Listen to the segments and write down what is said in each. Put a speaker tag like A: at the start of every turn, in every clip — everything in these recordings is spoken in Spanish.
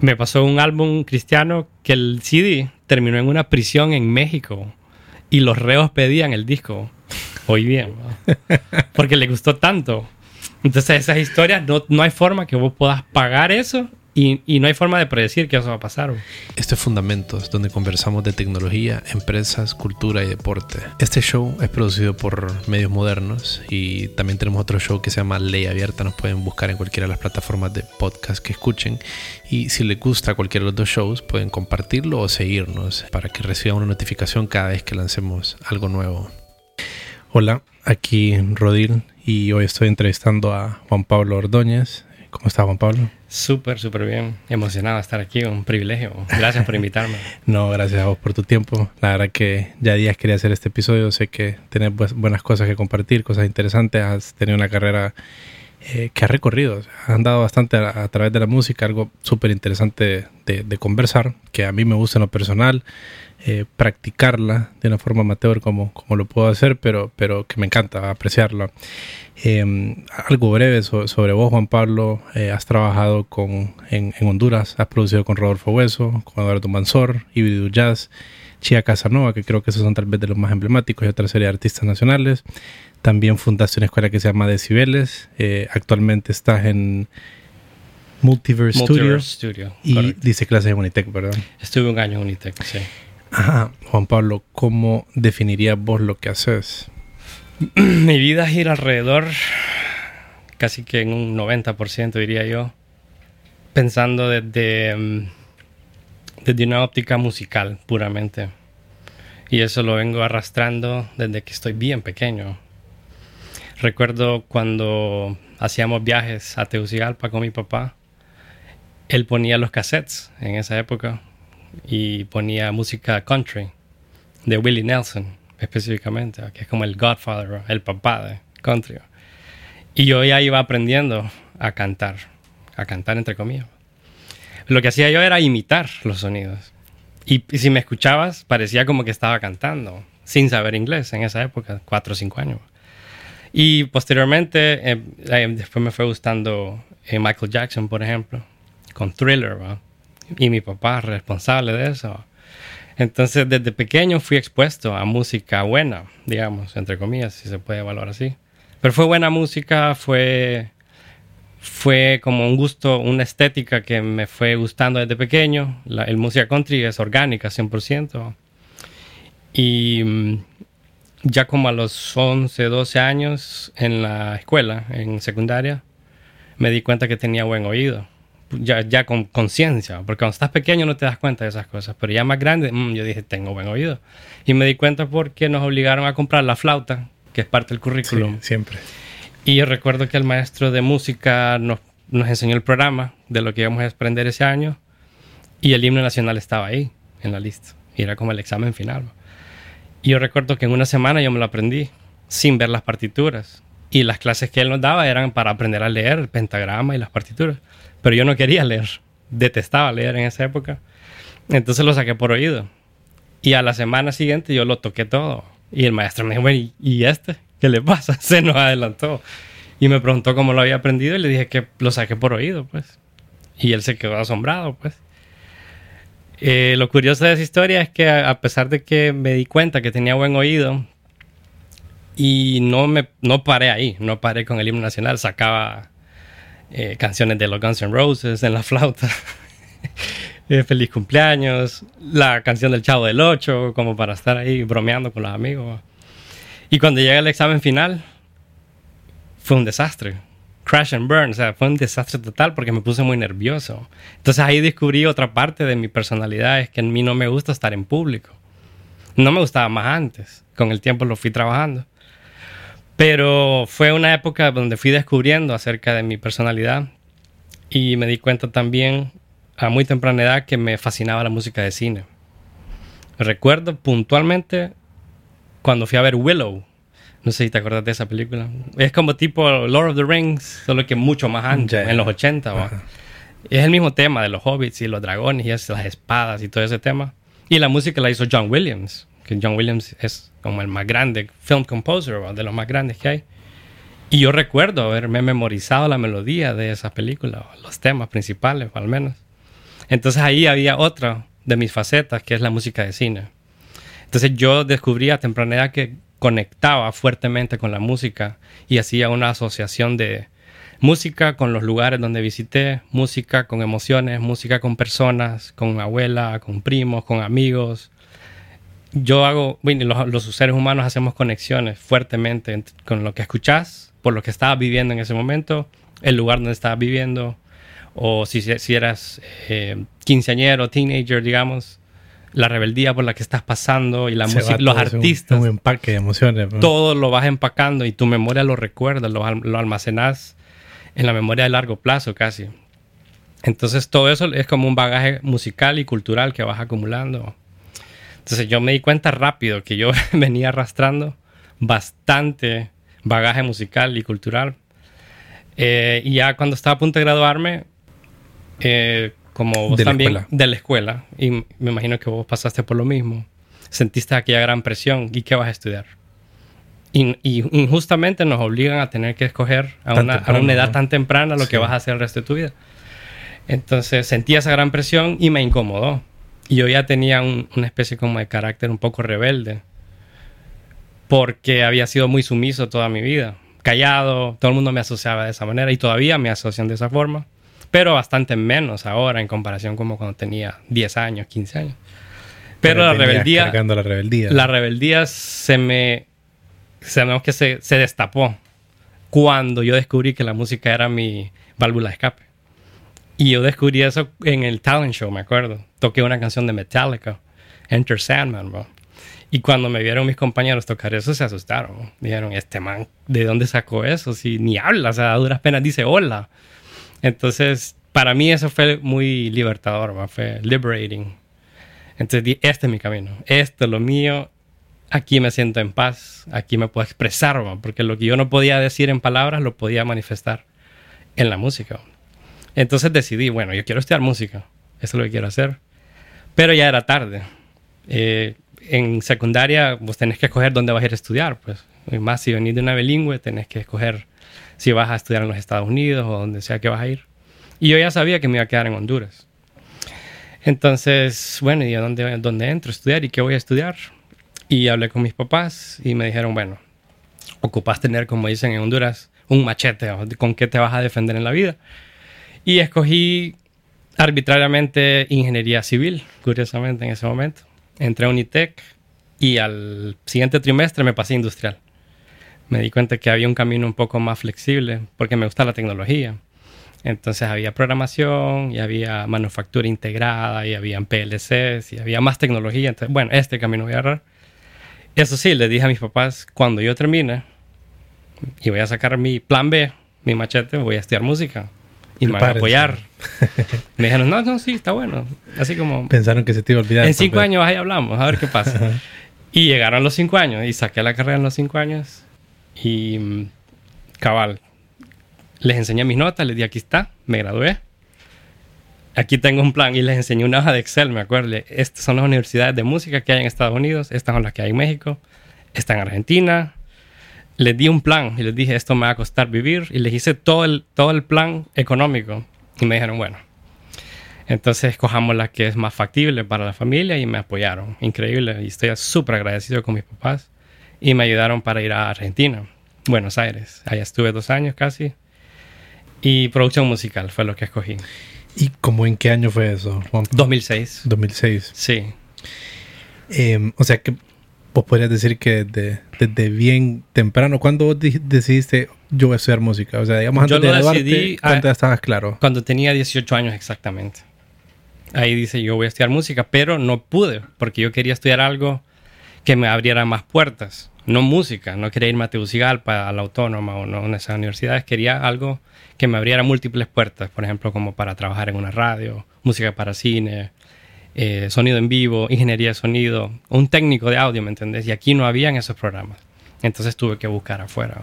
A: Me pasó un álbum cristiano que el CD terminó en una prisión en México y los reos pedían el disco. Hoy bien, porque le gustó tanto. Entonces esas historias no, no hay forma que vos puedas pagar eso y, no hay forma de predecir que eso va a pasar.
B: Este es Fundamentos, donde conversamos de tecnología, empresas, cultura y deporte. Este show es producido por medios modernos y también tenemos otro show que se llama Ley Abierta. Nos pueden buscar en cualquiera de las plataformas de podcast que escuchen. Y si les gusta cualquiera de los dos shows, pueden compartirlo o seguirnos para que reciban una notificación cada vez que lancemos algo nuevo. Hola, aquí Rodil y hoy estoy entrevistando a Juan Pablo Ordóñez. ¿Cómo está Juan Pablo?
A: Súper, súper bien. Emocionado de estar aquí, un privilegio. Gracias por invitarme.
B: no, gracias a vos por tu tiempo. La verdad que ya días quería hacer este episodio. Sé que tenés buenas cosas que compartir, cosas interesantes. Has tenido una carrera eh, que ha recorrido. Has andado bastante a, través de la música, algo súper interesante de, conversar, que a mí me gusta en lo personal. Eh, practicarla de una forma amateur como, como lo puedo hacer, pero, pero que me encanta apreciarla. Em, algo breve sobre vos, Juan Pablo. Eh, has trabajado con, en, Honduras, has producido con Rodolfo Hueso, con Eduardo Mansor, Ibidu Jazz, Chia Casanova, que creo que esos son tal vez de los más emblemáticos, y otra serie de artistas nacionales. También fundaste una escuela que se llama Decibeles. Eh, actualmente estás en Multiverse, Studio. y dice clases en Unitec, ¿verdad?
A: Estuve un año en Unitec, sí.
B: Ajá, Juan Pablo, ¿cómo definirías vos lo que haces?
A: Mi vida gira alrededor, casi que en un 90% diría yo, pensando desde, mm, desde una óptica musical puramente. Y eso lo vengo arrastrando desde que estoy bien pequeño. Recuerdo cuando hacíamos viajes a Tegucigalpa con mi papá, él ponía los cassettes en esa época y ponía música country de Willie Nelson específicamente, que es como el Godfather, el papá de country. Y yo ya iba aprendiendo a cantar, a cantar entre comillas. Lo que hacía yo era imitar los sonidos. Y, si me escuchabas, parecía como que estaba cantando, sin saber inglés en esa época, cuatro o cinco años. Y posteriormente, eh, eh, después me fue gustando eh, Michael Jackson, por ejemplo, con Thriller, y mi papá responsable de eso. Entonces, desde pequeño fui expuesto a música buena, digamos, entre comillas, si se puede evaluar así. Pero fue buena música, fue, fue como un gusto, una estética que me fue gustando desde pequeño. La, el música country es orgánica, 100%. Y mm, ya como a los 11, 12 años en la escuela, en secundaria, me di cuenta que tenía buen oído ya, ya con conciencia, porque cuando estás pequeño no te das cuenta de esas cosas, pero ya más grande, mm, yo dije, tengo buen oído. Y me di cuenta porque nos obligaron a comprar la flauta, que es parte del currículum.
B: siempre.
A: Y yo recuerdo que el maestro de música nos, nos enseñó el programa de lo que íbamos a aprender ese año, y el himno nacional estaba ahí, en la lista, y era como el examen final. Yo recuerdo que en una semana yo me lo aprendí, sin ver las partituras. Y las clases que él nos daba eran para aprender a leer el pentagrama y las partituras. Pero yo no quería leer. Detestaba leer en esa época. Entonces lo saqué por oído. Y a la semana siguiente yo lo toqué todo. Y el maestro me dijo, ¿y este? ¿Qué le pasa? Se nos adelantó. Y me preguntó cómo lo había aprendido y le dije que lo saqué por oído, pues. Y él se quedó asombrado, pues. Eh, lo curioso de esa historia es que a pesar de que me di cuenta que tenía buen oído y no me no paré ahí, no paré con el himno nacional, sacaba eh, canciones de los Guns N' Roses en la flauta. Eh, feliz cumpleaños, la canción del Chavo del Ocho, como para estar ahí bromeando con los amigos. Y cuando llega el examen final, fue un desastre. Crash and burn, o sea, fue un desastre total porque me puse muy nervioso. Entonces ahí descubrí otra parte de mi personalidad, es que a mí no me gusta estar en público. No me gustaba más antes, con el tiempo lo fui trabajando. Pero fue una época donde fui descubriendo acerca de mi personalidad y me di cuenta también a muy temprana edad que me fascinaba la música de cine. Recuerdo puntualmente cuando fui a ver Willow. No sé si te acuerdas de esa película. Es como tipo Lord of the Rings, solo que mucho más ancho, en los 80. Es el mismo tema de los hobbits y los dragones y las espadas y todo ese tema. Y la música la hizo John Williams que John Williams es como el más grande film composer, de los más grandes que hay. Y yo recuerdo haberme memorizado la melodía de esa película, los temas principales al menos. Entonces ahí había otra de mis facetas, que es la música de cine. Entonces yo descubrí a temprana edad que conectaba fuertemente con la música y hacía una asociación de música con los lugares donde visité, música con emociones, música con personas, con abuela, con primos, con amigos. Yo hago, bueno, los, los seres humanos hacemos conexiones fuertemente con lo que escuchás, por lo que estabas viviendo en ese momento, el lugar donde estabas viviendo, o si, si eras eh, quinceañero, teenager, digamos, la rebeldía por la que estás pasando y la música, los artistas.
B: Un, empaque de emociones.
A: Todo lo vas empacando y tu memoria lo recuerda, lo, lo almacenas en la memoria de largo plazo casi. Entonces todo eso es como un bagaje musical y cultural que vas acumulando. Entonces yo me di cuenta rápido que yo venía arrastrando bastante bagaje musical y cultural. Eh, y ya cuando estaba a punto de graduarme, eh, como vos también, de la escuela, y me imagino que vos pasaste por lo mismo, sentiste aquella gran presión, ¿y qué vas a estudiar? Y, injustamente nos obligan a tener que escoger a, una, edad tan temprana lo que vas a hacer el resto de tu vida. Entonces sentí esa gran presión y me incomodó. Y yo ya tenía una especie como de carácter un poco rebelde, porque había sido muy sumiso toda mi vida, callado, todo el mundo me asociaba de esa manera y todavía me asocian de esa forma pero bastante menos ahora en comparación como cuando tenía 10 años, 15 años. Pero, la rebeldía,
B: la rebeldía.
A: La rebeldía se me, sabemos que se, se destapó cuando yo descubrí que la música era mi válvula de escape. Y yo descubrí eso en el talent show, me acuerdo. Toqué una canción de Metallica, Enter Sandman, bro. Y cuando me vieron mis compañeros tocar eso, se asustaron. Dijeron, este man, ¿de dónde sacó eso? Si ni habla, o sea, a duras penas dice hola. Entonces, para mí eso fue muy libertador, fue liberating. Entonces, este es mi camino, esto es lo mío, aquí me siento en paz, aquí me puedo expresar, porque lo que yo no podía decir en palabras lo podía manifestar en la música. Entonces decidí, bueno, yo quiero estudiar música, eso es lo que quiero hacer, pero ya era tarde. Eh, en secundaria vos tenés que escoger dónde vas a ir a estudiar, pues, más si venís de una bilingüe, tenés que escoger si vas a estudiar en los Estados Unidos o donde sea que vas a ir. Y yo ya sabía que me iba a quedar en Honduras. Entonces, bueno, ¿y a dónde, dónde entro a estudiar y qué voy a estudiar? Y hablé con mis papás y me dijeron, bueno, ocupas tener, como dicen en Honduras, un machete, con qué te vas a defender en la vida. Y escogí arbitrariamente ingeniería civil, curiosamente en ese momento. Entré a Unitec y al siguiente trimestre me pasé industrial me di cuenta que había un camino un poco más flexible porque me gusta la tecnología. Entonces había programación y había manufactura integrada y había PLCs y había más tecnología. Entonces, bueno, este camino voy a agarrar. Eso sí, le dije a mis papás, cuando yo termine y voy a sacar mi plan B, mi machete, voy a estudiar música. Y me van a apoyar. me dijeron, no, no, sí, está bueno. Así como...
B: Pensaron que se te iba a olvidar.
A: En cinco años ahí hablamos, a ver qué pasa. y llegaron los cinco años y saqué la carrera en los cinco años y mm, cabal, les enseñé mis notas, les di aquí está, me gradué. Aquí tengo un plan y les enseñé una hoja de Excel, me acuerdo. Estas son las universidades de música que hay en Estados Unidos, estas son las que hay en México, está en Argentina. Les di un plan y les dije, esto me va a costar vivir. Y les hice todo el, todo el plan económico. Y me dijeron, bueno, entonces escojamos la que es más factible para la familia y me apoyaron. Increíble. Y estoy súper agradecido con mis papás y me ayudaron para ir a Argentina, Buenos Aires. Allá estuve dos años casi. Y producción musical fue lo que escogí.
B: ¿Y cómo en qué año fue eso?
A: 2006.
B: 2006.
A: Sí.
B: Em, o sea que vos podrías decir que desde, bien temprano, ¿cuándo vos decidiste yo voy a estudiar música? O sea, digamos antes de graduarte, ¿cuánto estabas claro?
A: Cuando tenía 18 años exactamente. Ahí dice yo voy a estudiar música, pero no pude porque yo quería estudiar algo que me abriera más puertas. No música, no quería irme a Tegucigalpa, a la Autónoma o no en esas universidades. Quería algo que me abriera múltiples puertas, por ejemplo, como para trabajar en una radio, música para cine, eh, sonido en vivo, ingeniería de sonido, un técnico de audio, ¿me entendés? Y aquí no habían esos programas. Entonces tuve que buscar afuera.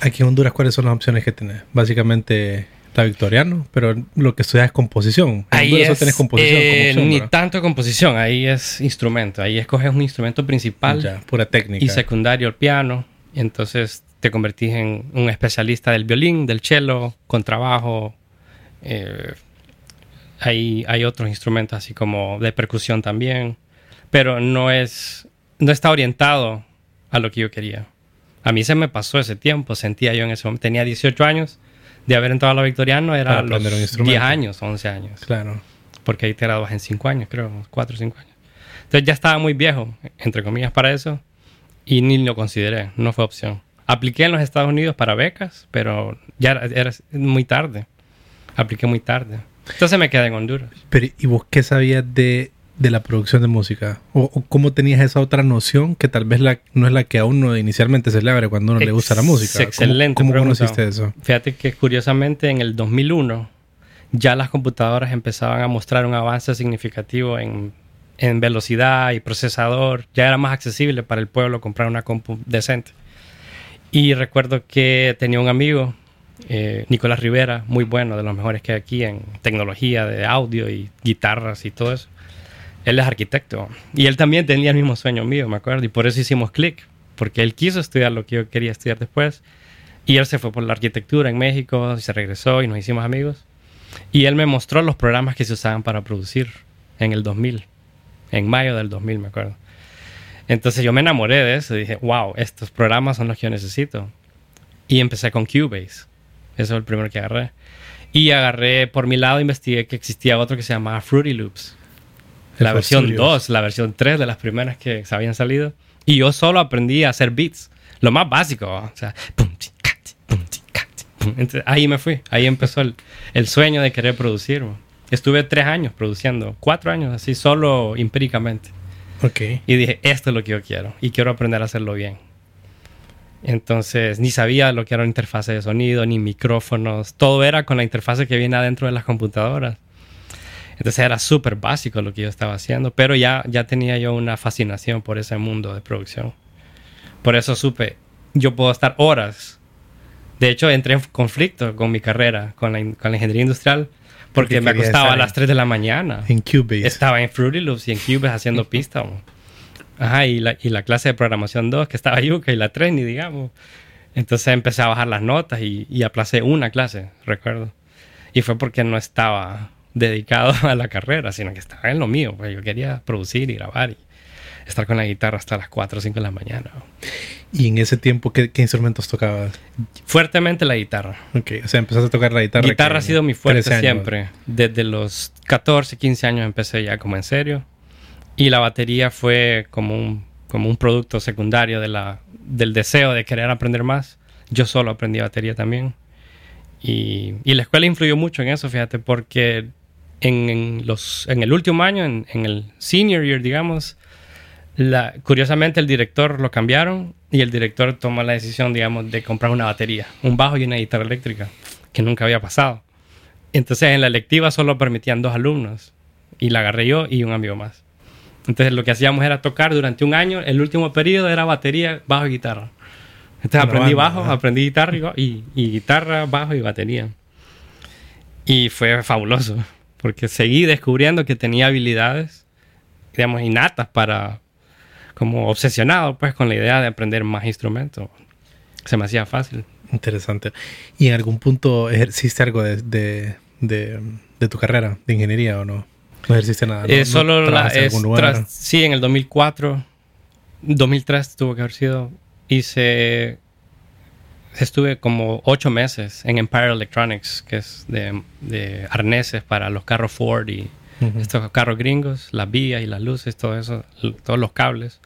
B: Aquí en Honduras, ¿cuáles son las opciones que tenés? Básicamente victoriano, pero lo que estudias es composición.
A: Ahí es, tenés composición eh, Ni tanto composición, ahí es instrumento. Ahí escoges un instrumento principal.
B: Ya, pura técnica.
A: Y secundario el piano. Entonces te convertís en un especialista del violín, del cello, con trabajo. Eh, hay, hay otros instrumentos así como de percusión también, pero no es, no está orientado a lo que yo quería. A mí se me pasó ese tiempo, sentía yo en ese momento, tenía 18 años, de haber entrado a la Victoriano era los 10 años, 11 años.
B: Claro.
A: Porque ahí te graduas en 5 años, creo, 4 o 5 años. Entonces ya estaba muy viejo, entre comillas, para eso, y ni lo consideré, no fue opción. Apliqué en los Estados Unidos para becas, pero ya era, muy tarde. Apliqué muy tarde. Entonces me quedé en Honduras.
B: Pero, ¿y vos qué sabías de, de la producción de música? ¿O, cómo tenías esa otra noción que tal vez la, no es la que a uno inicialmente se le abre cuando uno le gusta la música?
A: Excelente.
B: ¿Cómo, conociste eso?
A: Fíjate que curiosamente en el 2001 ya las computadoras empezaban a mostrar un avance significativo en, en velocidad y procesador. Ya era más accesible para el pueblo comprar una compu decente. Y recuerdo que tenía un amigo, eh, Nicolás Rivera, muy bueno, de los mejores que hay aquí en tecnología de audio y guitarras y todo eso. Él es arquitecto y él también tenía el mismo sueño mío, me acuerdo, y por eso hicimos clic, porque él quiso estudiar lo que yo quería estudiar después. Y él se fue por la arquitectura en México, y se regresó y nos hicimos amigos. Y él me mostró los programas que se usaban para producir en el 2000, en mayo del 2000, me acuerdo. Entonces yo me enamoré de eso dije, wow, estos programas son los que yo necesito. Y empecé con Cubase. Eso es el primero que agarré. Y agarré, por mi lado, investigué que existía otro que se llamaba Fruity Loops. La versión 2, la versión 3 de las primeras que se habían salido. Y yo solo aprendí a hacer beats. Lo más básico. O sea, Entonces, ahí me fui. Ahí empezó el, el sueño de querer producir. Estuve tres años produciendo. Cuatro años así, solo empíricamente. Y dije, esto es lo que yo quiero y quiero aprender a hacerlo bien. Entonces, ni sabía lo que era una interfase de sonido, ni micrófonos. Todo era con la interfase que viene adentro de las computadoras. Entonces era súper básico lo que yo estaba haciendo, pero ya, ya tenía yo una fascinación por ese mundo de producción. Por eso supe, yo puedo estar horas. De hecho, entré en conflicto con mi carrera, con la, con la ingeniería industrial, porque me acostaba a las 3 de la mañana.
B: En Cubase.
A: Estaba en Fruity Loops y en Cubase haciendo pista. Ajá, y la, y la, clase de programación 2, que estaba Yuka, y la 3, ni digamos. Entonces empecé a bajar las notas y, y aplacé una clase, recuerdo. Y fue porque no estaba dedicado a la carrera, sino que estaba en lo mío. Pues yo quería producir y grabar y estar con la guitarra hasta las 4 o 5 de la mañana.
B: ¿Y en ese tiempo qué, instrumentos tocabas?
A: Fuertemente la guitarra.
B: Ok, o sea, empezaste a tocar la guitarra.
A: Guitarra ha sido mi fuerte siempre. Desde los 14, 15 años empecé ya como en serio. Y la batería fue como un, como un producto secundario de la, del deseo de querer aprender más. Yo solo aprendí batería también. Y, y la escuela influyó mucho en eso, fíjate, porque en, los, en el último año, en, en el senior year, digamos, la, curiosamente el director lo cambiaron y el director tomó la decisión, digamos, de comprar una batería, un bajo y una guitarra eléctrica, que nunca había pasado. Entonces en la electiva solo permitían dos alumnos y la agarré yo y un amigo más. Entonces lo que hacíamos era tocar durante un año, el último periodo era batería, bajo y guitarra. Entonces aprendí bajo, aprendí guitarra y, y guitarra, bajo y batería. Y fue fabuloso, porque seguí descubriendo que tenía habilidades, digamos, innatas para, como obsesionado pues con la idea de aprender más instrumentos. Se me hacía fácil.
B: Interesante. ¿Y en algún punto ejerciste algo de, de, tu carrera de ingeniería o no? No ejerciste nada.
A: ¿no? solo la, sí, en el 2004, 2003 tuvo que haber sido, hice, estuve como ocho meses en Empire Electronics, que es de, de arneses para los carros Ford y estos carros gringos, las vías y las luces, todo eso, todos los cables.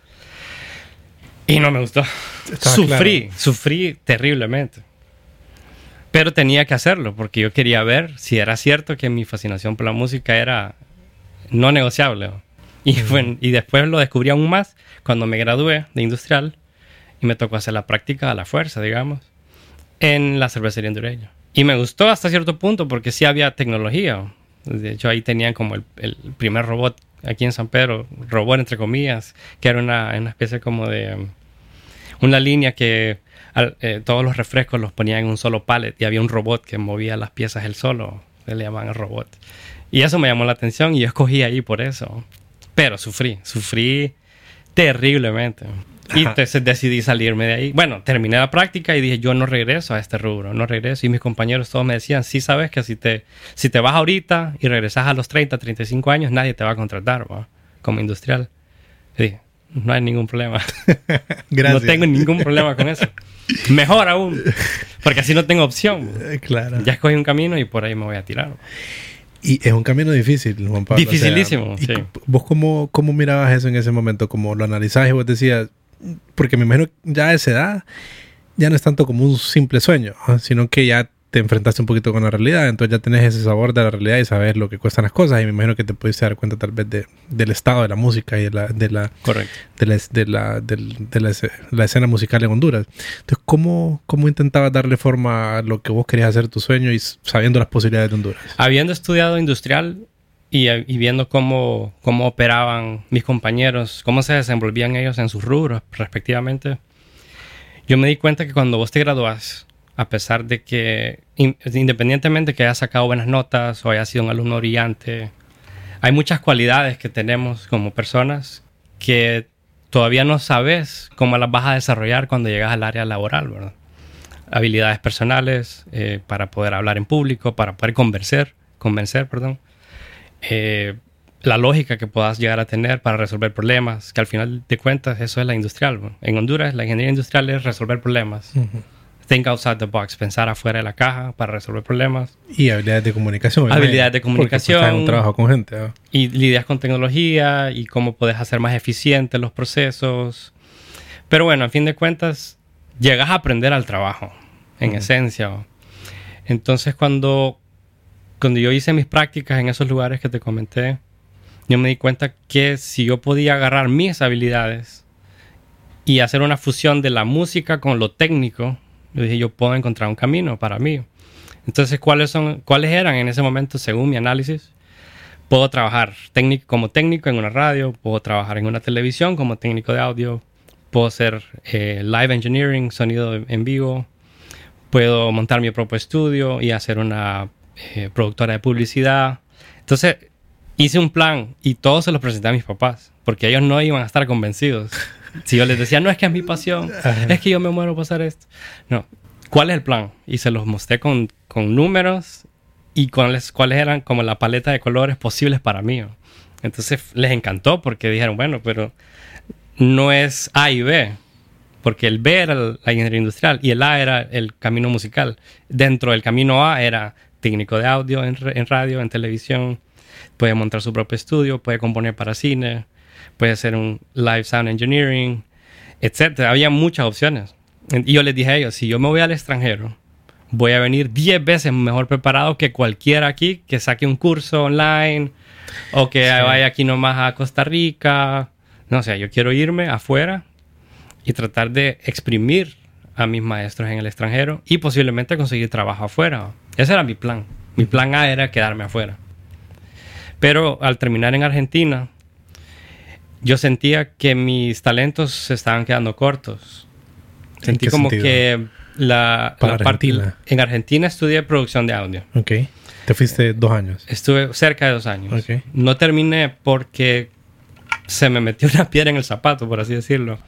A: Y no me gustó. sufrí, sufrí terriblemente. Pero tenía que hacerlo porque yo quería ver si era cierto que mi fascinación por la música era no negociable. Y, y después lo descubrí aún más cuando me gradué de industrial y me tocó hacer la práctica a la fuerza, digamos, en la cervecería hondureña. Y me gustó hasta cierto punto porque sí había tecnología. De hecho, ahí tenían como el, primer robot aquí en San Pedro, robot entre comillas, que era una, una especie como de una línea que eh, todos los refrescos los ponían en un solo pallet y había un robot que movía las piezas él solo, le llamaban el robot. Y eso me llamó la atención y yo escogí ahí por eso. Pero sufrí, sufrí terriblemente. Y entonces decidí salirme de ahí. Bueno, terminé la práctica y dije, yo no regreso a este rubro, no regreso. Y mis compañeros todos me decían, sí sabes que si te, si te vas ahorita y regresas a los 30, 35 años, nadie te va a contratar ¿va? como industrial. Y dije, no hay ningún problema. no tengo ningún problema con eso. Mejor aún, porque así no tengo opción.
B: Claro.
A: Ya escogí un camino y por ahí me voy a tirar.
B: Y es un camino difícil, Juan Pablo.
A: Dificilísimo. sí.
B: ¿Vos cómo, cómo mirabas eso en ese momento? ¿Cómo lo analizabas y vos decías, porque me imagino ya a esa edad ya no es tanto como un simple sueño, sino que ya te enfrentaste un poquito con la realidad, entonces ya tenés ese sabor de la realidad y sabes lo que cuestan las cosas y me imagino que te pudiste dar cuenta tal vez de, del estado de la música y de la, de la,
A: Correcto.
B: De la, de la, de la, la, escena musical en Honduras. Entonces, ¿cómo, ¿cómo intentabas darle forma a lo que vos querías hacer tu sueño y sabiendo las posibilidades de Honduras?
A: Habiendo estudiado industrial y, viendo cómo, cómo operaban mis compañeros, cómo se desenvolvían ellos en sus rubros respectivamente, yo me di cuenta que cuando vos te gradúas a pesar de que, independientemente que haya sacado buenas notas o haya sido un alumno brillante, hay muchas cualidades que tenemos como personas que todavía no sabes cómo las vas a desarrollar cuando llegas al área laboral, ¿verdad? Habilidades personales eh, para poder hablar en público, para poder convencer, convencer, perdón. Eh, la lógica que puedas llegar a tener para resolver problemas, que al final de cuentas eso es la industrial. En Honduras la ingeniería industrial es resolver problemas. Uh -huh think outside the box, pensar afuera de la caja para resolver problemas.
B: Y habilidades de comunicación.
A: Habilidades de comunicación.
B: Porque un trabajo con gente. ¿no?
A: Y lidias con tecnología y cómo puedes hacer más eficientes los procesos. Pero bueno, a fin de cuentas, llegas a aprender al trabajo, en uh -huh. esencia. Entonces, cuando, cuando yo hice mis prácticas en esos lugares que te comenté, yo me di cuenta que si yo podía agarrar mis habilidades y hacer una fusión de la música con lo técnico, yo dije, yo puedo encontrar un camino para mí. Entonces, ¿cuáles, son, ¿cuáles eran en ese momento, según mi análisis? Puedo trabajar como técnico en una radio, puedo trabajar en una televisión como técnico de audio, puedo hacer eh, live engineering, sonido en vivo, puedo montar mi propio estudio y hacer una eh, productora de publicidad. Entonces, hice un plan y todo se lo presenté a mis papás, porque ellos no iban a estar convencidos. Si yo les decía, no es que es mi pasión, es que yo me muero por hacer esto. No, ¿cuál es el plan? Y se los mostré con, con números y cuáles, cuáles eran como la paleta de colores posibles para mí. Entonces les encantó porque dijeron, bueno, pero no es A y B, porque el B era la ingeniería industrial y el A era el camino musical. Dentro del camino A era técnico de audio en, en radio, en televisión, puede montar su propio estudio, puede componer para cine, puede ser un live sound engineering, etc. Había muchas opciones. Y yo les dije a ellos, si yo me voy al extranjero, voy a venir 10 veces mejor preparado que cualquiera aquí que saque un curso online o que sí. vaya aquí nomás a Costa Rica. No o sé, sea, yo quiero irme afuera y tratar de exprimir a mis maestros en el extranjero y posiblemente conseguir trabajo afuera. Ese era mi plan. Mi plan A era quedarme afuera. Pero al terminar en Argentina, yo sentía que mis talentos se estaban quedando cortos. Sentí como sentido? que la,
B: Para
A: la parte
B: Argentina.
A: en Argentina estudié producción de audio.
B: Ok. Te fuiste dos años.
A: Estuve cerca de dos años.
B: Ok.
A: No terminé porque se me metió una piedra en el zapato, por así decirlo.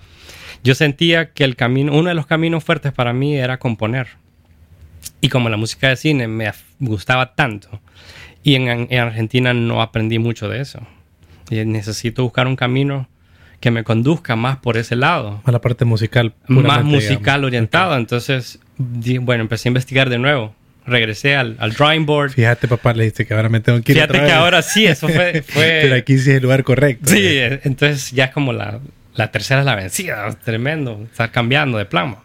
A: Yo sentía que el camino, uno de los caminos fuertes para mí era componer. Y como la música de cine me gustaba tanto, y en, en Argentina no aprendí mucho de eso. Y necesito buscar un camino que me conduzca más por ese lado.
B: A la parte musical.
A: Más musical digamos. orientado. Okay. Entonces, bueno, empecé a investigar de nuevo. Regresé al, al, drawing board.
B: Fíjate, papá, le dijiste que ahora me tengo que ir
A: Fíjate
B: otra
A: que
B: vez.
A: ahora sí, eso fue... fue...
B: Pero aquí sí es el lugar correcto.
A: Sí, ¿eh? entonces ya es como la, la tercera es la vencida. Tremendo. Está cambiando de plan.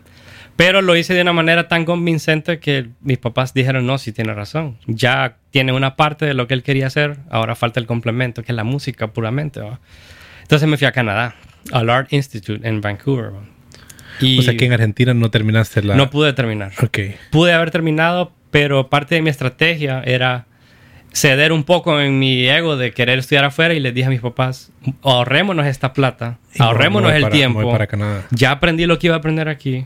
A: Pero lo hice de una manera tan convincente que mis papás dijeron, no, sí tiene razón. Ya tiene una parte de lo que él quería hacer, ahora falta el complemento, que es la música puramente. ¿va? Entonces me fui a Canadá, al Art Institute en Vancouver. ¿va?
B: Y o sea que en Argentina no terminaste la...
A: No pude terminar.
B: Ok.
A: Pude haber terminado, pero parte de mi estrategia era ceder un poco en mi ego de querer estudiar afuera y les dije a mis papás, ahorrémonos esta plata, y ahorrémonos
B: no, no
A: el
B: para,
A: tiempo.
B: Para.
A: Ya aprendí lo que iba a aprender aquí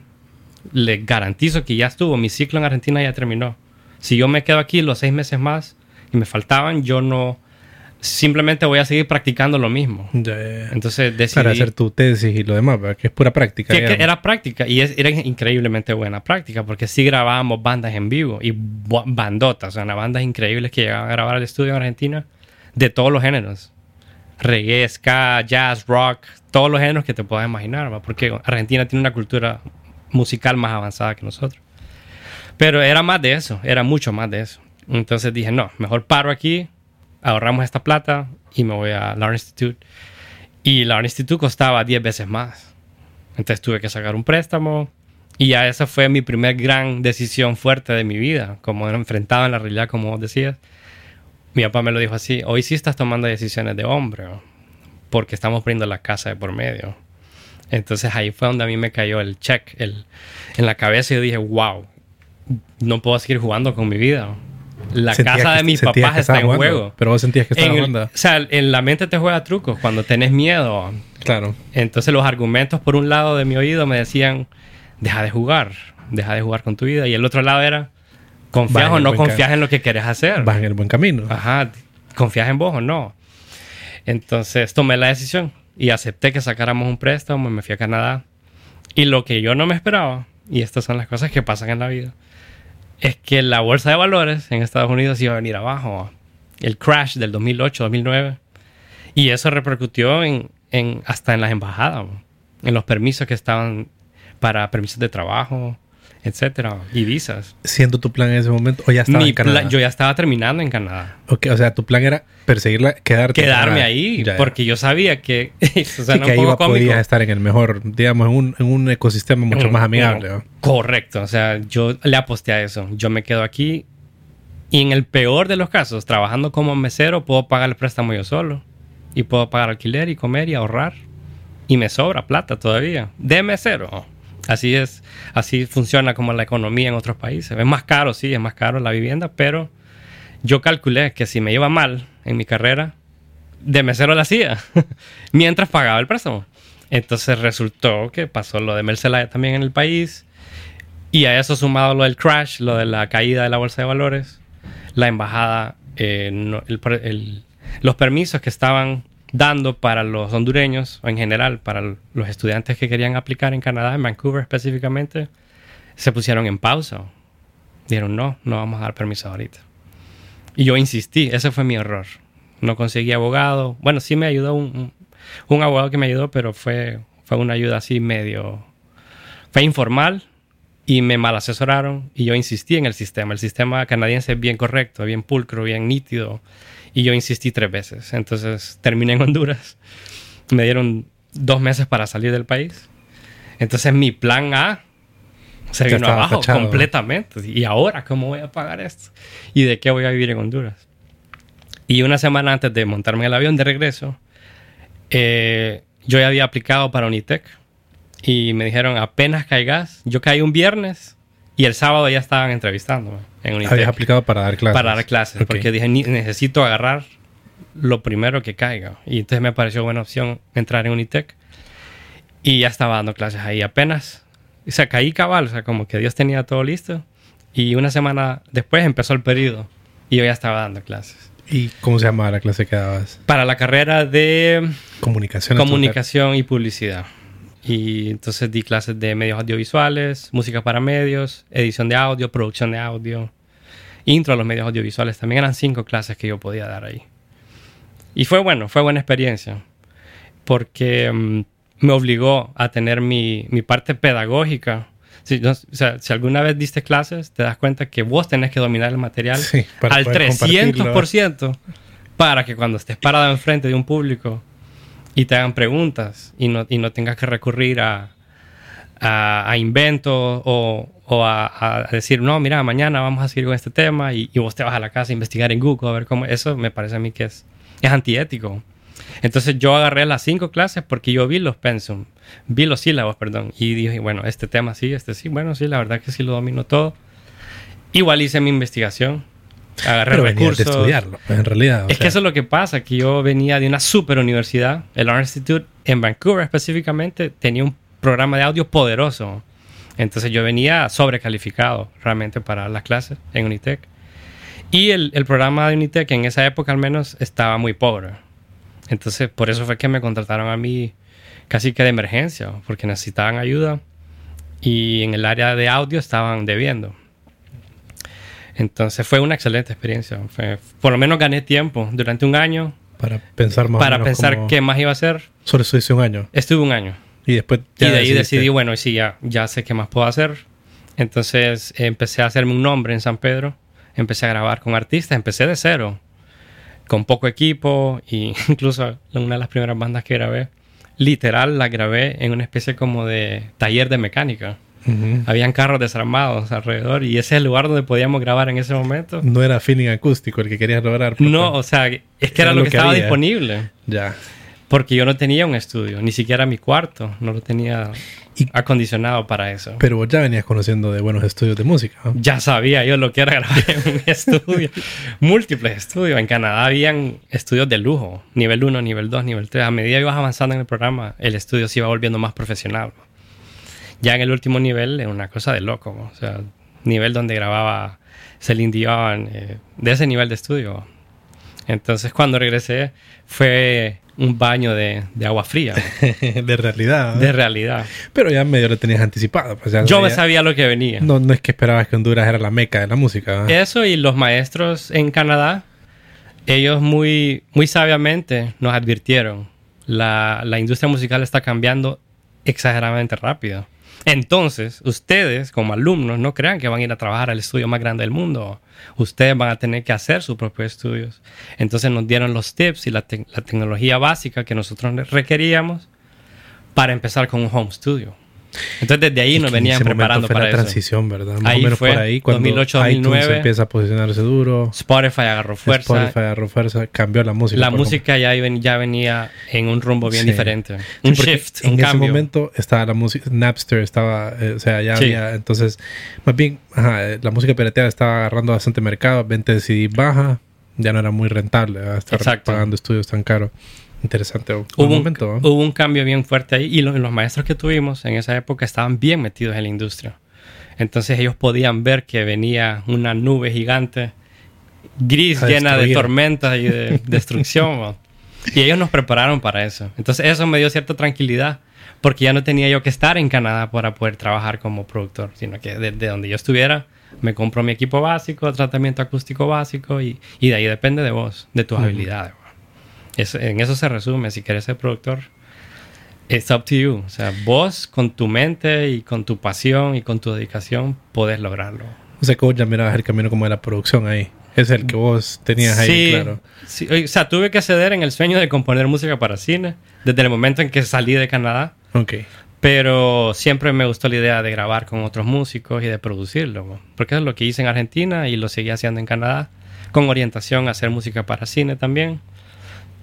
A: les garantizo que ya estuvo. Mi ciclo en Argentina ya terminó. Si yo me quedo aquí los seis meses más y me faltaban, yo no simplemente voy a seguir practicando lo mismo. Entonces decidí...
B: Para hacer tu tesis y lo demás, ¿verdad? que es pura práctica.
A: que, que
B: digamos.
A: era práctica y es- era increíblemente buena práctica porque sí grabábamos bandas en vivo y bandotas, o sea, bandas increíbles que llegaban a grabar al estudio en Argentina de todos los géneros. Reggae, ska, jazz, rock, todos los géneros que te puedas imaginar, porque Argentina tiene una cultura musical más avanzada que nosotros. Pero era más de eso, era mucho más de eso. Entonces dije, no, mejor paro aquí, ahorramos esta plata y me voy a Lauer Institute. Y Lauer Institute costaba 10 veces más. Entonces tuve que sacar un préstamo y ya esa fue mi primer gran decisión fuerte de mi vida, como enfrentado en la realidad, como vos decías. Mi papá me lo dijo así, hoy sí estás tomando decisiones de hombre, porque estamos poniendo la casa de por medio. Entonces ahí fue donde a mí me cayó el check el, en la cabeza y yo dije, wow, no puedo seguir jugando con mi vida. La casa
B: que-
A: de mis papás está en
B: jugando,
A: juego.
B: Pero vos sentías que estaba
A: En o sea, en la mente te juega trucos cuando tenés miedo.
B: Claro.
A: Entonces los argumentos por un lado de mi oído me decían, deja de jugar, deja de jugar con tu vida. Y el otro lado era, confías o no confías en lo que quieres hacer.
B: Vas en el buen camino.
A: Ajá, confías en vos o no. Entonces tomé la decisión y acepté que sacáramos un préstamo y me fui a Canadá. Y lo que yo no me esperaba, y estas son las cosas que pasan en la vida, es que la bolsa de valores en Estados Unidos iba a venir abajo. El crash del 2008-2009. Y eso repercutió en, en- hasta en las embajadas, en los permisos que estaban para permisos de trabajo, etcétera, y visas.
B: Siendo tu plan en ese momento, o ya estaba
A: Mi
B: en Canadá.
A: pla- yo ya estaba terminando en Canadá.
B: O sea, tu plan era perseguirla, quedarte
A: quedarme ahí,
B: Ya, ya.
A: porque yo sabía que
B: Sí,
A: suena
B: que ahí podías estar en el mejor, digamos, en un, en un ecosistema mucho
A: Un-
B: más amigable.
A: un-
B: ¿no?
A: Correcto, o sea, yo le aposté a eso. Yo me quedo aquí y en el peor de los casos, trabajando como mesero, puedo pagar el préstamo yo solo y puedo pagar alquiler y comer y ahorrar y me sobra plata todavía de mesero. Así es, así funciona como la economía en otros países. Es más caro, sí, es más caro la vivienda, pero yo calculé que si me iba mal en mi carrera, de mesero la hacía, mientras pagaba el préstamo. Entonces resultó que pasó lo de Mercelaya también en el país, y a eso sumado lo del crash, lo de la caída de la bolsa de valores, la embajada, eh, los permisos que estaban dando para los hondureños, o en general para los estudiantes que querían aplicar en Canadá, en Vancouver específicamente, se pusieron en pausa. Dijeron, no, no vamos a dar permiso ahorita. Y yo insistí, ese fue mi error. No conseguí abogado. Bueno, sí me ayudó un- un abogado que me ayudó, pero fue, fue una ayuda así medio... Fue informal y me mal asesoraron y yo insistí en el sistema. El sistema canadiense es bien correcto, bien pulcro, bien nítido. Y yo insistí tres veces. Entonces terminé en Honduras. Me dieron dos meses para salir del país. Entonces mi plan A se vino abajo
B: tachado.
A: completamente. ¿Y ahora cómo voy a pagar esto? ¿Y de qué voy a vivir en Honduras? Y una semana antes de montarme en el avión de regreso, eh, yo ya había aplicado para Unitec y me dijeron apenas caigas. Yo caí un viernes y el sábado ya estaban entrevistándome en Unitec
B: Habías aplicado para dar clases.
A: para dar clases porque dije "Ni- necesito agarrar lo primero que caiga y entonces me pareció buena opción entrar en Unitec y ya estaba dando clases ahí apenas o sea caí cabal o sea como que Dios tenía todo listo y una semana después empezó el periodo y yo ya estaba dando clases
B: ¿Y cómo se llamaba la clase que dabas?
A: para la carrera de
B: Comunicación.
A: comunicación y publicidad. Y entonces di clases de medios audiovisuales, música para medios, edición de audio, producción de audio, intro a los medios audiovisuales. También eran cinco clases que yo podía dar ahí. Y fue bueno, fue buena experiencia, porque mm, me obligó a tener mi, mi parte pedagógica. Si, no- o sea, si alguna vez diste clases, te das cuenta que vos tenés que dominar el material
B: Sí,
A: al
B: poder compartirlo.
A: 300% para que cuando estés parado enfrente de un público y te hagan preguntas y no, y no tengas que recurrir a, a, inventos o, o a, a decir, no, mira, mañana vamos a seguir con este tema y, y vos te vas a la casa a investigar en Google a ver cómo... Eso me parece a mí que es, es antiético. Entonces yo agarré las cinco clases porque yo vi los pensum, vi los sílabos, perdón, y dije, bueno, este tema sí, este sí, bueno, sí, la verdad que sí lo domino todo. Igual hice mi investigación, agarré
B: Pero venías de
A: recursos.
B: estudiarlo, en realidad.
A: Es
B: sea,
A: que eso es lo que pasa, que yo venía de una super universidad, el Art Institute en Vancouver específicamente, tenía un programa de audio poderoso. Entonces yo venía sobrecalificado realmente para las clases en Unitec. Y el, el programa de Unitec en esa época al menos estaba muy pobre. Entonces, por eso fue que me contrataron a mí casi que de emergencia, porque necesitaban ayuda y en el área de audio estaban debiendo. Entonces fue una excelente experiencia. Fue- por lo menos gané tiempo durante un año
B: Para pensar más o
A: para
B: menos
A: pensar
B: cómo-
A: qué más iba a hacer.
B: Solo estuviste un año.
A: Estuve un año.
B: Y después
A: y de ahí decidí, bueno, sí, ya, ya sé qué más puedo hacer. Entonces eh, empecé a hacerme un nombre en San Pedro. Empecé a grabar con artistas. Empecé de cero. Con poco equipo. Y incluso una de las primeras bandas que grabé, literal la grabé en una especie como de taller de mecánica.
B: Ujú.
A: Habían carros desarmados alrededor y ese es el lugar donde podíamos grabar en ese momento.
B: No era feeling acústico el que querías lograr. pero-
A: No, o sea, es que era, lo que, estaba disponible.
B: Ya.
A: Porque yo no tenía un estudio, ni siquiera mi cuarto, no lo tenía
B: Y-
A: acondicionado para eso.
B: Pero vos ya venías conociendo de buenos estudios de música. ¿no?
A: Ya sabía yo lo que era grabar en un estudio. Múltiples estudios. En Canadá habían estudios de lujo. Nivel 1, nivel 2, nivel 3. A medida que ibas avanzando en el programa, el estudio se iba volviendo más profesional. Ya en el último nivel es una cosa de loco. O sea, nivel donde grababa Celine Dion. eh, de ese nivel de estudio. Entonces cuando regresé fue un baño de, de agua fría.
B: de realidad. ¿no?
A: de realidad.
B: Pero ya medio lo tenías anticipado. pues ya
A: Yo me
B: sabía-
A: sabía lo que venía.
B: No, no es que esperabas que Honduras era la meca de la música. ¿no?
A: Eso y los maestros en Canadá, ellos muy, muy sabiamente nos advirtieron, la, la industria musical está cambiando exageradamente rápido. Entonces, ustedes como alumnos no crean que van a ir a trabajar al estudio más grande del mundo. Ustedes van a tener que hacer sus propios estudios. Entonces nos dieron los tips y la, la tecnología básica que nosotros requeríamos para empezar con un home studio. Entonces desde ahí nos
B: en
A: venían
B: ese
A: preparando
B: fue
A: para
B: la
A: eso.
B: transición, ¿verdad? Más
A: Ahí
B: o menos
A: fue,
B: por ahí, cuando
A: 2008,
B: iTunes
A: 2009.
B: empieza a posicionarse duro,
A: Spotify agarró fuerza.
B: Spotify agarró fuerza, cambió la música.
A: La música ya, ya venía en un rumbo bien
B: Sí.
A: diferente.
B: Sí,
A: un
B: porque
A: shift,
B: En
A: un
B: ese
A: cambio.
B: momento estaba la música, Napster estaba, eh, o sea, ya
A: Sí.
B: había, entonces, más bien, ajá, eh, la música pirateada estaba agarrando bastante mercado, venta de CD baja, ya no era muy rentable ¿verdad? estar
A: Exacto.
B: pagando estudios tan caros. Interesante.
A: Hubo un,
B: momento, ¿no?
A: hubo un cambio bien fuerte ahí y los, los maestros que tuvimos en esa época estaban bien metidos en la industria. Entonces ellos podían ver que venía una nube gigante, gris,
B: A
A: llena de tormentas y de destrucción. y ellos nos prepararon para eso. Entonces eso me dio cierta tranquilidad porque ya no tenía yo que estar en Canadá para poder trabajar como productor, sino que desde donde yo estuviera me compro mi equipo básico, tratamiento acústico básico y, y de ahí depende de vos, de tus
B: Ujú.
A: habilidades. Es- en eso se resume, si quieres ser productor, it's up to you. O sea, vos con tu mente y con tu pasión y con tu dedicación podés lograrlo.
B: O sea, que vos ya mirabas el camino como de la producción ahí. Es el que vos tenías ahí,
A: sí,
B: claro.
A: sí, o sea, tuve que ceder en el sueño de componer música para cine desde el momento en que salí de Canadá.
B: Ok.
A: Pero siempre me gustó la idea de grabar con otros músicos y de producirlo. Porque eso es lo que hice en Argentina y lo seguí haciendo en Canadá. Con orientación a hacer música para cine también.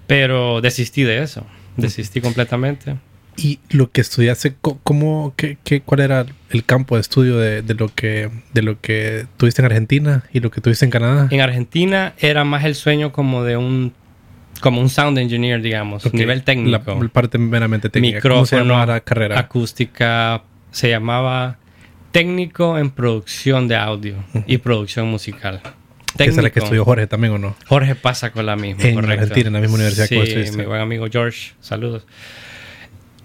A: Pero desistí de eso. Desistí completamente.
B: Y lo que estudiaste, ¿cómo, qué, qué- cuál era el campo de estudio de, de lo que, de lo que tuviste en Argentina y lo que tuviste en Canadá?
A: En Argentina era más el sueño como de un como un sound engineer, digamos, nivel técnico.
B: La, la parte meramente técnica. ¿Cómo se
A: Micrófono,
B: llamaba la carrera?
A: acústica, se llamaba técnico en producción de audio y producción musical.
B: Que esa es la que
A: Técnico.
B: estudió Jorge también, ¿o no?
A: Jorge pasa con la misma,
B: En
A: correcto.
B: Argentina, en la misma universidad que
A: sí,
B: estuviste.
A: mi buen amigo George, saludos.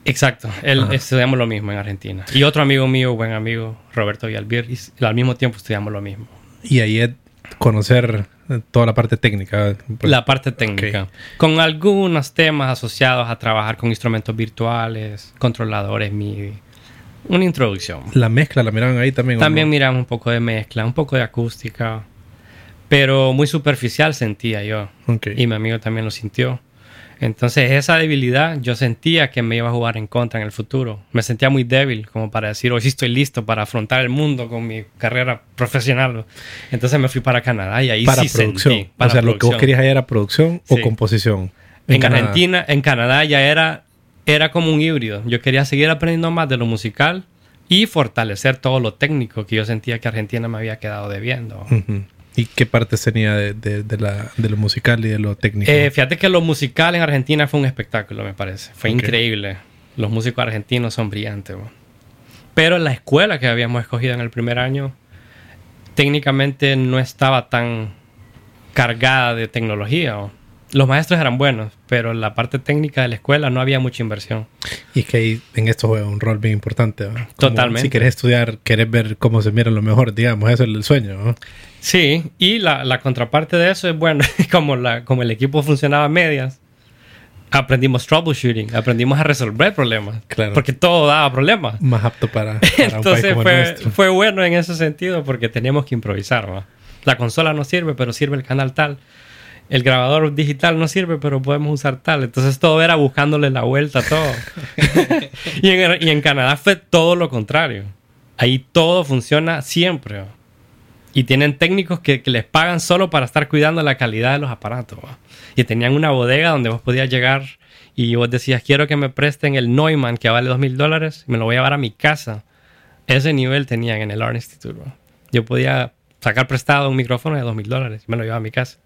A: Exacto, él
B: Ajá.
A: estudiamos lo mismo en Argentina. Y otro amigo mío, buen amigo, Roberto Villalbir, y al mismo tiempo estudiamos lo mismo.
B: Y ahí es conocer toda la parte técnica.
A: La parte técnica. Con algunos temas asociados a trabajar con instrumentos virtuales, controladores MIDI. Una introducción.
B: la mezcla la miraban ahí también. ¿o
A: También
B: no?
A: miramos un poco de mezcla, un poco de acústica, pero muy superficial sentía yo. Y mi amigo también lo sintió. Entonces esa debilidad yo sentía que me iba a jugar en contra en el futuro. Me sentía muy débil como para decir, hoy sí estoy listo para afrontar el mundo con mi carrera profesional. Entonces me fui para Canadá y ahí
B: para
A: sí
B: producción.
A: sentí. Para
B: o sea, lo que vos
A: producción.
B: querías era producción o composición.
A: En,
B: Canadá.
A: Argentina, en Canadá ya era, era como un híbrido. Yo quería seguir aprendiendo más de lo musical y fortalecer todo lo técnico que yo sentía que Argentina me había quedado debiendo.
B: Ujú. ¿Y qué partes tenía de, de, de la, de lo musical y de lo técnico?
A: Eh, fíjate que lo musical en Argentina fue un espectáculo, me parece. Fue increíble. Los músicos argentinos son brillantes. bo. Pero la escuela que habíamos escogido en el primer año técnicamente no estaba tan cargada de tecnología. ¿o? Los maestros eran buenos, pero en la parte técnica de la escuela no había mucha inversión.
B: Y es que ahí en esto juega un rol bien importante. ¿no? Como
A: Totalmente.
B: Si quieres estudiar, querés ver cómo se mira lo mejor, digamos, eso es el sueño. ¿no?
A: Sí, y la, la contraparte de eso es, bueno, como, la, como el equipo funcionaba a medias, aprendimos troubleshooting, aprendimos a resolver problemas.
B: Claro.
A: Porque todo daba problemas.
B: Más apto para, para un país
A: Entonces
B: como el
A: fue,
B: nuestro.
A: fue bueno en ese sentido porque teníamos que improvisar. ¿va? La consola no sirve, pero sirve el canal tal. El grabador digital no sirve, pero podemos usar tal. Entonces todo era buscándole la vuelta a todo. y, en, y en Canadá fue todo lo contrario. Ahí todo funciona siempre. Y tienen técnicos que, que les pagan solo para estar cuidando la calidad de los aparatos. Y tenían una bodega donde vos podías llegar y vos decías, quiero que me presten el Neumann que vale dos mil dólares, me lo voy a llevar a mi casa. Ese nivel tenían en el Art Institute. Yo podía sacar prestado un micrófono de dos mil dólares y me lo llevaba a mi casa.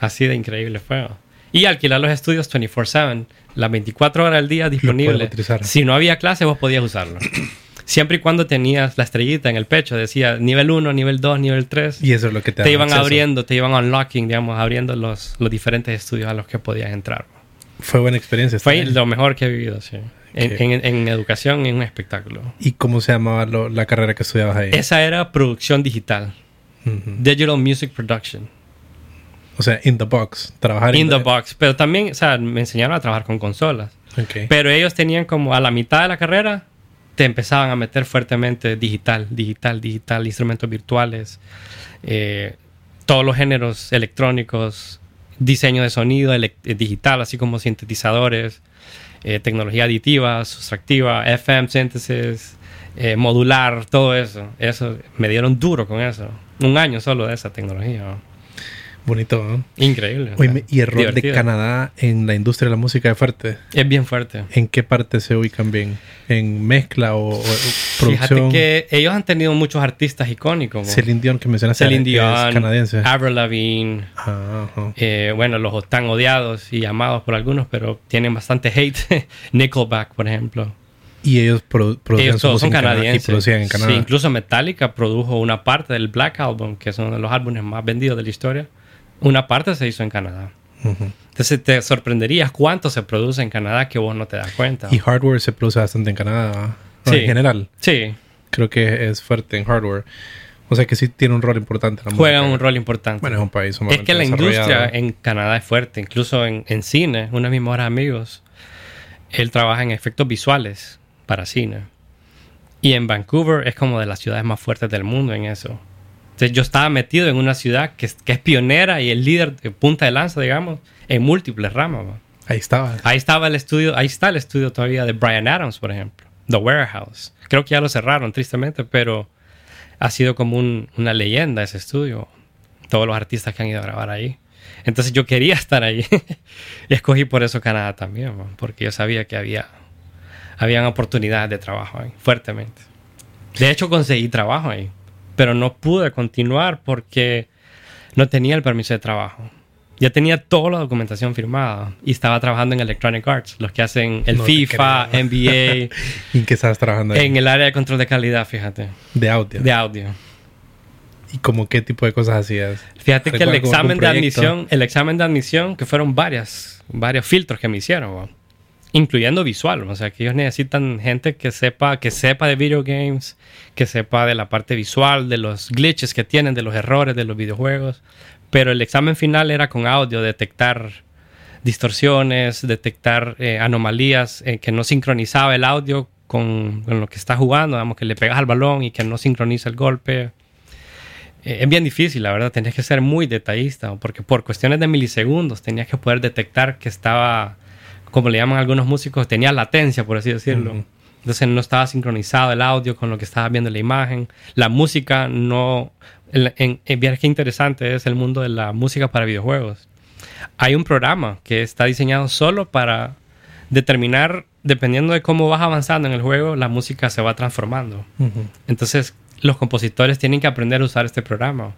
A: Así de increíble fue. Y alquilar los estudios 24/7, las 24 horas del día disponible. Si no había clase, vos podías usarlo. Siempre y cuando tenías la estrellita en el pecho, decía nivel 1, nivel 2, nivel 3
B: Y eso es lo que te,
A: te iban
B: acceso.
A: abriendo, te iban unlocking, digamos, abriendo los, los diferentes estudios a los que podías entrar.
B: Fue buena experiencia.
A: Fue lo mejor que he vivido, sí. En, en- en educación, en un espectáculo.
B: ¿Y cómo se llamaba lo- la carrera que estudiabas ahí?
A: Esa era producción digital,
B: Ujú.
A: Digital Music Production,
B: O sea, in the box. Trabajar
A: in the box. Pero también, o sea, me enseñaron a trabajar con consolas.
B: Ok.
A: Pero ellos tenían como a la mitad de la carrera, te empezaban a meter fuertemente digital, digital, digital, instrumentos virtuales, eh, todos los géneros electrónicos, diseño de sonido eh, digital, así como sintetizadores, eh, tecnología aditiva, sustractiva, FM synthesis, eh, modular, todo eso. Eso me dieron duro con eso. Un año solo de esa tecnología. ¿no?
B: Bonito, ¿no?
A: Increíble.
B: ¿Y el rol de. Canadá en la industria de la música es fuerte?
A: Es bien fuerte.
B: ¿En qué parte se ubican bien? ¿En mezcla o, o
A: Fíjate
B: producción?
A: que ellos han tenido muchos artistas icónicos.
B: Celine Dion que mencionaste
A: Celine
B: es
A: Dion,
B: canadiense.
A: Avril Lavigne,
B: Ah,
A: eh, bueno, los tan odiados y amados por algunos, pero tienen bastante hate. Nickelback, por ejemplo.
B: Y ellos produ- producían
A: Ellos todos son
B: Canadá
A: canadienses.
B: y producían en Canadá.
A: Sí, incluso Metallica produjo una parte del Black Album, que es uno de los álbumes más vendidos de la historia. Una parte se hizo en Canadá. Entonces te sorprenderías cuánto se produce en Canadá que vos no te das cuenta.
B: Y hardware se produce bastante en Canadá. ¿va? No,
A: Sí.
B: En general,
A: Sí,
B: creo que es fuerte en hardware. O sea que sí tiene un rol importante en la música.
A: un rol importante.
B: Bueno, es un país
A: Es que la industria en Canadá es fuerte, incluso en, en cine. Uno de mis mejores amigos, él trabaja en efectos visuales para cine. Y en Vancouver es como de las ciudades más fuertes del mundo en eso. Entonces yo estaba metido en una ciudad que es, que es pionera y el líder de punta de lanza, digamos, en múltiples ramas.
B: Ahí estaba.
A: Ahí estaba el estudio, ahí está el estudio todavía de Brian Adams, por ejemplo. The Warehouse. Creo que ya lo cerraron, tristemente, pero ha sido como un- una leyenda ese estudio. Todos los artistas que han ido a grabar ahí. Entonces yo quería estar ahí. y escogí por eso Canadá también, porque yo sabía que había habían oportunidades de trabajo ahí, fuertemente. De hecho, conseguí trabajo ahí, pero no pude continuar porque no tenía el permiso de trabajo. Ya tenía toda la documentación firmada y estaba trabajando en Electronic Arts, los que hacen el
B: No
A: FIFA. NBA,
B: ¿Y en qué estabas trabajando ahí?
A: en el área de control de calidad, fíjate,
B: De audio.
A: de audio.
B: ¿Y como qué tipo de cosas hacías?
A: Fíjate que el
B: ¿Recuerdas algún
A: examen de admisión, el examen de admisión, que fueron varias, varios filtros que me hicieron. Incluyendo visual, o sea, que ellos necesitan gente que sepa, que sepa de video games, que sepa de la parte visual, de los glitches que tienen, de los errores de los videojuegos, pero el examen final era con audio, detectar distorsiones, detectar eh, anomalías, eh, que no sincronizaba el audio con, lo que está jugando, digamos, que le pegas al balón y que no sincroniza el golpe. Eh, es bien difícil, la verdad, tenías que ser muy detallista, porque por cuestiones de milisegundos tenías que poder detectar que estaba, como le llaman algunos músicos, tenía latencia, por así decirlo.
B: Ujú.
A: Entonces no estaba sincronizado el audio con lo que estaba viendo en la imagen. La música no... En, en, qué interesante es el mundo de la música para videojuegos. Hay un programa que está diseñado solo para determinar, dependiendo de cómo vas avanzando en el juego, la música se va transformando.
B: Ujú.
A: Entonces, los compositores tienen que aprender a usar este programa.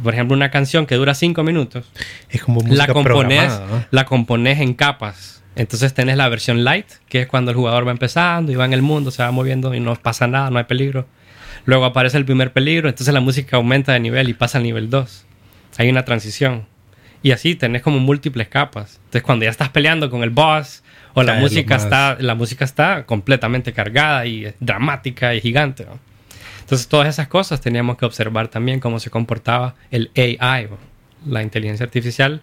A: Por ejemplo, una canción que dura cinco minutos,
B: Es como música
A: la compones,
B: programada, ¿no?
A: la compones en capas. Entonces tenés la versión light, que es cuando el jugador va empezando y va en el mundo, se va moviendo y no pasa nada, no hay peligro. Luego aparece el primer peligro, entonces la música aumenta de nivel y pasa al nivel 2. Hay una transición. Y así tenés como múltiples capas. Entonces cuando ya estás peleando con el boss o la música está la música está completamente cargada y dramática y gigante. ¿no? Entonces todas esas cosas teníamos que observar también cómo se comportaba el AI, ¿no? la inteligencia artificial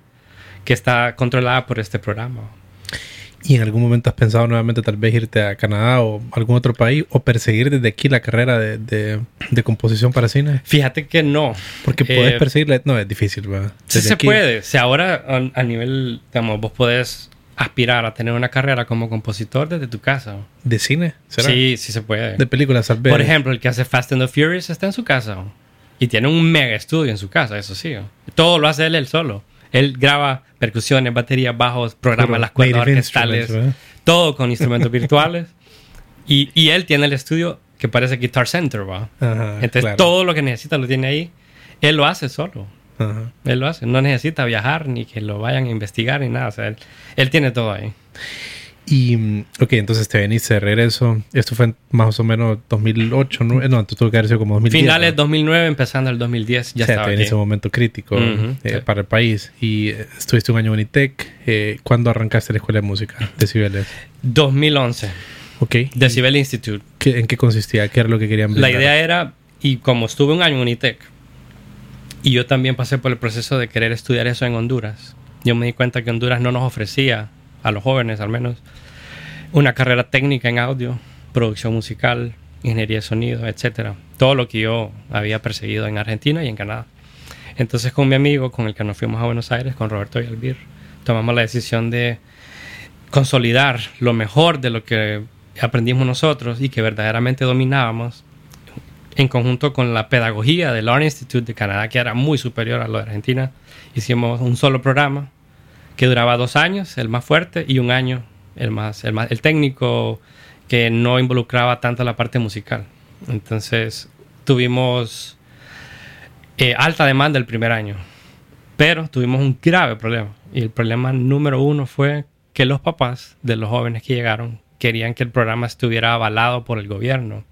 A: que está controlada por este programa. ¿no?
B: ¿Y en algún momento has pensado nuevamente tal vez irte a Canadá o algún otro país o perseguir desde aquí la carrera de, de- de composición para cine?
A: Fíjate que no.
B: Porque puedes
A: Eh,
B: perseguirla. No, es difícil, ¿verdad?
A: Sí se
B: aquí-
A: puede. Si ahora a, a nivel, digamos, vos podés aspirar a tener una carrera como compositor desde tu casa.
B: ¿De cine? ¿Será?
A: Sí, sí se puede.
B: De películas, tal vez.
A: Por ejemplo, el que hace Fast and the Furious está en su casa. Y tiene un mega estudio en su casa, eso sí. Todo lo hace él, él solo. Él graba percusiones, baterías, bajos, programa las cuerdas orquestales, todo con instrumentos virtuales. Y, y él tiene el estudio que parece Guitar Center, ¿va?
B: Ajá,
A: Entonces
B: claro.
A: todo lo que necesita lo tiene ahí. Él lo hace solo.
B: Ajá.
A: Él lo hace. No necesita viajar ni que lo vayan a investigar ni nada. O sea, él, él tiene todo ahí.
B: Y, ok, entonces te veniste de regreso. Esto fue en más o menos 2008, ¿no? Eh, No, tú tuvo que haber sido como 2010.
A: Finales
B: ¿no?
A: 2009, empezando el 2010, ya
B: o sea,
A: estaba
B: te en
A: aquí.
B: ese momento crítico
A: Ujú,
B: eh,
A: sí.
B: para el país. Y eh, estuviste un año en Unitec. Eh, ¿Cuándo arrancaste la escuela de música? Decibeles.
A: 2011,
B: Ok.
A: Decibel Institute.
B: ¿Qué- ¿En qué consistía? ¿Qué era lo que querían
A: La
B: brindar?
A: idea era, y como estuve un año en Unitec, y yo también pasé por el proceso de querer estudiar eso en Honduras, yo me di cuenta que Honduras no nos ofrecía, a los jóvenes al menos, una carrera técnica en audio, producción musical, ingeniería de sonido, etcétera. Todo lo que yo había perseguido en Argentina y en Canadá. Entonces con mi amigo, con el que nos fuimos a Buenos Aires, con Roberto Yalbir, tomamos la decisión de consolidar lo mejor de lo que aprendimos nosotros y que verdaderamente dominábamos en conjunto con la pedagogía del Art Institute de Canadá, que era muy superior a lo de Argentina. Hicimos un solo programa que duraba dos años, el más fuerte, y un año, el más, el técnico, que no involucraba tanto la parte musical. Entonces tuvimos eh, alta demanda el primer año, pero tuvimos un grave problema. Y el problema número uno fue que los papás de los jóvenes que llegaron querían que el programa estuviera avalado por el gobierno.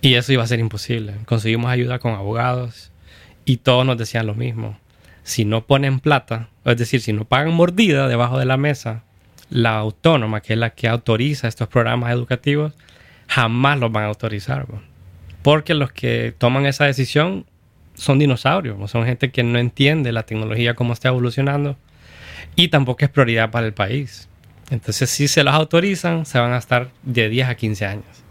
A: Y eso iba a ser imposible. Conseguimos ayuda con abogados y todos nos decían lo mismo. Si no ponen plata, es decir, si no pagan mordida debajo de la mesa, la autónoma, que es la que autoriza estos programas educativos, jamás los van a autorizar. Porque los que toman esa decisión son dinosaurios, ¿no? son gente que no entiende la tecnología cómo está evolucionando y tampoco es prioridad para el país. Entonces, si se los autorizan, se van a estar de 10 a 15 años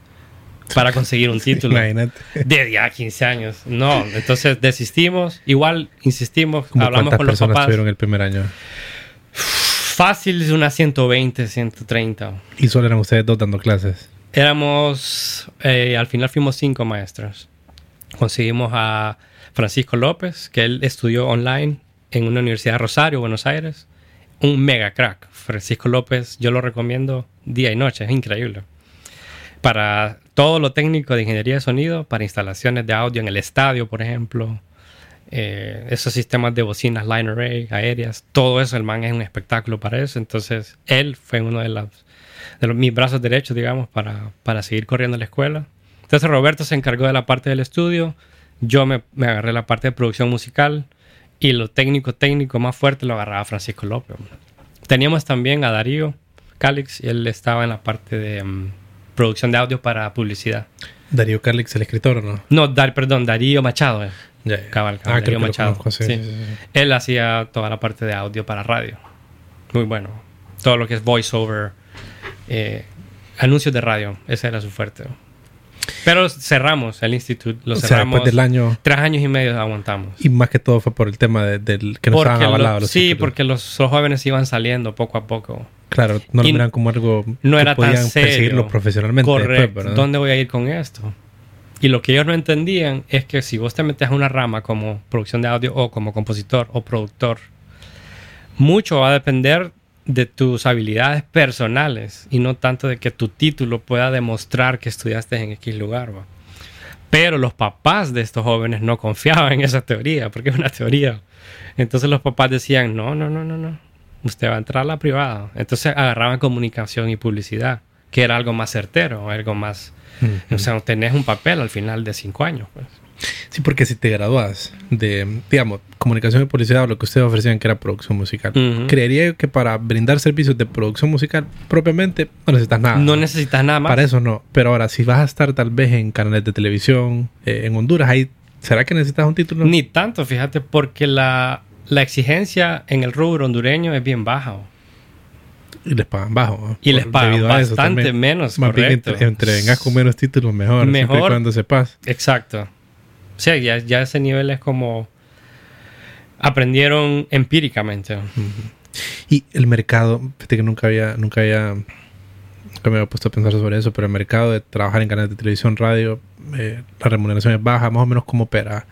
A: para conseguir un título.
B: Imagínate.
A: De 10 a 15 años. No, entonces desistimos. Igual insistimos,
B: ¿Cómo
A: hablamos
B: ¿Cuántas
A: con los
B: personas
A: papás.
B: tuvieron el primer año?
A: Fácil, unas 120, 130.
B: Y solo eran ustedes dos dando clases.
A: Éramos, eh, al final fuimos cinco maestros. Conseguimos a Francisco López, que él estudió online en una universidad de Rosario, Buenos Aires. Un mega crack. Francisco López, yo lo recomiendo día y noche, es increíble. Para todo lo técnico de ingeniería de sonido, para instalaciones de audio en el estadio, por ejemplo, eh, esos sistemas de bocinas line array, aéreas, todo eso, el man es un espectáculo para eso. Entonces, él fue uno de, las, de los, mis brazos derechos, digamos, para, para seguir corriendo la escuela. Entonces, Roberto se encargó de la parte del estudio, yo me, me agarré la parte de producción musical y lo técnico, técnico más fuerte lo agarraba Francisco López. Teníamos también a Darío Calix, y él estaba en la parte de mm, producción de audio para publicidad.
B: Darío Calix, el escritor, ¿o no?
A: No, Dar, perdón, Darío Machado. eh.
B: Ya.
A: Cabal, cabal,
B: Ah,
A: Darío
B: lo
A: Machado.
B: conozco, sí.
A: Él hacía toda la parte de audio para radio. Muy bueno. Todo lo que es voiceover, eh, anuncios de radio, ese era su fuerte. Pero cerramos el instituto, lo
B: O sea,
A: cerramos.
B: después del año.
A: Tres años y medio aguantamos.
B: Y más que todo fue por el tema de- del que no
A: Porque
B: estaban
A: lo-
B: avalados los
A: sí,
B: títulos.
A: porque los, los jóvenes iban saliendo poco a poco.
B: Claro, no lo
A: y
B: miran como algo
A: No
B: que
A: era tan
B: podían
A: serio.
B: perseguirlo profesionalmente
A: Correcto. ¿Dónde voy a ir con esto? Y lo que ellos no entendían es que si vos te metes a una rama como producción de audio o como compositor o productor, mucho va a depender de tus habilidades personales y no tanto de que tu título pueda demostrar que estudiaste en X lugar. ¿va? Pero los papás de estos jóvenes no confiaban en esa teoría, porque es una teoría. Entonces los papás decían, no, no, no, no, no, usted va a entrar a la privada. Entonces agarraban comunicación y publicidad, que era algo más certero, algo más... O sea, tenés un papel al final de cinco años. Pues.
B: Sí, porque si te graduas de, digamos, comunicación y publicidad, lo que ustedes ofrecían que era producción musical, creería que para brindar servicios de producción musical propiamente no necesitas nada.
A: No necesitas nada más.
B: Para eso no. Pero ahora, si vas a estar tal vez en canales de televisión, eh, en Honduras, ahí, ¿será que necesitas un título?
A: Ni tanto, fíjate, porque la, la exigencia en el rubro hondureño es bien baja. ¿o?
B: Y les pagan bajo. ¿no?
A: Y les pagan
B: eso
A: bastante menos,
B: Más bien
A: correcto.
B: entre, entre vengas con menos títulos, mejor. Siempre y
A: Mejor.
B: cuando sepas.
A: Exacto. O sea, ya, ya ese nivel es como... Aprendieron empíricamente.
B: Y el mercado, fíjate que nunca había, nunca había, nunca me había puesto a pensar sobre eso, pero el mercado de trabajar en canales de televisión, radio, eh, la remuneración es baja, más o menos como opera.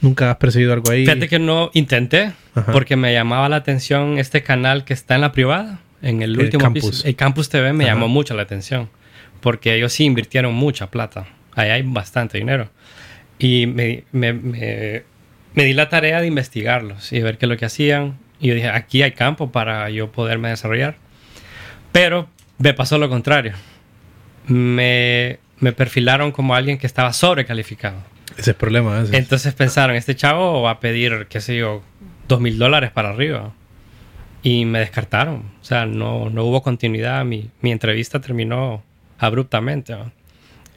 B: Nunca has percibido algo ahí.
A: Fíjate que no intenté,
B: Ajá.
A: porque me llamaba la atención este canal que está en la privada, en el,
B: El
A: último
B: Campus.
A: piso. El Campus TV me
B: Ajá.
A: llamó mucho la atención, porque ellos sí invirtieron mucha plata. Ahí hay bastante dinero. Y me, me- me- me di la tarea de investigarlos y ver qué es lo que hacían. Y yo dije, aquí hay campo para yo poderme desarrollar. Pero me pasó lo contrario. Me, me perfilaron como alguien que estaba sobrecalificado.
B: Ese es el problema. veces.
A: Entonces pensaron, este chavo va a pedir, qué sé yo, dos mil dólares para arriba. Y me descartaron. O sea, no, no hubo continuidad. Mi, mi entrevista terminó abruptamente. ¿no?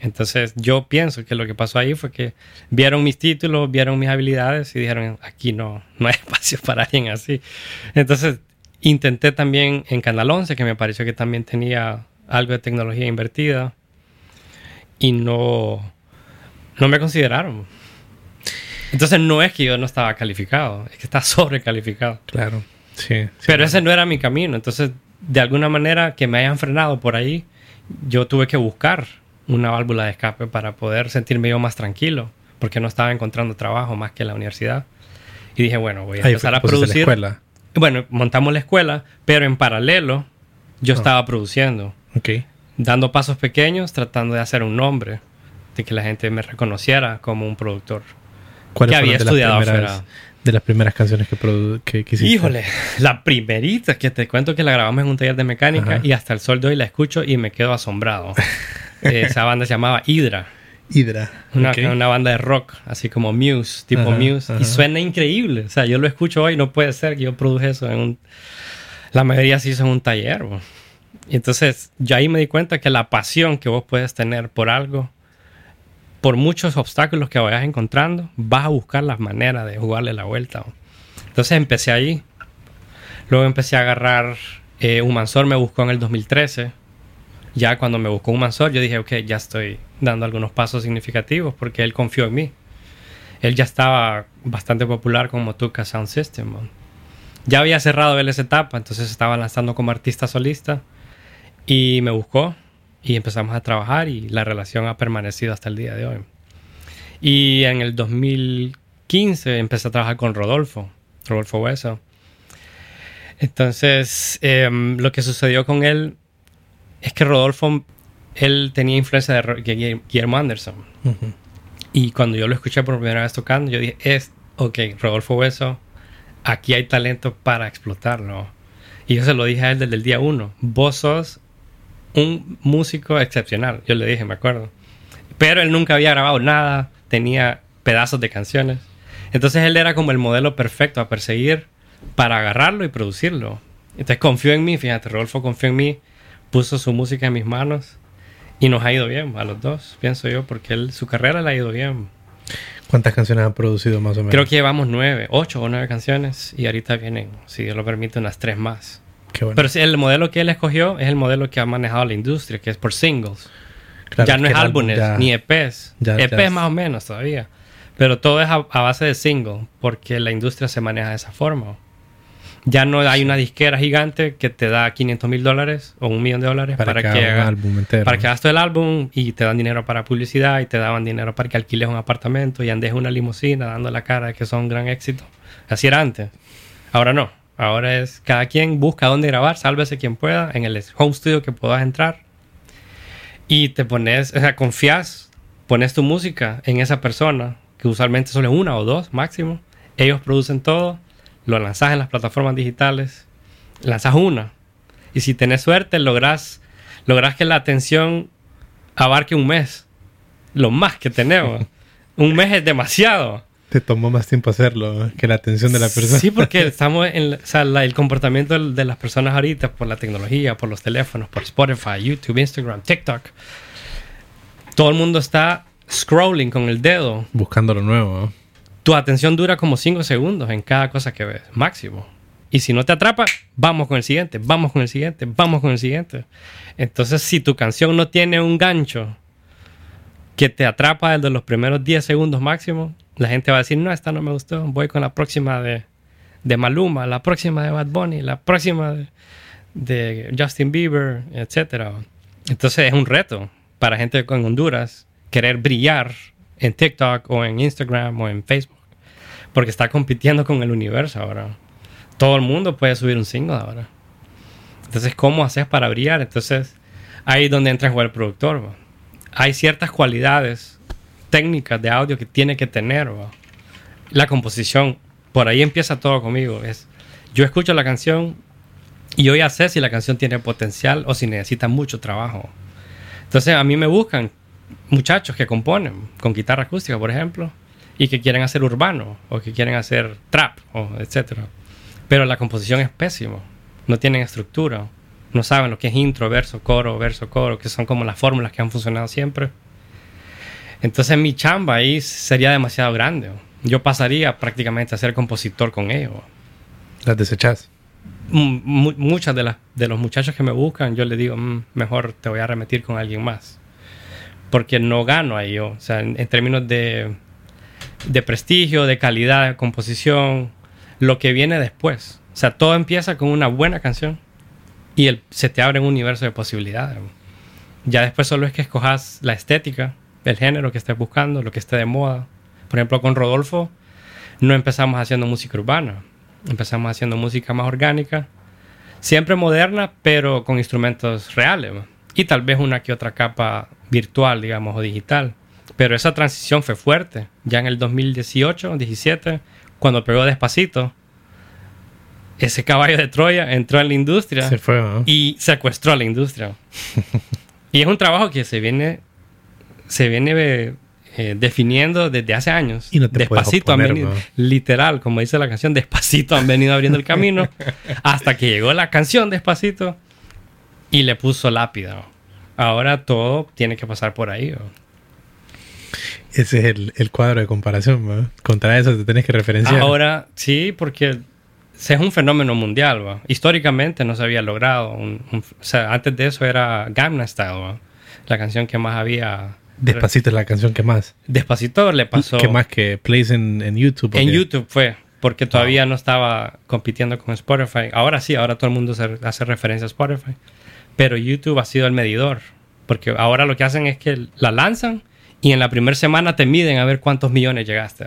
A: Entonces yo pienso que lo que pasó ahí fue que vieron mis títulos, vieron mis habilidades y dijeron, aquí no, no hay espacio para alguien así. Entonces intenté también en Canal 11, que me pareció que también tenía algo de tecnología invertida. Y no, no me consideraron. Entonces no es que yo no estaba calificado, es que estaba sobrecalificado.
B: Claro. Sí. sí.
A: Pero ese no era mi camino. Entonces, de alguna manera que me hayan frenado por ahí, yo tuve que buscar una válvula de escape para poder sentirme yo más tranquilo, porque no estaba encontrando trabajo más que la universidad. Y dije, bueno, voy a
B: Ahí
A: empezar a
B: pusiste la
A: producir.
B: escuela.
A: Bueno, montamos la escuela, pero en paralelo yo
B: Ah.
A: estaba produciendo,
B: Ok.
A: dando pasos pequeños, tratando de hacer un nombre, de que la gente me reconociera como un productor.
B: ¿Cuáles
A: Que había
B: fueron de las
A: estudiado
B: primeras- de las primeras canciones que, que, que hiciste?
A: Híjole, la primerita que te cuento que la grabamos en un taller de mecánica
B: Ajá.
A: y hasta el sol de hoy la escucho y me quedo asombrado. Esa banda se llamaba Hydra,
B: Hydra.
A: una,
B: Ok.
A: una banda de rock, así como Muse, tipo
B: Ajá,
A: Muse,
B: ajá.
A: y suena increíble. O sea, yo lo escucho hoy, no puede ser que yo produje eso en un... La mayoría se hizo en un taller. bo. Y entonces, yo ahí me di cuenta que la pasión que vos puedes tener por algo, por muchos obstáculos que vayas encontrando, vas a buscar las maneras de jugarle la vuelta. Entonces empecé ahí. Luego empecé a agarrar... Eh, un Mansor me buscó en el 2013. Ya cuando me buscó un Mansor, yo dije, ok, ya estoy dando algunos pasos significativos porque él confió en mí. Él ya estaba bastante popular con Motuca Sound System. Ya había cerrado él esa etapa, entonces estaba lanzando como artista solista. Y me buscó y empezamos a trabajar y la relación ha permanecido hasta el día de hoy. Y en el 2015 empecé a trabajar con Rodolfo, Rodolfo Hueso. Entonces, em, lo que sucedió con él es que Rodolfo, él tenía influencia de Guillermo Anderson. Y cuando yo lo escuché por primera vez tocando, yo dije, es, ok, Rodolfo Hueso, aquí hay talento para explotarlo. Y yo se lo dije a él desde el día uno. Vos sos un músico excepcional. Yo le dije, me acuerdo. Pero él nunca había grabado nada, tenía pedazos de canciones. Entonces él era como el modelo perfecto a perseguir para agarrarlo y producirlo. Entonces confió en mí, fíjate, Rodolfo confió en mí, puso su música en mis manos y nos ha ido bien a los dos, pienso yo, porque él, su carrera le ha ido bien.
B: ¿Cuántas canciones han producido más o menos?
A: Creo que llevamos nueve, ocho o nueve canciones y ahorita vienen, si Dios lo permite, unas tres más.
B: Qué bueno.
A: Pero sí, el modelo que él escogió es el modelo que ha manejado la industria, que es por singles.
B: Claro,
A: ya no es álbumes
B: ya-
A: ni EPs.
B: ya-
A: EPs
B: ya-
A: más o menos todavía. Pero todo es a, a base de single, porque la industria se maneja de esa forma. Ya no hay una disquera gigante que te da 500 mil dólares o un millón de dólares
B: para,
A: para,
B: que,
A: que,
B: haga
A: para que hagas todo el álbum y te dan dinero para publicidad y te daban dinero para que alquiles un apartamento y andes una limusina dando la cara de que son un gran éxito. Así era antes. Ahora no. Ahora es cada quien busca dónde grabar, sálvese quien pueda, en el home studio que puedas entrar y te pones, o sea, confías, pones tu música en esa persona, que usualmente solo es una o dos máximo. Ellos producen todo, lo lanzas en las plataformas digitales, lanzas una. Y si tenés suerte, logras, logras que la atención abarque un mes. Lo más que tenemos. Un mes es demasiado.
B: Te tomó más tiempo hacerlo que la atención de la persona.
A: Sí, porque estamos en o sea, la- el comportamiento de las personas ahorita por la tecnología, por los teléfonos, por Spotify, YouTube, Instagram, TikTok. Todo el mundo está scrolling con el dedo.
B: Buscando lo nuevo. ¿no?
A: Tu atención dura como 5 segundos en cada cosa que ves, máximo. Y si no te atrapa, vamos con el siguiente, vamos con el siguiente, vamos con el siguiente. Entonces, si tu canción no tiene un gancho que te atrapa desde los primeros 10 segundos máximo, la gente va a decir, no, esta no me gustó, voy con la próxima de, de Maluma, la próxima de Bad Bunny, la próxima de, Justin Bieber, etc. Entonces es un reto para gente con Honduras querer brillar en TikTok o en Instagram o en Facebook, porque está compitiendo con el universo ahora. Todo el mundo puede subir un single ahora. Entonces, ¿cómo haces para brillar? Entonces, ahí es donde entra jugar el productor. Hay ciertas cualidades técnicas de audio que tiene que tener. La composición, por ahí empieza todo conmigo. Es, yo escucho la canción y yo ya sé si la canción tiene potencial o si necesita mucho trabajo. Entonces, a mí me buscan muchachos que componen con guitarra acústica, por ejemplo, y que quieren hacer urbano o que quieren hacer trap, o etcétera. Pero la composición es pésima. No tienen estructura. No saben lo que es intro, verso, coro, verso, coro, que son como las fórmulas que han funcionado siempre. Entonces mi chamba ahí sería demasiado grande. Yo pasaría prácticamente a ser compositor con ellos.
B: Las desechás.
A: M- mu- muchas de, las de los muchachos que me buscan, yo les digo, "Mm, mejor te voy a remitir con alguien más. Porque no gano ahí yo. O sea, en, en términos de, de prestigio, de calidad de composición, lo que viene después. O sea, todo empieza con una buena canción y el, se te abre un universo de posibilidades. Ya después solo es que escojas la estética, el género que estés buscando, lo que esté de moda. Por ejemplo, con Rodolfo no empezamos haciendo música urbana, empezamos haciendo música más orgánica, siempre moderna, pero con instrumentos reales. Y tal vez una que otra capa virtual, digamos, o digital. Pero esa transición fue fuerte. Ya en el 2018, 17, cuando pegó Despacito, ese caballo de Troya entró en la industria
B: Se fue, ¿no?
A: y secuestró a la industria. y es un trabajo que se viene, se viene eh, definiendo desde hace años.
B: Y no te puedes
A: despacito han
B: oponer,
A: venido,
B: ¿no?
A: literal, como dice la canción, despacito han venido abriendo el camino hasta que llegó la canción despacito y le puso lápida. ¿no? Ahora todo tiene que pasar por ahí.
B: Ese es el, el cuadro de comparación. Contra eso te tenés que referenciar.
A: Ahora sí, porque es un fenómeno mundial. Históricamente no se había logrado. un- un- o sea, antes de eso era Gamma Style, la canción que más había.
B: Despacito es la canción que más.
A: Despacito le pasó.
B: Que más que plays en, en YouTube.
A: En YouTube fue, porque todavía no estaba compitiendo con Spotify. Ahora sí, ahora todo el mundo se- hace referencia a Spotify. Pero YouTube ha sido el medidor. Porque ahora lo que hacen es que la lanzan y en la primera semana te miden a ver cuántos millones llegaste.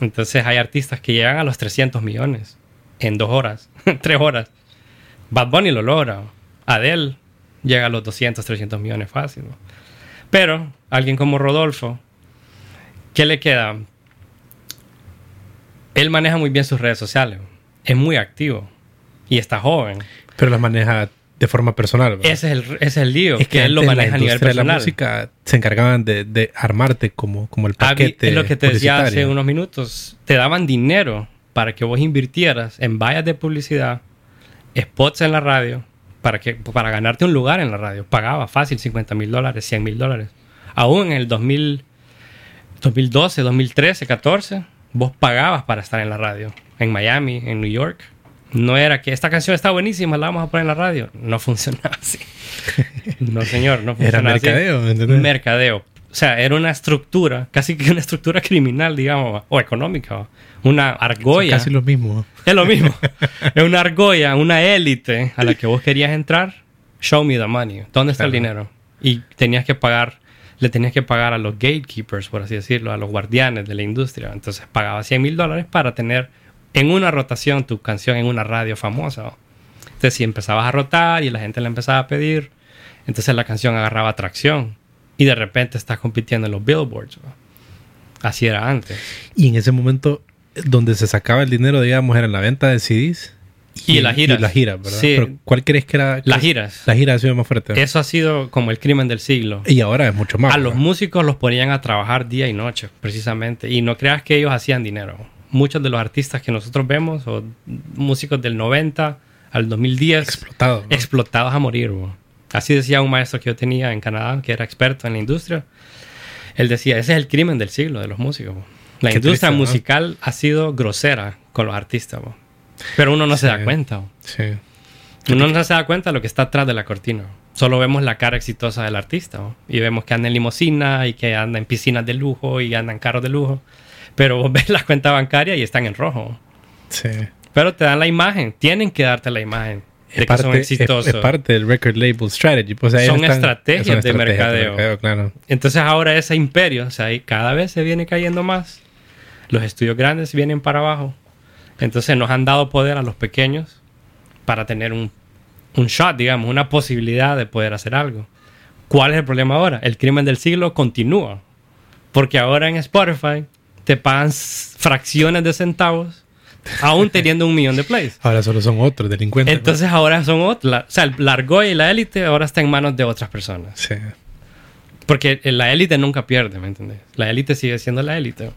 A: Entonces hay artistas que llegan a los 300 millones en dos horas, tres horas. Bad Bunny lo logra. Adele llega a los 200, 300 millones fácil. ¿no? Pero alguien como Rodolfo, ¿qué le queda? Él maneja muy bien sus redes sociales. Es muy activo. Y está joven.
B: Pero las maneja de forma personal. ¿verdad?
A: Ese es el, ese es el lío.
B: Es
A: que, él lo
B: la
A: maneja a nivel
B: industria de
A: personal.
B: La música se encargaban de, de armarte como, como el paquete.
A: es lo que te decía hace unos minutos. Te daban dinero para que vos invirtieras en vallas de publicidad, spots en la radio, para, que, para ganarte un lugar en la radio. Pagaba fácil 50 mil dólares, 100 mil dólares. Aún en el 2000, 2012, 2013, 14, vos pagabas para estar en la radio. En Miami, en New York. No era que esta canción está buenísima, la vamos a poner en la radio. No funcionaba así. No, señor, no
B: Era
A: funcionaba así.
B: mercadeo, ¿me entendés?
A: Mercadeo. O sea, era una estructura, casi que una estructura criminal, digamos, o económica. Una argolla.
B: casi lo mismo.
A: Es lo mismo. es una argolla, una élite a la que vos querías entrar. Show me the money. ¿Dónde está el
B: Claro.
A: dinero? Y tenías que pagar, le tenías que pagar a los gatekeepers, por así decirlo, a los guardianes de la industria. Entonces pagaba 100 mil dólares para tener en una rotación tu canción en una radio famosa. Entonces si empezabas a rotar y la gente la empezaba a pedir, entonces la canción agarraba atracción. Y de repente estás compitiendo en los billboards. ¿no? Así era antes.
B: Y en ese momento, donde se sacaba el dinero, digamos, era en la venta de CDs
A: Y, las giras.
B: Y las giras, ¿verdad?
A: Sí.
B: Pero ¿cuál crees que era?
A: Las giras.
B: La gira ha sido más fuerte.
A: Eso ha sido como el crimen del siglo.
B: Y ahora es mucho más.
A: A los músicos los ponían a trabajar día y noche, precisamente. Y no creas que ellos hacían dinero. Muchos de los artistas que nosotros vemos, o músicos del 90 al 2010,
B: Explotado. ¿no?
A: explotados a morir. Así decía un maestro que yo tenía en Canadá, que era experto en la industria. Él decía, ese es el crimen del siglo de los músicos. bo. La
B: Qué
A: industria
B: triste, ¿no?
A: musical ha sido grosera con los artistas. bo. Pero uno no se da cuenta. bo.
B: Sí.
A: Uno no se da cuenta de lo que está atrás de la cortina. Solo vemos la cara exitosa del artista. Y vemos que anda en limosina y que anda en piscinas de lujo y anda en carros de lujo. Pero vos ves la cuenta bancaria y están en rojo.
B: Sí.
A: Pero te dan la imagen. Tienen que darte la imagen de
B: Es
A: que son
B: parte, es,
A: exitosos.
B: es parte del record label strategy. Pues, ahí
A: Son
B: están-
A: estrategias
B: son
A: de
B: estrategias
A: mercadeo.
B: claro.
A: Entonces ahora ese imperio, o sea, cada vez se viene cayendo más. Los estudios grandes vienen para abajo. Entonces nos han dado poder a los pequeños para tener un, un shot, digamos, una posibilidad de poder hacer algo. ¿Cuál es el problema ahora? El crimen del siglo continúa. Porque ahora en Spotify te pagan fracciones de centavos, aún teniendo un millón de plays.
B: Ahora solo son otros delincuentes. ¿no?
A: Entonces ahora son otros. O sea, el Largo y la élite ahora está en manos de otras personas.
B: Sí.
A: Porque la élite nunca pierde, ¿me entiendes? La élite sigue siendo la élite.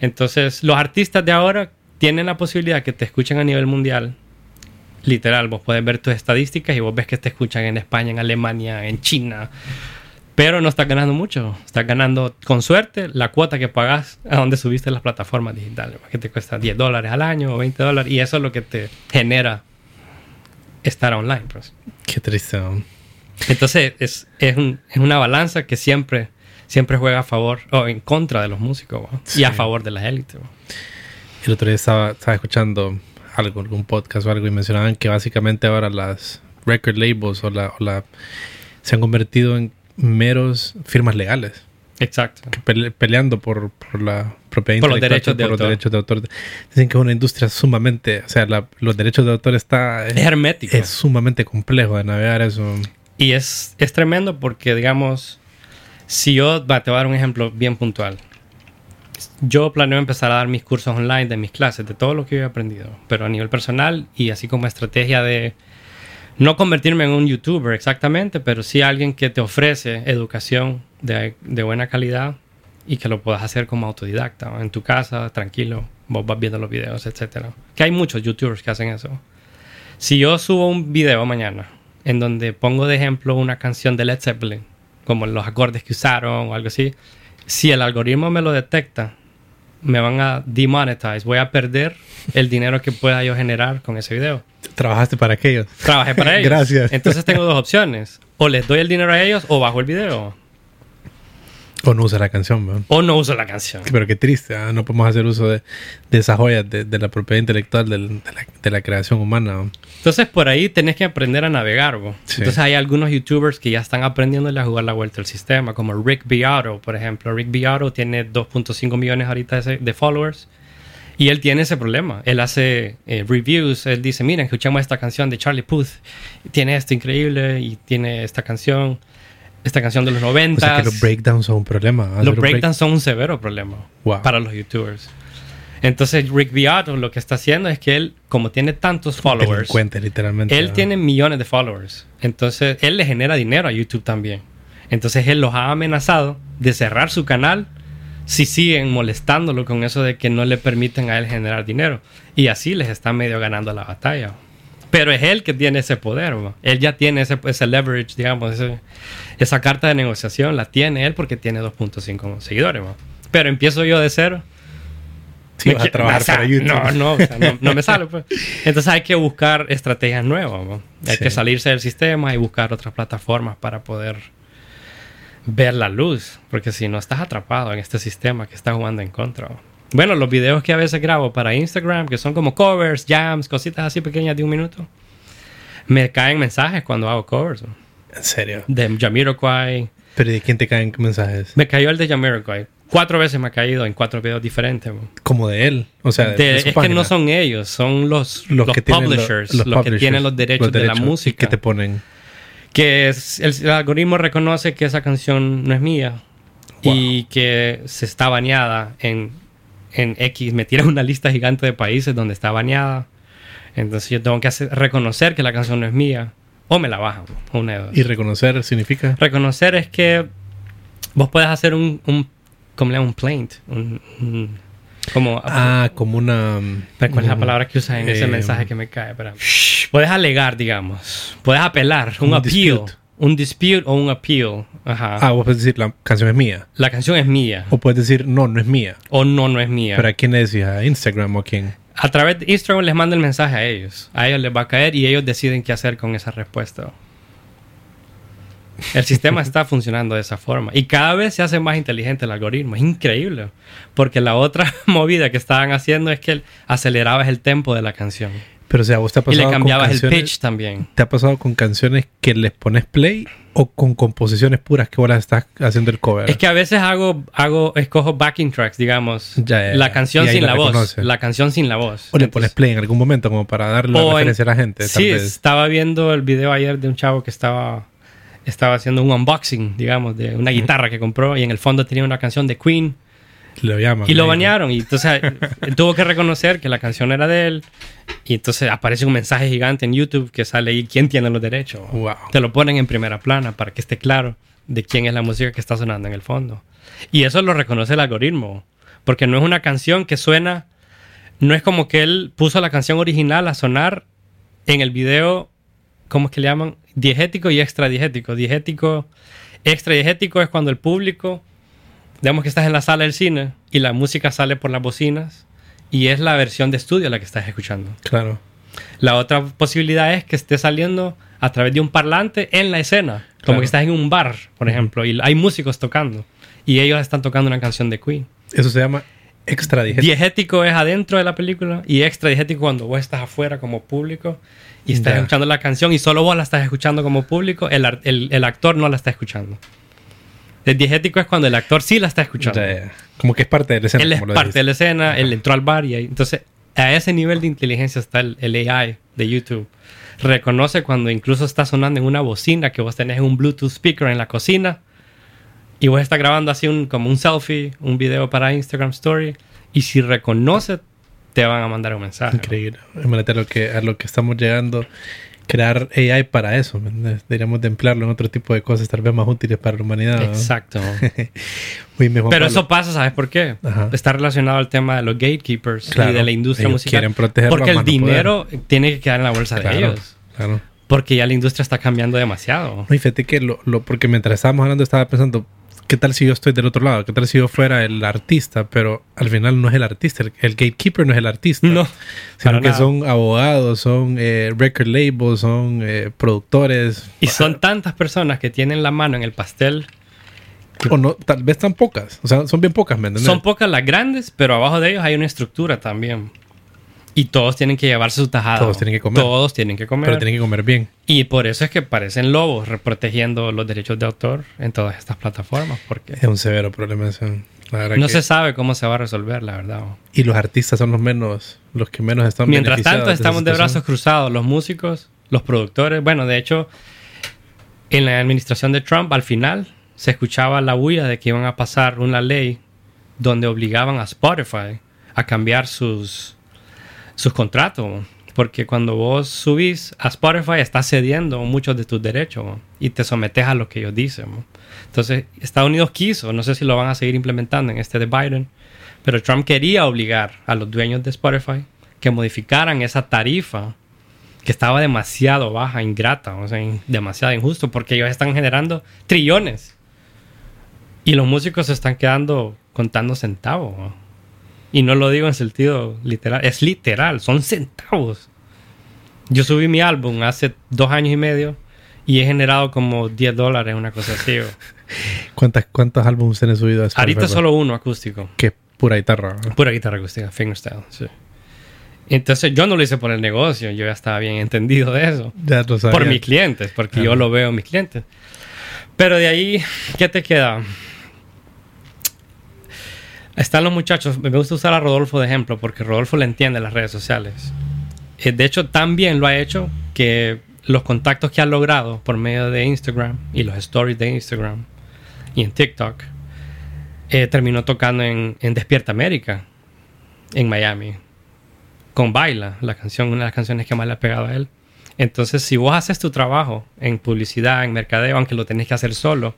A: Entonces, los artistas de ahora tienen la posibilidad que te escuchen a nivel mundial. Literal, vos puedes ver tus estadísticas y vos ves que te escuchan en España, en Alemania, en China. Pero no estás ganando mucho. Estás ganando, con suerte, la cuota que pagas a donde subiste las plataformas digitales. Que te cuesta 10 dólares al año o 20 dólares. Y eso es lo que te genera estar online. Pues.
B: Qué triste.
A: Entonces es, es, un- es una balanza que siempre, siempre juega a favor o en contra de los músicos ¿va? y
B: Sí.
A: a favor de la élite. ¿va?
B: El otro día estaba, estaba escuchando algo, algún podcast o algo y mencionaban que básicamente ahora las record labels o la, o la se han convertido en meros firmas legales
A: Exacto.
B: pele- peleando por, por la propiedad
A: Por los derechos de
B: por los
A: autor.
B: derechos de autor. Dicen que es una industria sumamente, o sea, la- los derechos de autor está
A: Es hermético.
B: es sumamente complejo de navegar eso.
A: Y es, es tremendo porque, digamos, si yo, va, te voy a dar un ejemplo bien puntual. Yo planeo empezar a dar mis cursos online de mis clases, de todo lo que yo he aprendido, pero a nivel personal y así como estrategia de no convertirme en un youtuber exactamente, pero sí alguien que te ofrece educación de, de buena calidad y que lo puedas hacer como autodidacta, ¿no? en tu casa, tranquilo, vos vas viendo los videos, etcétera. Que hay muchos youtubers que hacen eso. Si yo subo un video mañana en donde pongo de ejemplo una canción de Led Zeppelin, como los acordes que usaron o algo así, si el algoritmo me lo detecta, me van a demonetize, voy a perder el dinero que pueda yo generar con ese video.
B: Trabajaste para aquellos.
A: Trabajé para ellos.
B: Gracias.
A: Entonces tengo dos opciones. O les doy el dinero a ellos o bajo el video.
B: O no usa la canción.
A: O no uso la canción.
B: Pero qué triste, ¿ah? no podemos hacer uso de, de esas joyas de, de la propiedad intelectual de, la, creación humana.
A: Entonces por ahí tenés que aprender a navegar. bo.
B: Sí.
A: Entonces hay algunos youtubers que ya están aprendiéndole a jugar la vuelta al sistema, como Rick Beato, por ejemplo. Rick Beato tiene 2.5 millones ahorita de followers y él tiene ese problema. Él hace eh, reviews, él dice, miren, escuchamos esta canción de Charlie Puth, tiene esto increíble y tiene esta canción, esta canción de los 90.
B: O sea que los breakdowns son un problema.
A: Los
B: break-
A: breakdowns son un severo problema
B: Wow.
A: para los youtubers. Entonces Rick Beato lo que está haciendo es que él, como tiene tantos followers,
B: literalmente.
A: él
B: ¿no?
A: tiene millones de followers. Entonces, él le genera dinero a YouTube también. Entonces, él los ha amenazado de cerrar su canal si siguen molestándolo con eso de que no le permiten a él generar dinero. Y así les está medio ganando la batalla. Pero es él que tiene ese poder. Él ya tiene ese, ese leverage, digamos, ese- esa carta de negociación la tiene él porque tiene 2.5 seguidores. Pero empiezo yo de cero.
B: Sí, vas a trabajar
A: o sea,
B: para YouTube.
A: No, no, o sea, no, no me sale. Pues. Entonces hay que buscar estrategias nuevas. ¿no? Hay
B: Sí.
A: que salirse del sistema y buscar otras plataformas para poder ver la luz. Porque si no estás atrapado en este sistema que está jugando en contra. ¿no? Bueno, los videos que a veces grabo para Instagram, que son como covers, jams, cositas así pequeñas de un minuto, me caen mensajes cuando hago covers. ¿no?
B: En serio.
A: De Jamiroquai.
B: Pero ¿y de quién te caen mensajes?
A: Me cayó el de Jamiroquai. Cuatro veces me ha caído en cuatro videos diferentes. ¿no?
B: Como de él. O sea, de,
A: De-
B: de su
A: es que no son ellos, son los,
B: los,
A: los,
B: que
A: publishers, los, que
B: publishers,
A: tienen los derechos, de la música.
B: Que te ponen.
A: Que es- el, el algoritmo reconoce que esa canción no es mía y que se está baneada en, en X. Me tiran una lista gigante de países donde está baneada. Entonces yo tengo que hacer- reconocer que la canción no es mía o me la bajan. Una de dos.
B: Y reconocer significa.
A: Reconocer es que vos puedes hacer un, un como le llaman? Un plaint. Un, un- como,
B: Ah, como una.
A: pero ¿Cuál es la palabra que usas en ese
B: eh,
A: mensaje que me cae? Espera. Puedes alegar, digamos. Puedes apelar. Un,
B: Un
A: appeal.
B: dispute.
A: Un dispute o un appeal. Ajá.
B: Ah, vos puedes decir la canción es mía.
A: La canción es mía.
B: O puedes decir no, no es mía.
A: O no, no es mía.
B: ¿Pero a quién le decís? ¿A Instagram o a quién?
A: A través de Instagram les manda el mensaje a ellos. A ellos les va a caer y ellos deciden qué hacer con esa respuesta. El sistema está funcionando de esa forma. Y cada vez se hace más inteligente el algoritmo. Es increíble. Porque la otra movida que estaban haciendo es que acelerabas el tempo de la canción.
B: Pero o sea, vos te ha
A: Y
B: pasado
A: le
B: con
A: cambiabas el pitch también.
B: ¿Te ha pasado con canciones que les pones play o con composiciones puras que vos las estás haciendo el cover?
A: Es que a veces hago, hago, escojo backing tracks, digamos.
B: Ya, ya,
A: la
B: ya.
A: canción
B: Y ahí
A: sin
B: la
A: la, voz. La canción sin la voz.
B: o le
A: Entonces-
B: pones play en algún momento como para darle la
A: O en-
B: referencia a la gente. tal
A: Sí,
B: vez.
A: estaba viendo el video ayer de un chavo que estaba, estaba haciendo un unboxing, digamos, de una guitarra que compró y en el fondo tenía una canción de Queen
B: Lo llaman.
A: y lo
B: ahí.
A: banearon. Y entonces él tuvo que reconocer que la canción era de él. Y entonces aparece un mensaje gigante en YouTube que sale ahí, ¿quién tiene los derechos?
B: Wow.
A: Te lo ponen en primera plana para que esté claro de quién es la música que está sonando en el fondo. Y eso lo reconoce el algoritmo. Porque no es una canción que suena. No es como que él puso la canción original a sonar en el video. ¿Cómo es que le llaman? Diegético y extradiegético. Diegético. Extradiegético es cuando el público. Digamos que estás en la sala del cine y la música sale por las bocinas. Y es la versión de estudio la que estás escuchando.
B: Claro.
A: La otra posibilidad es que esté saliendo a través de un parlante en la escena. Como
B: Claro.
A: que estás en un bar, por ejemplo, y hay músicos tocando. Y ellos están tocando una canción de Queen.
B: Eso se llama extra digestivo.
A: Diegético es adentro de la película y extra diegético cuando vos estás afuera como público y estás escuchando la canción y solo vos la estás escuchando como público, el, el- el actor no la está escuchando. El diegético es cuando el actor sí la está escuchando.
B: Como que es parte de la escena.
A: Él es parte de la escena, él entró al bar y ahí. Entonces, a ese nivel de inteligencia está el, el AI de YouTube. Reconoce cuando incluso está sonando en una bocina que vos tenés un Bluetooth speaker en la cocina y vos estás grabando así un, como un selfie, un video para Instagram Story. Y si reconoce, te van a mandar un mensaje.
B: Increíble. Imagínate a lo que, a lo que estamos llegando. Crear AI para eso. Deberíamos de emplearlo en otro tipo de cosas tal vez más útiles para la humanidad. ¿no?
A: Exacto.
B: Juan
A: Pero
B: Pablo.
A: eso pasa, ¿sabes por qué?
B: Ajá.
A: Está relacionado al tema de los gatekeepers
B: Claro,
A: y de la industria musical.
B: quieren protegerlo
A: porque el dinero tiene que quedar en la bolsa de
B: Claro,
A: ellos.
B: claro.
A: Porque ya la industria está cambiando demasiado.
B: Y fíjate que lo, lo- porque mientras estábamos hablando estaba pensando, ¿qué tal si yo estoy del otro lado? ¿Qué tal si yo fuera el artista? Pero al final no es el artista, el, el gatekeeper no es el artista.
A: No,
B: Sino que
A: nada.
B: son abogados, son eh, record labels, son eh, productores.
A: Y son tantas personas que tienen la mano en el pastel.
B: O no, tal vez tan pocas. O sea, son bien pocas, ¿me entiendes?
A: Son pocas las grandes, pero abajo de ellos hay una estructura también. Y todos tienen que llevarse su tajada.
B: Todos tienen que comer.
A: Todos tienen que comer.
B: Pero tienen que comer bien.
A: Y por eso es que parecen lobos protegiendo los derechos de autor en todas estas plataformas. Porque
B: Es un severo problema eso.
A: No
B: que-
A: se sabe cómo se va a resolver, la verdad.
B: Y los artistas son los menos, los que menos están
A: Mientras tanto, estamos de
B: situación.
A: brazos cruzados. Los músicos, los productores. Bueno, de hecho, en la administración de Trump, al final, se escuchaba la bulla de que iban a pasar una ley donde obligaban a Spotify a cambiar sus, sus contratos. Porque cuando vos subís a Spotify, estás cediendo muchos de tus derechos y te sometes a lo que ellos dicen. Entonces, Estados Unidos quiso, no sé si lo van a seguir implementando en este de Biden, pero Trump quería obligar a los dueños de Spotify que modificaran esa tarifa que estaba demasiado baja, ingrata, o sea, demasiado injusto, porque ellos están generando trillones. Y los músicos se están quedando contando centavos. Y no lo digo en sentido literal, es literal, son centavos. Yo subí mi álbum hace dos años y medio y he generado como 10 dólares, una cosa así.
B: ¿Cuántas, ¿Cuántos álbumes han subido a?
A: Ahorita solo uno acústico.
B: Que es pura guitarra. ¿no?
A: Pura guitarra acústica, fingerstyle, sí. Entonces yo no lo hice por el negocio, yo ya estaba bien entendido de eso.
B: Ya lo sabía.
A: Por mis clientes, porque yo lo veo en mis clientes. Pero de ahí, ¿qué te queda? Están los muchachos, me gusta usar a Rodolfo de ejemplo, porque Rodolfo le entiende las redes sociales. Eh, De hecho, tan bien lo ha hecho que los contactos que ha logrado por medio de Instagram y los stories de Instagram y en TikTok, eh, terminó tocando en, en Despierta América, en Miami. con Baila, la canción, una de las canciones que más le ha pegado a él. Entonces, si vos haces tu trabajo en publicidad, en mercadeo, aunque lo tenés que hacer solo,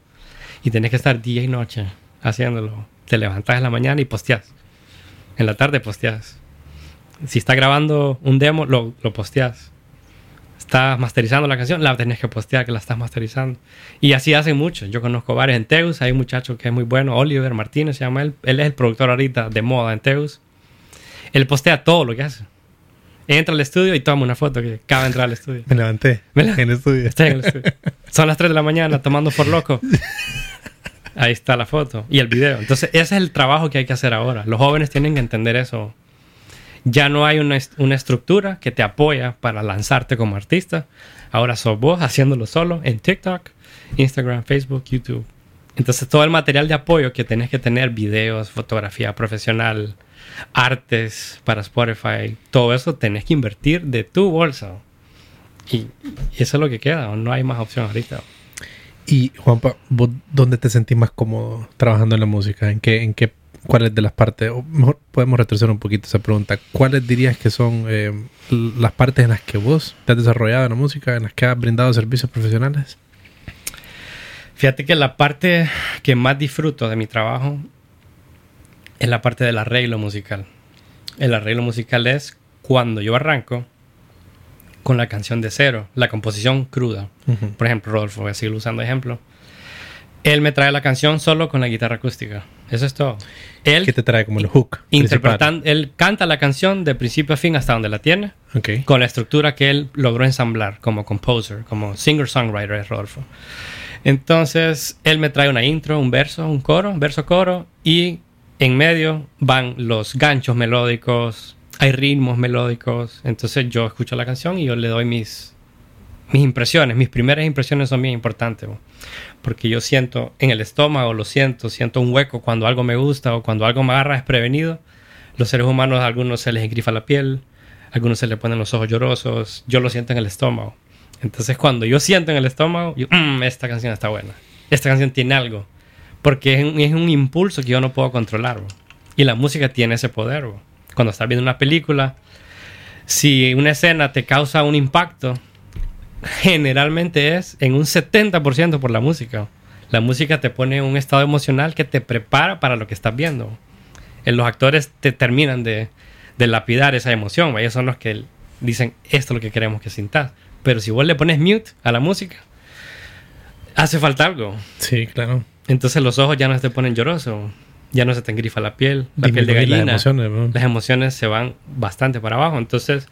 A: y tenés que estar día y noche haciéndolo, te levantas en la mañana y posteas. En la tarde posteas. Si está grabando un demo, lo, lo posteas. Estás masterizando la canción, la tenés que postear que la estás masterizando. Y así hacen muchos. Yo conozco varios en Teus, hay un muchacho que es muy bueno, Oliver Martínez se llama él. Él es el productor ahorita de moda en Teus. Él postea todo lo que hace entra al estudio y toma una foto que acaba de entrar al estoy
B: Me levanté en el estudio.
A: Estoy en el estudio. Son las 3 de la mañana tomando por loco. Ahí está la foto y el video. Entonces, ese es el trabajo que hay que hacer ahora. Los jóvenes tienen que entender eso. Ya no hay una, una estructura que te apoya para lanzarte como artista. Ahora sos vos haciéndolo solo en TikTok, Instagram, Facebook, YouTube. Entonces, todo el material de apoyo que tenés que tener, videos, fotografía profesional, artes para Spotify, todo eso tenés que invertir de tu bolsa. Y, eso es lo que queda, no hay más opción ahorita.
B: Y Juanpa, ¿vos dónde te sentís más cómodo trabajando en la música? ¿En qué, cuáles de las partes? O mejor podemos retroceder un poquito esa pregunta. ¿Cuáles dirías que son eh, las partes en las que vos te has desarrollado en la música, en las que has brindado servicios profesionales?
A: Fíjate que la parte que más disfruto de mi trabajo es la parte del arreglo musical. El arreglo musical es cuando yo arranco con la canción de cero, la composición cruda. Por ejemplo, Rodolfo, voy a seguir usando ejemplo. Él me trae la canción solo con la guitarra acústica. Eso es todo. Él
B: ¿Qué te trae como el hook?
A: Interpretando, él canta la canción de principio a fin hasta donde la tiene, con la estructura que él logró ensamblar como composer, como singer-songwriter es Rodolfo. Entonces, él me trae una intro, un verso, un coro, verso-coro, y en medio van los ganchos melódicos, hay ritmos melódicos. Entonces yo escucho la canción y yo le doy mis, mis impresiones. Mis primeras impresiones son bien importantes. Porque yo siento en el estómago, lo siento, siento un hueco cuando algo me gusta o cuando algo me agarra desprevenido. Los seres humanos, a algunos se les engrifa la piel, a algunos se les ponen los ojos llorosos. Yo lo siento en el estómago. Entonces cuando yo siento en el estómago, yo, mm, esta canción está buena. Esta canción tiene algo porque es un, impulso que yo no puedo controlar. Y la música tiene ese poder. Cuando estás viendo una película, si una escena te causa un impacto, generalmente es en un 70% por la música. La música te pone en un estado emocional que te prepara para lo que estás viendo. Los actores te terminan de, lapidar esa emoción. Ellos son los que dicen, esto es lo que queremos que sintas. Pero si vos le pones mute a la música, hace falta algo.
B: Sí, claro.
A: Entonces los ojos ya no se te ponen llorosos, ya no se te engrifa la piel, la piel de gallina. Las emociones, las emociones se van bastante para abajo. Entonces,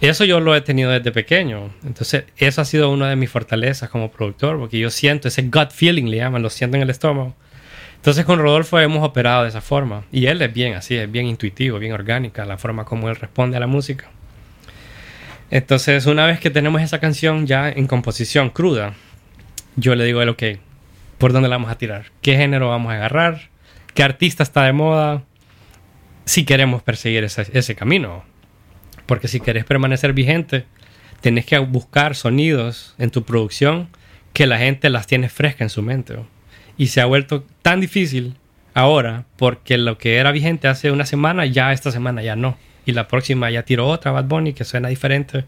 A: eso yo lo he tenido desde pequeño. Entonces, eso ha sido una de mis fortalezas como productor, porque yo siento ese gut feeling, le llaman, lo siento en el estómago. Entonces, con Rodolfo hemos operado de esa forma. Y él es bien así, es bien intuitivo, bien orgánica, la forma como él responde a la música. Entonces, una vez que tenemos esa canción ya en composición cruda, yo le digo a él, ok, por dónde la vamos a tirar, qué género vamos a agarrar, qué artista está de moda, si queremos perseguir ese, camino. Porque si querés permanecer vigente, tenés que buscar sonidos en tu producción que la gente las tiene fresca en su mente. Y se ha vuelto tan difícil ahora porque lo que era vigente hace una semana, ya esta semana ya no. Y la próxima ya tiro otra Bad Bunny que suena diferente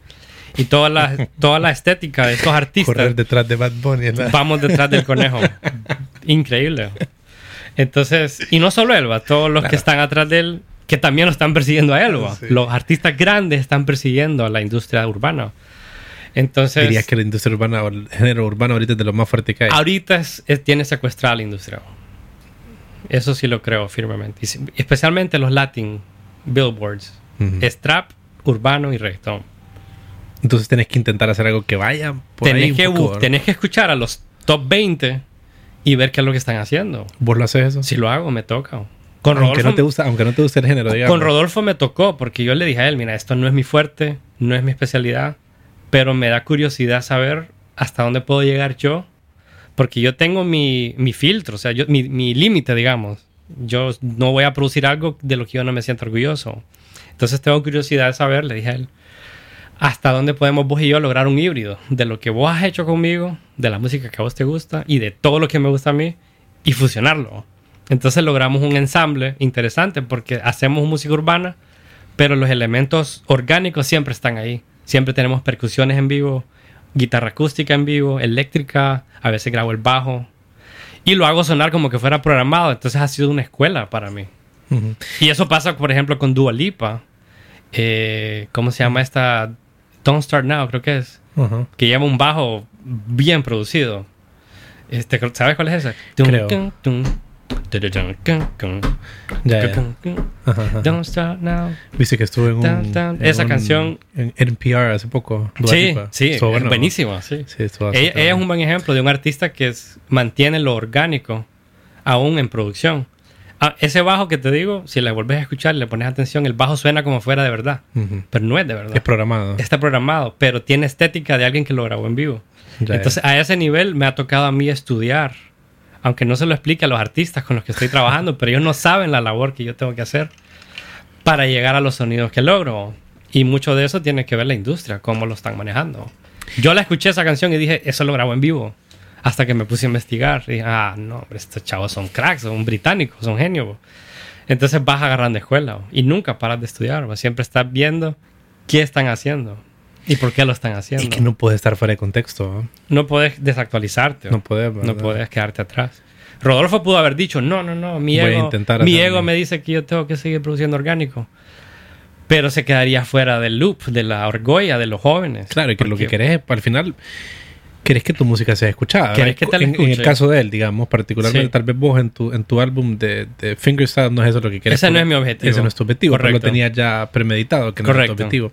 A: y toda la, toda la estética de estos artistas.
B: Correr detrás de Bad Bunny.
A: Vamos detrás del conejo. Increíble. Entonces, y no solo Elba, todos los que están atrás de él, que también lo están persiguiendo a Elba. Los artistas grandes están persiguiendo a la industria urbana. Entonces.
B: Dirías que la industria urbana o el género urbano ahorita es de lo más fuerte que hay.
A: Ahorita es, tiene secuestrada la industria. Eso sí lo creo firmemente. especialmente los Latin billboards. Strap, urbano y reggaeton.
B: Entonces tenés que intentar hacer algo que vaya
A: por tenés que, Tenés que escuchar a los top 20 y ver qué es lo que están haciendo.
B: ¿Vos lo haces eso?
A: Si lo hago, me toca.
B: Con aunque, no te gusta, aunque no te guste el género, digamos.
A: Con Rodolfo me tocó porque yo le dije a él, mira, esto no es mi fuerte, no es mi especialidad, pero me da curiosidad saber hasta dónde puedo llegar yo, porque yo tengo mi, mi filtro, o sea, yo, mi, mi límite, digamos. Yo no voy a producir algo de lo que yo no me siento orgulloso. Entonces tengo curiosidad de saber, le dije a él, hasta dónde podemos vos y yo lograr un híbrido de lo que vos has hecho conmigo, de la música que a vos te gusta y de todo lo que me gusta a mí y fusionarlo. Entonces logramos un ensamble interesante porque hacemos música urbana, pero los elementos orgánicos siempre están ahí. Siempre tenemos percusiones en vivo, guitarra acústica en vivo, eléctrica, a veces grabo el bajo. Y lo hago sonar como que fuera programado, entonces ha sido una escuela para mí. Y eso pasa, por ejemplo, con Dua Lipa. Eh, ¿Cómo se llama esta? Don't Start Now, creo que es. Que lleva un bajo bien producido. Este, ¿Sabes cuál es ese?
B: Creo.
A: Don't Start Now.
B: Viste que estuve en un.
A: Esa canción.
B: En NPR hace poco.
A: sí, sí, es buenísima. Sí. ella, es un buen ejemplo de un artista que mantiene lo orgánico aún en producción. Ah, ese bajo que te digo, si le vuelves a escuchar, le pones atención, el bajo suena como fuera de verdad, pero no es de verdad.
B: Es programado.
A: Está programado, pero tiene estética de alguien que lo grabó en vivo. Entonces, a ese nivel me ha tocado a mí estudiar, aunque no se lo explique a los artistas con los que estoy trabajando, pero ellos no saben la labor que yo tengo que hacer para llegar a los sonidos que logro. Y mucho de eso tiene que ver la industria, cómo lo están manejando. Yo la escuché esa canción y dije, eso lo grabó en vivo. Hasta que me puse a investigar. Y ah, no, estos chavos son cracks, son británicos, son genios. Entonces vas agarrando escuela y nunca paras de estudiar. Siempre estás viendo qué están haciendo y por qué lo están haciendo.
B: Y que no puedes estar fuera de contexto.
A: No puedes desactualizarte.
B: No puedes.
A: No puedes quedarte atrás. Rodolfo pudo haber dicho, no, no, no, mi ego, mi ego me dice que yo tengo que seguir produciendo orgánico. Pero se quedaría fuera del loop, de la orgolla de los jóvenes.
B: Claro, y que lo que querés al final querés que tu música sea escuchada. Que te en, en, el caso de él, digamos, particularmente, tal vez vos en tu, en tu álbum de, de Fingerstyle no es eso lo que querés.
A: Ese no es mi objetivo.
B: Ese no es tu objetivo, pero lo tenías ya premeditado, que no es tu objetivo.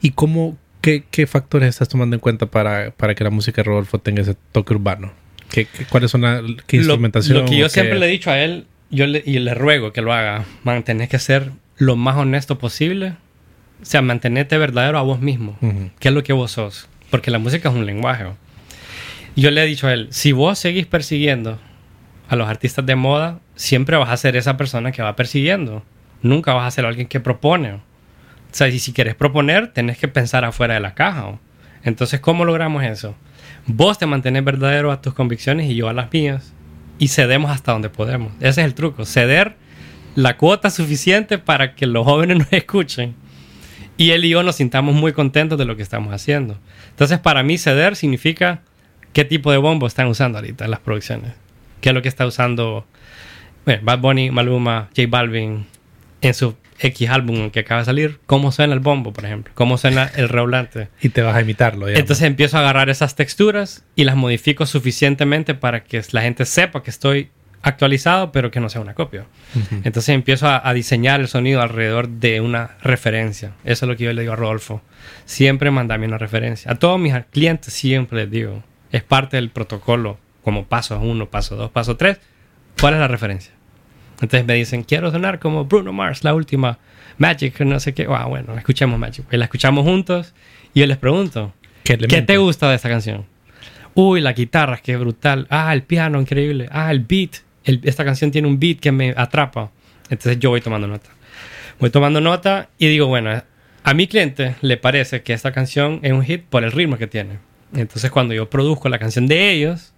B: ¿Y cómo, qué, qué, factores estás tomando en cuenta para, para que la música de Rodolfo tenga ese toque urbano? ¿Qué, cuáles son las qué instrumentación?
A: Lo, que yo siempre le he dicho a él, yo le, y le ruego que lo haga, mantenés que ser lo más honesto posible. O sea, mantenerte verdadero a vos mismo. ¿Qué es lo que vos sos? Porque la música es un lenguaje yo le he dicho a él, si vos seguís persiguiendo a los artistas de moda, siempre vas a ser esa persona que va persiguiendo. Nunca vas a ser alguien que propone. O sea, y si quieres proponer, tenés que pensar afuera de la caja. Entonces, ¿cómo logramos eso? Vos te mantenés verdadero a tus convicciones y yo a las mías. Y cedemos hasta donde podemos. Ese es el truco. Ceder la cuota suficiente para que los jóvenes nos escuchen. Y él y yo nos sintamos muy contentos de lo que estamos haciendo. Entonces, para mí, ceder significa qué tipo de bombo están usando ahorita en las producciones. ¿Qué es lo que está usando Bad Bunny, Maluma, J Balvin en su X álbum que acaba de salir? ¿Cómo suena el bombo, por ejemplo? ¿Cómo suena el redoblante?
B: y te vas a imitarlo.
A: Entonces empiezo a agarrar esas texturas y las modifico suficientemente para que la gente sepa que estoy actualizado, pero que no sea una copia. Entonces empiezo a, a, diseñar el sonido alrededor de una referencia. Eso es lo que yo le digo a Rodolfo. Siempre mandame una referencia. A todos mis clientes siempre les digo, es parte del protocolo, como paso uno, paso dos, paso tres. ¿Cuál es la referencia? Entonces me dicen, quiero sonar como Bruno Mars, la última, Magic, no sé qué. Ah, bueno, escuchemos Magic. Y la escuchamos juntos y yo les pregunto, ¿qué, te gusta de esta canción? Uy, la guitarra, qué brutal. Ah, el piano, increíble. Ah, el beat. esta canción tiene un beat que me atrapa. Entonces yo voy tomando nota. Voy tomando nota y digo, bueno, a mi cliente le parece que esta canción es un hit por el ritmo que tiene. Entonces cuando yo produzco la canción de ellos,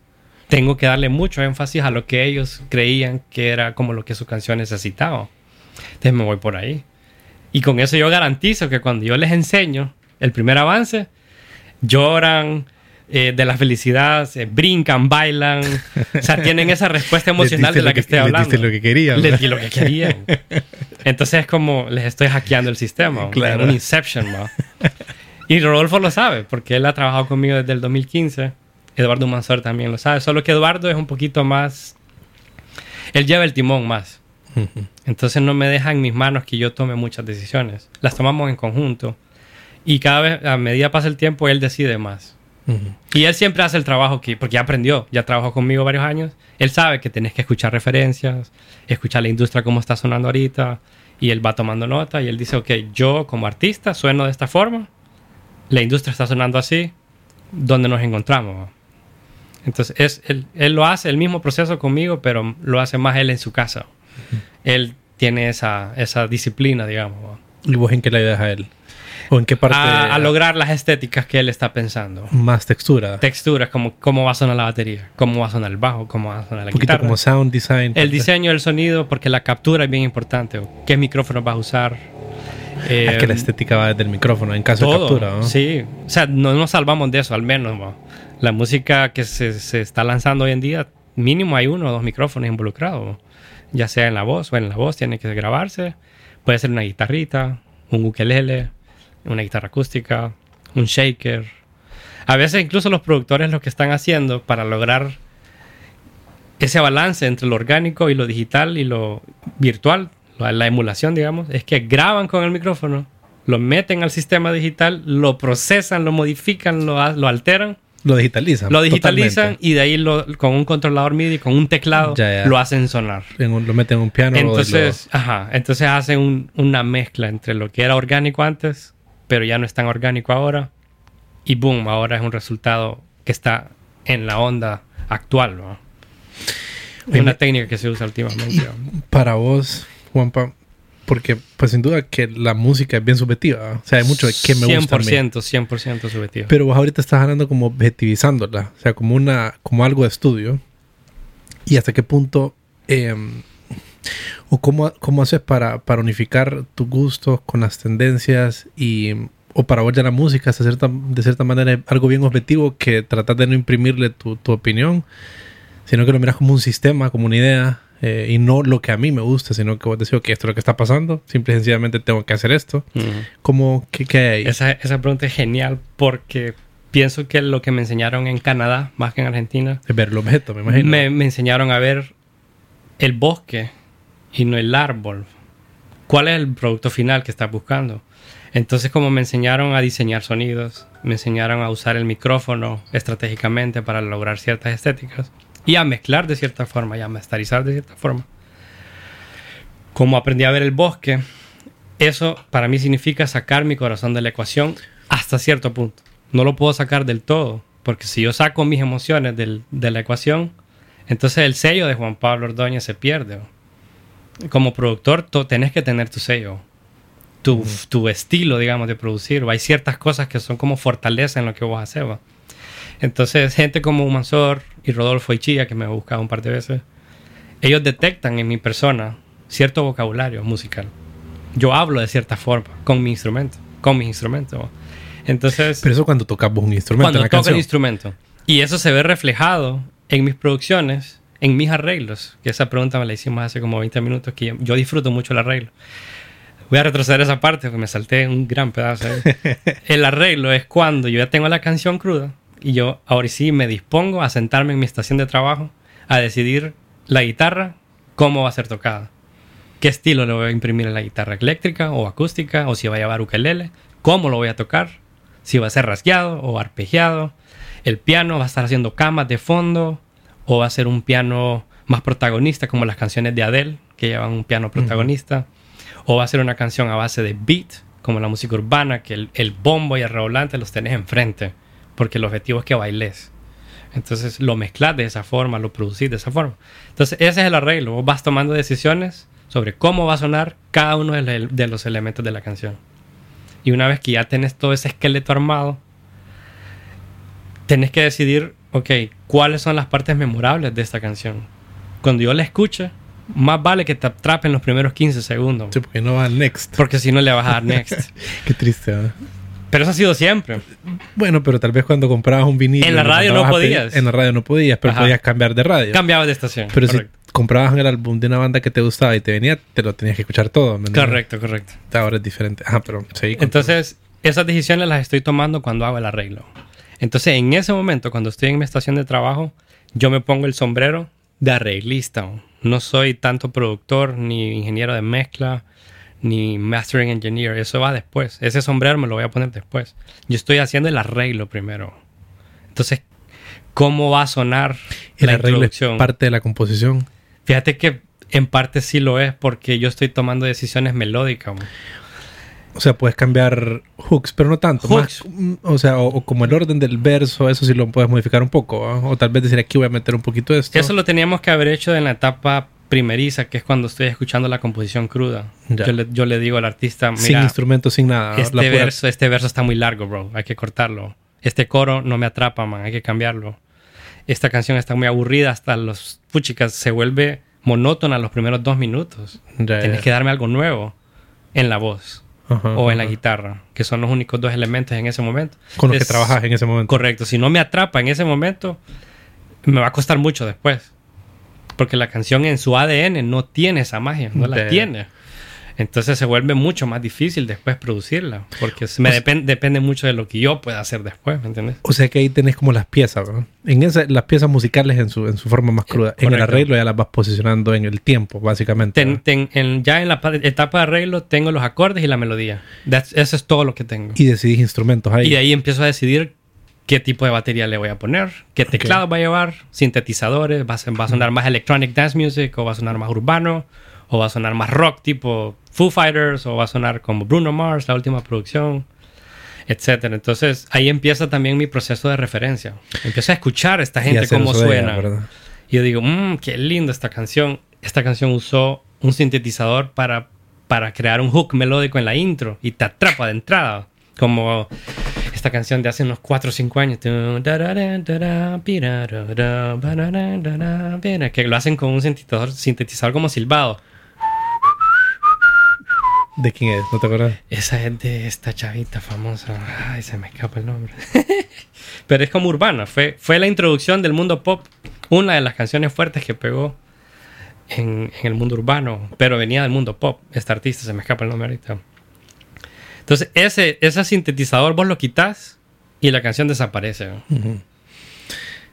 A: tengo que darle mucho énfasis a lo que ellos creían que era como lo que su canción necesitaba. Entonces me voy por ahí. Y con eso yo garantizo que cuando yo les enseño el primer avance, lloran eh, de la felicidad, brincan, bailan. o sea, tienen esa respuesta emocional de la que, estoy hablando.
B: Les lo que querían.
A: Les di lo que querían. Entonces es como les estoy hackeando el sistema. Claro. Un inception, ¿no? Y Rodolfo lo sabe, porque él ha trabajado conmigo desde el 2015. Eduardo Mansor también lo sabe. Solo que Eduardo es un poquito más. Él lleva el timón más. Entonces no me deja en mis manos que yo tome muchas decisiones. Las tomamos en conjunto. Y cada vez, a medida pasa el tiempo, él decide más. Y él siempre hace el trabajo que, porque ya aprendió, ya trabajó conmigo varios años. Él sabe que tenés que escuchar referencias, escuchar la industria cómo está sonando ahorita. Y él va tomando nota y él dice, ok, yo como artista sueno de esta forma la industria está sonando así, ¿dónde nos encontramos? Entonces, es, él, él, lo hace el mismo proceso conmigo, pero lo hace más él en su casa. Él tiene esa, esa disciplina, digamos.
B: ¿Y vos en qué le ayudas a él? ¿O en qué parte?
A: A, lograr las estéticas que él está pensando.
B: Más textura.
A: Texturas, como cómo va a sonar la batería, cómo va a sonar el bajo, cómo va a sonar la
B: Un
A: guitarra.
B: como sound design.
A: El diseño del sonido, porque la captura es bien importante. ¿Qué micrófono vas a usar?
B: Es que la
A: Eh,
B: estética va desde el micrófono en caso de captura, ¿no?
A: Sí, o sea, no nos salvamos de eso al menos. ¿no? La música que se, se está lanzando hoy en día, mínimo hay uno o dos micrófonos involucrados, ¿no? ya sea en la voz o en la voz tiene que grabarse. Puede ser una guitarrita, un ukelele, una guitarra acústica, un shaker. A veces incluso los productores lo que están haciendo para lograr ese balance entre lo orgánico y lo digital y lo virtual, la, la emulación, digamos, es que graban con el micrófono, lo meten al sistema digital, lo procesan, lo modifican, lo, lo alteran,
B: Lo digitalizan.
A: lo digitalizan
B: totalmente.
A: y de ahí lo, con un controlador MIDI, con un teclado,
B: Ya, ya.
A: lo hacen sonar.
B: En un- lo meten en un piano. y lo-
A: Entonces, ajá, entonces hacen un- una mezcla entre lo que era orgánico antes, pero ya no es tan orgánico ahora, y boom, ahora es un resultado que está en la onda actual, ¿no? Una técnica que se usa últimamente.
B: para vos, Juanpa, porque pues sin duda que la música es bien subjetiva. O sea, hay mucho de que me gusta a mí.
A: 100%, 100% subjetivo.
B: Pero vos ahorita estás hablando como objetivizándola, o sea, como una, como algo de estudio. Y hasta qué punto, eh, o cómo, cómo haces para, para unificar tus gustos con las tendencias y, o para vos ya la música, hasta cierta, de cierta manera, es algo bien objetivo que tratar de no imprimirle tu, tu opinión, sino que lo miras como un sistema, como una idea. Eh, y no lo que a mí me gusta, sino que vos decís, que esto es lo que está pasando, simple y sencillamente tengo que hacer esto.
A: Ujú.
B: ¿Cómo, qué, qué hay
A: esa, esa pregunta es genial porque pienso que lo que me enseñaron en Canadá, más que en Argentina,
B: Es ver el objeto, me imagino.
A: me, me enseñaron a ver el bosque y no el árbol. ¿Cuál es el producto final que estás buscando? Entonces, como me enseñaron a diseñar sonidos, me enseñaron a usar el micrófono estratégicamente para lograr ciertas estéticas y a mezclar de cierta forma y a masterizar de cierta forma. Como aprendí a ver el bosque, eso para mí significa sacar mi corazón de la ecuación hasta cierto punto. No lo puedo sacar del todo, porque si yo saco mis emociones del- de la ecuación, entonces el sello de Juan Pablo Ordóñez se pierde. Como productor, tú tenés que tener tu sello, tu, tu estilo, digamos, de producir. Hay ciertas cosas que son como fortaleza en lo que vos haces. ¿va? Entonces, gente como Mansor y Rodolfo Ichía, que me ha buscado un par de veces, ellos detectan en mi persona cierto vocabulario musical. Yo hablo de cierta forma con mi instrumento, con mis instrumentos. Entonces,
B: Pero eso cuando tocas un instrumento
A: cuando
B: en la
A: toco
B: canción.
A: el instrumento. Y eso se ve reflejado en mis producciones, en mis arreglos. Que esa pregunta me la hicimos hace como 20 minutos, que yo, yo disfruto mucho el arreglo. Voy a retroceder esa parte porque me salté un gran pedazo. ahí. el arreglo es cuando yo ya tengo la canción cruda y yo ahora sí me dispongo a sentarme en mi estación de trabajo a decidir la guitarra, cómo va a ser tocada. ¿Qué estilo le voy a imprimir a la guitarra? ¿Eléctrica o acústica? ¿O si va a llevar ukelele? ¿Cómo lo voy a tocar? Si va a ser rasgueado o arpegiado. El piano va a estar haciendo camas de fondo o va a ser un piano más protagonista como las canciones de Adele que llevan un piano protagonista. O va a ser una canción a base de beat como la música urbana que el, el bombo y el redoblante los tenés enfrente porque el objetivo es que bailes. Entonces lo mezclas de esa forma, lo producís de esa forma. Entonces ese es el arreglo. Vos vas tomando decisiones sobre cómo va a sonar cada uno de los elementos de la canción. Y una vez que ya tenés todo ese esqueleto armado, tenés que decidir, ok, cuáles son las partes memorables de esta canción. Cuando yo la escuche, más vale que te atrapen los primeros 15 segundos.
B: Sí, porque no va al next.
A: Porque si no le vas a dar next.
B: Qué triste, ¿verdad?
A: Pero eso ha sido siempre.
B: Bueno, pero tal vez cuando comprabas un vinilo...
A: En la radio no podías.
B: En la radio no podías, pero
A: Ajá.
B: podías cambiar de radio.
A: Cambiaba de estación.
B: pero
A: correcto.
B: si comprabas el álbum de una banda que te gustaba y te venía, te lo tenías que escuchar todo.
A: Correcto, correcto.
B: Ahora es diferente. Ajá, pero seguí
A: Entonces, esas decisiones las estoy tomando cuando hago el arreglo. Entonces, en ese momento, cuando estoy en mi estación de trabajo, yo me pongo el sombrero de arreglista. No soy tanto productor, ni ingeniero de mezcla, ni mastering engineer. Eso va después. Ese sombrero me lo voy a poner después. Yo estoy haciendo el arreglo primero. Entonces, ¿cómo va a sonar
B: el
A: la
B: arreglo es parte de la composición.
A: Fíjate que en parte sí lo es porque yo estoy tomando decisiones melódicas.
B: O sea, puedes cambiar hooks, pero no tanto.
A: Hooks.
B: Más, o sea, o, o como el orden del verso, eso sí lo puedes modificar un poco. ¿ah? O tal vez decir aquí voy a meter un poquito de esto.
A: Eso lo teníamos que haber hecho en la etapa primeriza, que es cuando estoy escuchando la composición cruda. Yo le, yo le digo al artista,
B: sin
A: mira,
B: instrumentos, sin nada.
A: este,
B: la pura-
A: verso, este verso está muy largo, bro. Hay que cortarlo. Este coro no me atrapa, man. Hay que cambiarlo. Esta canción está muy aburrida hasta los... Puchicas, se vuelve monótona los primeros dos minutos.
B: Ya,
A: Tienes que darme algo nuevo en la voz. O en la guitarra, que son los únicos dos elementos en ese momento.
B: Con los que trabajas en ese momento.
A: Correcto, si no me atrapa en ese momento, me va a costar mucho después. Porque la canción en su ADN no tiene esa magia, no la tiene. Entonces se vuelve mucho más difícil después producirla, porque me
B: O sea-
A: depen- depende mucho de lo que yo pueda hacer después, ¿me entiendes?
B: O sea que ahí tenés como las piezas, ¿verdad? En esa, las piezas musicales en su, en su forma más cruda. En el
A: correcto.
B: arreglo ya las vas posicionando en el tiempo, básicamente.
A: Ten- ten- en- ya en la pa- etapa de arreglo tengo los acordes y la melodía. That's- eso es todo lo que tengo.
B: Y decidís instrumentos ahí.
A: Y de ahí empiezo a decidir qué tipo de batería le voy a poner, qué teclado va a llevar, sintetizadores, va a, va a sonar más electronic dance music o va a sonar más urbano o va a sonar más rock tipo Foo Fighters o va a sonar como Bruno Mars, la última producción, etcétera. Entonces ahí empieza también mi proceso de referencia. Empiezo a escuchar a esta gente cómo suena.
B: ¿verdad?
A: Y yo digo, mmm, qué linda esta canción. Esta canción usó un sintetizador para, para crear un hook melódico en la intro y te atrapa de entrada. Como esta canción de hace unos 4 o 5 años. Que lo hacen con un sintetizador, sintetizador como silbado.
B: ¿De quién es? ¿No te acuerdas?
A: Esa es de esta chavita famosa. Ay, se me escapa el nombre. Pero es como urbana. Fue, fue la introducción del mundo pop. Una de las canciones fuertes que pegó en, en el mundo urbano. Pero venía del mundo pop. Esta artista, se me escapa el nombre ahorita. Entonces, ese, ese sintetizador vos lo quitas y la canción desaparece.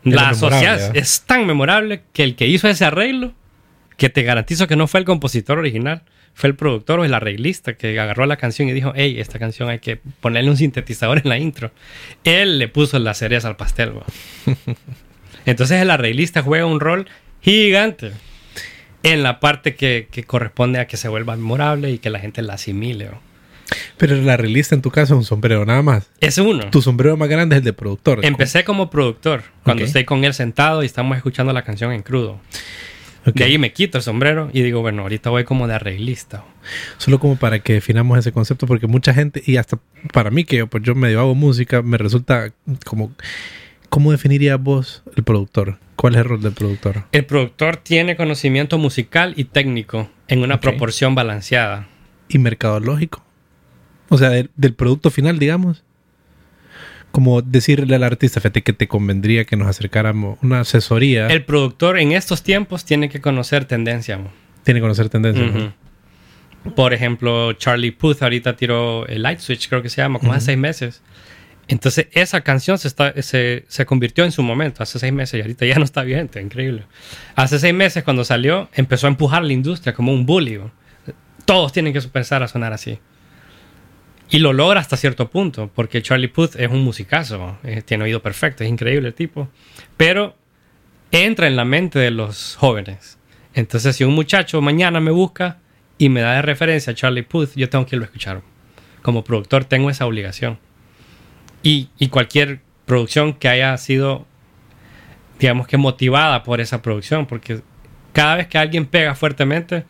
A: La asocias.
B: ¿eh?
A: Es tan memorable que el que hizo ese arreglo, que te garantizo que no fue el compositor original, fue el productor o el arreglista que agarró la canción y dijo, hey, esta canción hay que ponerle un sintetizador en la intro. Él le puso la cereza al pastel. Entonces el arreglista juega un rol gigante en la parte que, que corresponde a que se vuelva memorable y que la gente la asimile. ¿va?
B: Pero la realista en tu caso es un sombrero nada más.
A: Es uno.
B: Tu sombrero más grande es el de productor.
A: Empecé como productor, cuando estoy con él sentado y estamos escuchando la canción en crudo.
B: Ok.
A: De ahí me quito el sombrero y digo, bueno, ahorita voy como de arreglista.
B: Solo como para que definamos ese concepto, porque mucha gente, y hasta para mí que yo, pues yo medio hago música, me resulta como... ¿Cómo definirías vos el productor? ¿Cuál es el rol del productor?
A: El productor tiene conocimiento musical y técnico en una proporción balanceada.
B: ¿Y mercadológico? O sea, del, del producto final, digamos. Como decirle al artista, fíjate que te convendría que nos acercáramos una asesoría.
A: El productor en estos tiempos tiene que conocer tendencia. mo.
B: Tiene que conocer tendencias. ¿no?
A: Ujú. Por ejemplo, Charlie Puth ahorita tiró el Light Switch, creo que se llama, como hace seis meses. Entonces, esa canción se, está, se, se convirtió en su momento, hace seis meses, y ahorita ya no está vigente, increíble. Hace seis meses, cuando salió, empezó a empujar la industria como un bully. Todos tienen que pensar a sonar así. Y lo logra hasta cierto punto, porque Charlie Puth es un musicazo, eh, tiene oído perfecto, es increíble el tipo. Pero entra en la mente de los jóvenes. Entonces, si un muchacho mañana me busca y me da de referencia a Charlie Puth, yo tengo que irlo a escuchar. Como productor tengo esa obligación. Y, y cualquier producción que haya sido, digamos que motivada por esa producción, porque cada vez que alguien pega fuertemente,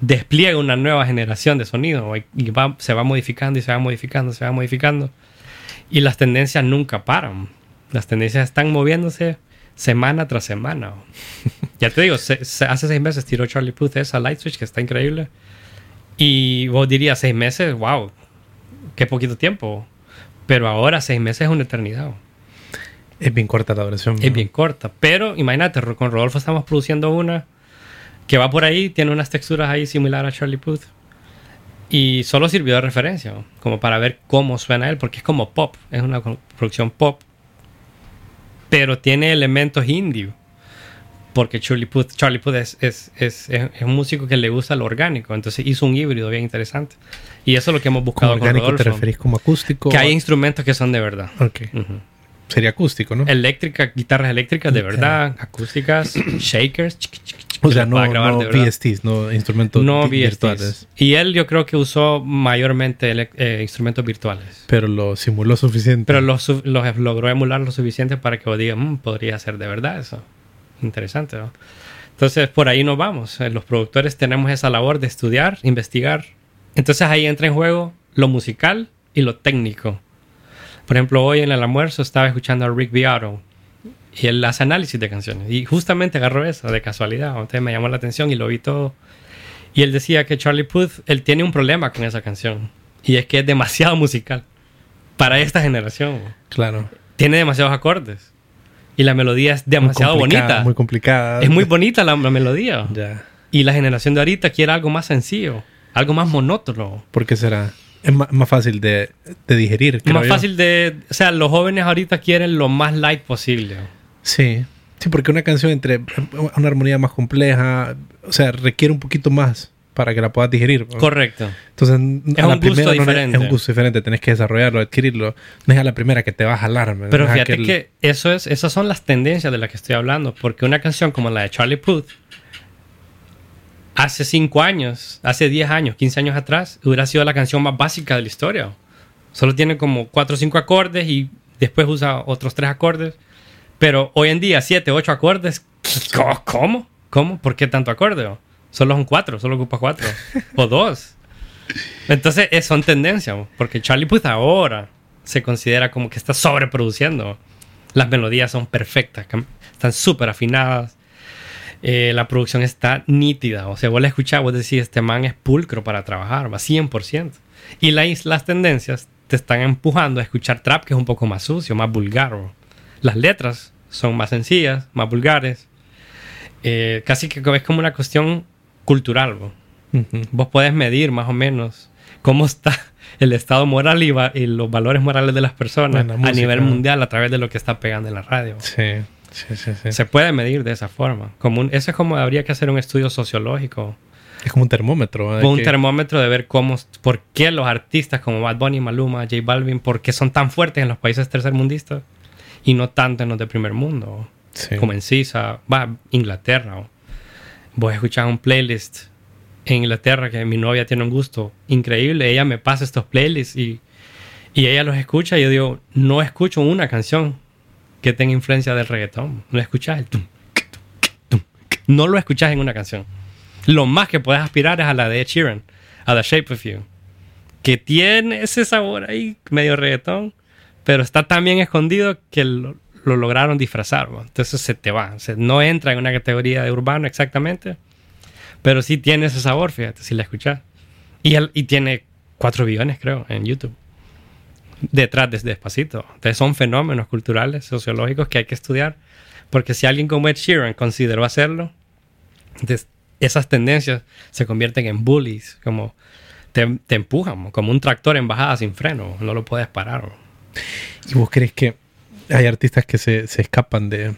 A: despliega una nueva generación de sonido y va- se va modificando y se va modificando, se va modificando. Y las tendencias nunca paran. Las tendencias están moviéndose semana tras semana. ya te digo, se- se- hace seis meses tiró Charlie Puth esa Light Switch que está increíble. Y vos dirías seis meses, wow, qué poquito tiempo. Pero ahora seis meses es una eternidad.
B: Es bien corta la duración.
A: Es
B: ¿no?
A: bien corta. Pero imagínate, con Rodolfo estamos produciendo una que va por ahí, tiene unas texturas ahí similares a Charlie Puth. Y solo sirvió de referencia, ¿no? como para ver cómo suena él, porque es como pop, es una producción pop. Pero tiene elementos indie. Porque Charlie Puth, Charlie Puth es, es, es- es- un músico que le gusta lo orgánico, entonces hizo un híbrido bien interesante. Y eso es lo que hemos
B: Como
A: buscado con
B: orgánico te
A: Rodolfo.
B: referís como acústico.
A: Que hay instrumentos que son de verdad.
B: Ok. Sería acústico, ¿no?
A: Eléctrica, guitarras eléctricas de verdad, acústicas, shakers. chiqui,
B: o sea, no,
A: grabar
B: no. VSTs, instrumentos
A: No
B: vi-
A: VSTs.
B: virtuales.
A: Y él yo creo que usó mayormente eh, instrumentos virtuales.
B: Pero lo simuló suficiente.
A: Pero los, logró emular lo suficiente para que vos digas, "Mm, podría ser de verdad eso. Interesante, ¿no? Entonces, por ahí nos vamos. Eh, Los productores tenemos esa labor de estudiar, investigar. Entonces ahí entra en juego lo musical y lo técnico. Por ejemplo, hoy en el almuerzo estaba escuchando a Rick Beato y él hace análisis de canciones. Y justamente agarró eso de casualidad. Entonces me llamó la atención y lo vi todo. Y él decía que Charlie Puth, él tiene un problema con esa canción. Y es que es demasiado musical para esta generación.
B: Claro.
A: Tiene demasiados acordes. Y la melodía es demasiado bonita.
B: Muy complicada.
A: Es muy bonita la, la melodía.
B: Ya.
A: Y la generación de ahorita quiere algo más sencillo, algo más monótono.
B: ¿Por qué será? Es más, fácil de, de digerir. creo
A: Más
B: yo.
A: fácil de... O sea, los jóvenes ahorita quieren lo más light posible.
B: Sí. Sí, porque una canción entre una armonía más compleja, o sea, requiere un poquito más para que la puedas digerir. ¿no?
A: Correcto.
B: Entonces,
A: Es
B: a la
A: un gusto
B: primera no le-
A: diferente.
B: es un gusto diferente. Tenés que desarrollarlo, adquirirlo. No es a la primera que te va a jalar. ¿me
A: Pero fíjate
B: Aquel-
A: que eso es, esas son las tendencias de las que estoy hablando. Porque una canción como la de Charlie Puth, hace 5 años, hace 10 años, 15 años atrás, hubiera sido la canción más básica de la historia. Solo tiene como 4 o 5 acordes y después usa otros 3 acordes. Pero hoy en día, 7, 8 acordes. ¿Cómo? ¿Cómo? ¿Por qué tanto acorde? Solo son 4, solo ocupa 4 o 2. Entonces, eh, son tendencias, porque Charlie Puth ahora se considera como que está sobreproduciendo. Las melodías son perfectas, están súper afinadas. Eh, la producción está nítida. O sea, vos la escuchás, vos decís, este man es pulcro para trabajar, va 100%. Y la- las tendencias te están empujando a escuchar trap, que es un poco más sucio, más vulgar. Las letras son más sencillas, más vulgares. Eh, casi que es como una cuestión cultural.
B: Ujú.
A: vos podés medir más o menos cómo está el estado moral y, va- y los valores morales de las personas a nivel mundial a través de lo que está pegando en la radio.
B: Sí, sí, sí. sí.
A: Se puede medir de esa forma. Como un- eso es como habría que hacer un estudio sociológico,
B: Es como un termómetro. ¿eh?
A: un
B: Que-
A: termómetro de ver cómo, por qué los artistas como Bad Bunny, Maluma, J Balvin, por qué son tan fuertes en los países tercermundistas y no tanto en los de primer mundo
B: sí.
A: como en Suiza, va, Inglaterra. o- Vos escuchás un playlist en Inglaterra que mi novia tiene un gusto increíble. Ella me pasa estos playlists y, y ella los escucha y yo digo, no escucho una canción que tenga influencia del reggaetón. No escuchas el tum, tum, tum. No lo escuchas en una canción. Lo más que puedes aspirar es a la de Ed Sheeran, a The Shape of You, que tiene ese sabor ahí medio reggaetón, pero está tan bien escondido que lo, lo lograron disfrazar. ¿no? Entonces se te va. No entra en una categoría de urbano exactamente, pero sí tiene ese sabor, fíjate, si la escuchas. Y, tiene 4 billones, creo, en YouTube. Detrás de Despacito. Entonces son fenómenos culturales, sociológicos que hay que estudiar. Porque si alguien como Ed Sheeran consideró hacerlo, entonces esas tendencias se convierten en bullies, como te, te empujan, como un tractor en bajada sin freno, no lo puedes parar.
B: ¿Y vos crees que hay artistas que se, se escapan de,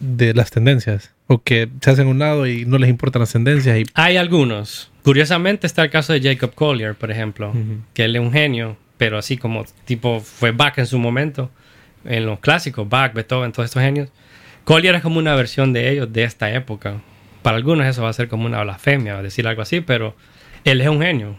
B: de las tendencias? O que se hacen a un lado y no les importan las tendencias y...
A: Hay algunos. Curiosamente está el caso de Jacob Collier, por ejemplo,
B: Ujú.
A: que él es un genio, pero así como tipo fue Bach en su momento, en los clásicos, Bach, Beethoven, todos estos genios. Collier es como una versión de ellos de esta época. Para algunos eso va a ser como una blasfemia, decir algo así, pero él es un genio.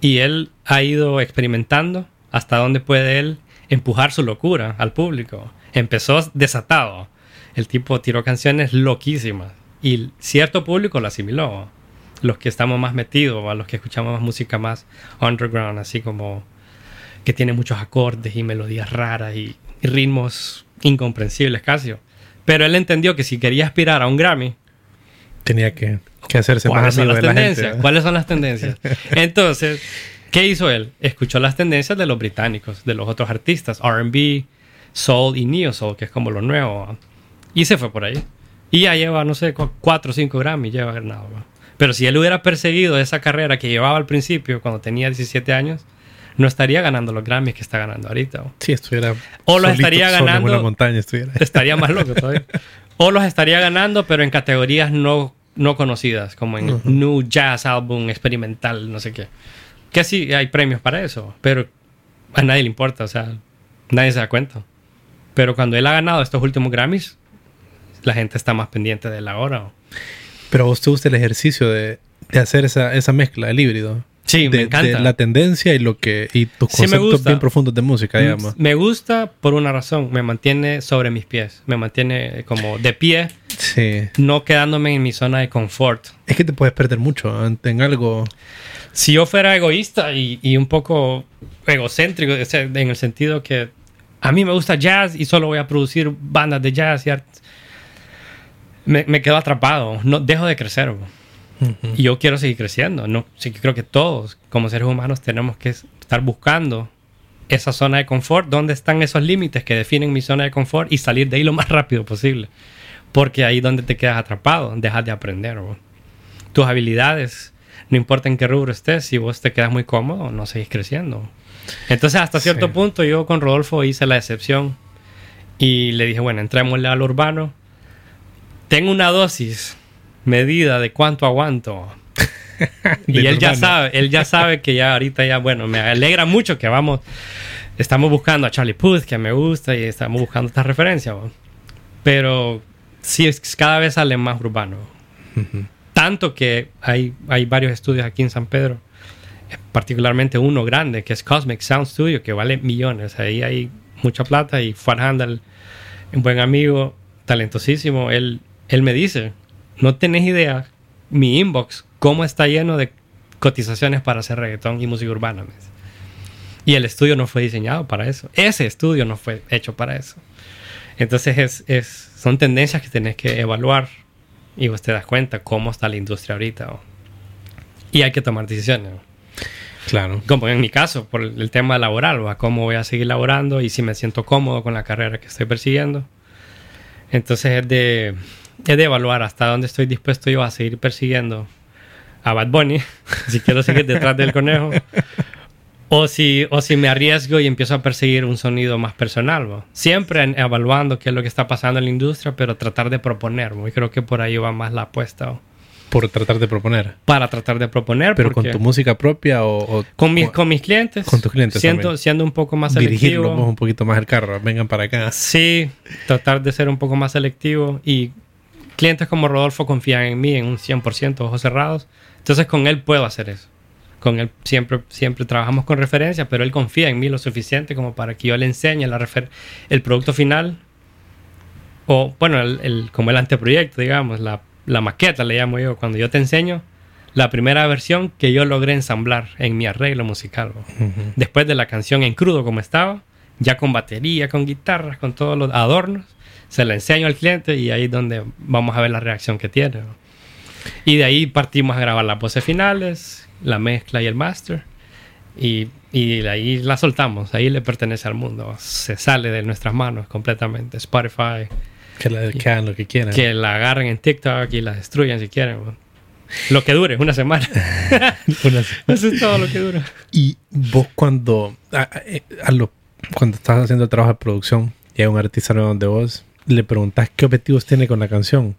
A: Y él ha ido experimentando hasta dónde puede él empujar su locura al público. Empezó desatado. El tipo tiró canciones loquísimas. Y cierto público lo asimiló. Los que estamos más metidos, a los que escuchamos más música más underground, así como que tiene muchos acordes y melodías raras y, y ritmos incomprensibles casi. Pero él entendió que si quería aspirar a un Grammy,
B: Tenía que, que hacerse
A: ¿Cuáles
B: más amigo
A: las
B: de la
A: tendencias?
B: gente. ¿eh?
A: ¿Cuáles son las tendencias? Entonces, ¿qué hizo él? Escuchó las tendencias de los británicos, de los otros artistas, RB, Soul y Neo Soul, que es como lo nuevo. Y se fue por ahí. Y ya lleva, no sé, cu- cuatro o cinco Grammy, lleva ganado. ¿va? Pero si él hubiera perseguido esa carrera que llevaba al principio, cuando tenía 17 años, no estaría ganando los Grammys que está ganando ahorita. ¿va?
B: Sí, estuviera...
A: O lo
B: solito,
A: estaría ganando-
B: En una montaña estuviera.
A: Estaría más loco todavía. O los estaría ganando, pero en categorías no, no conocidas, como en. New Jazz Album, experimental, no sé qué. Que sí hay premios para eso, pero a nadie le importa, o sea, nadie se da cuenta. Pero cuando él ha ganado estos últimos Grammys, la gente está más pendiente de la hora.
B: Pero vos te gusta el ejercicio de, de hacer esa, esa mezcla, el híbrido.
A: Sí,
B: de,
A: me encanta.
B: de la tendencia y lo que y tus conceptos
A: gusta.
B: bien profundos de música, digamos.
A: Me gusta por una razón, me mantiene sobre mis pies, me mantiene como de pie,
B: Sí.
A: no quedándome en mi zona de confort.
B: Es que te puedes perder mucho ante- en algo.
A: Si yo fuera egoísta y, y un poco egocéntrico, o sea, en el sentido que a mí me gusta jazz y solo voy a producir bandas de jazz y me, me quedo atrapado, no dejo de crecer. Y yo quiero seguir creciendo. No, sí, creo que todos, como seres humanos, tenemos que estar buscando esa zona de confort, dónde están esos límites que definen mi zona de confort y salir de ahí lo más rápido posible. Porque ahí donde te quedas atrapado, dejas de aprender. Tus habilidades, no importa en qué rubro estés, si vos te quedas muy cómodo, no seguís creciendo. Entonces, hasta cierto punto, yo con Rodolfo hice la excepción y le dije, bueno, entrémosle al urbano. Tengo una dosis medida de cuánto aguanto. y él ya sabe, él ya sabe que ya ahorita ya, bueno, me alegra mucho que vamos, estamos buscando a Charlie Puth, que me gusta, y estamos buscando esta referencia. Pero sí, cada vez sale más urbano. Tanto que hay, hay varios estudios aquí en San Pedro, particularmente uno grande, que es Cosmic Sound Studio, que vale millones. Ahí hay mucha plata y Farhandal, un buen amigo, talentosísimo, él, él me dice, no tenés idea, mi inbox, cómo está lleno de cotizaciones para hacer reggaetón y música urbana. Y el estudio no fue diseñado para eso. Ese estudio no fue hecho para eso. Entonces es, es, son tendencias que tenés que evaluar y vos te das cuenta cómo está la industria ahorita. Y hay que tomar decisiones.
B: Claro.
A: Como en mi caso, por el tema laboral, ¿va? cómo voy a seguir laborando y si me siento cómodo con la carrera que estoy persiguiendo. Entonces es de, es de evaluar hasta dónde estoy dispuesto yo a seguir persiguiendo a Bad Bunny, si quiero seguir detrás del conejo, o si, o si me arriesgo y empiezo a perseguir un sonido más personal. Siempre evaluando qué es lo que está pasando en la industria, pero tratar de proponer. Y creo que por ahí va más la apuesta.
B: Por tratar de proponer.
A: Para tratar de proponer.
B: Pero con tu música propia o...
A: con, mis, con mis clientes.
B: Con tus clientes.
A: Siendo, siendo un poco más selectivo.
B: un poquito más el carro. Vengan para acá.
A: Sí, tratar de ser un poco más selectivo. Y clientes como Rodolfo confían en mí en un 100%, ojos cerrados. Entonces con él puedo hacer eso. Con él siempre, siempre trabajamos con referencia, pero él confía en mí lo suficiente como para que yo le enseñe la el producto final. O bueno, el, como el anteproyecto, digamos, la, la maqueta le llamo yo. Cuando yo te enseño la primera versión que yo logré ensamblar en mi arreglo musical. Después de la canción en crudo como estaba, ya con batería, con guitarras, con todos los adornos, se la enseño al cliente y ahí es donde vamos a ver la reacción que tiene. Y de ahí partimos a grabar las voces finales, la mezcla y el master. Y, y ahí la soltamos, ahí le pertenece al mundo, se sale de nuestras manos completamente. Spotify.
B: Que la hagan lo que quieran.
A: Que la agarren en TikTok y la destruyan si quieren. Lo que dure, una semana. Eso es todo lo que dura.
B: Y vos cuando, eh, cuando estás haciendo el trabajo de producción y hay un artista nuevo de vos, le preguntas qué objetivos tiene con la canción.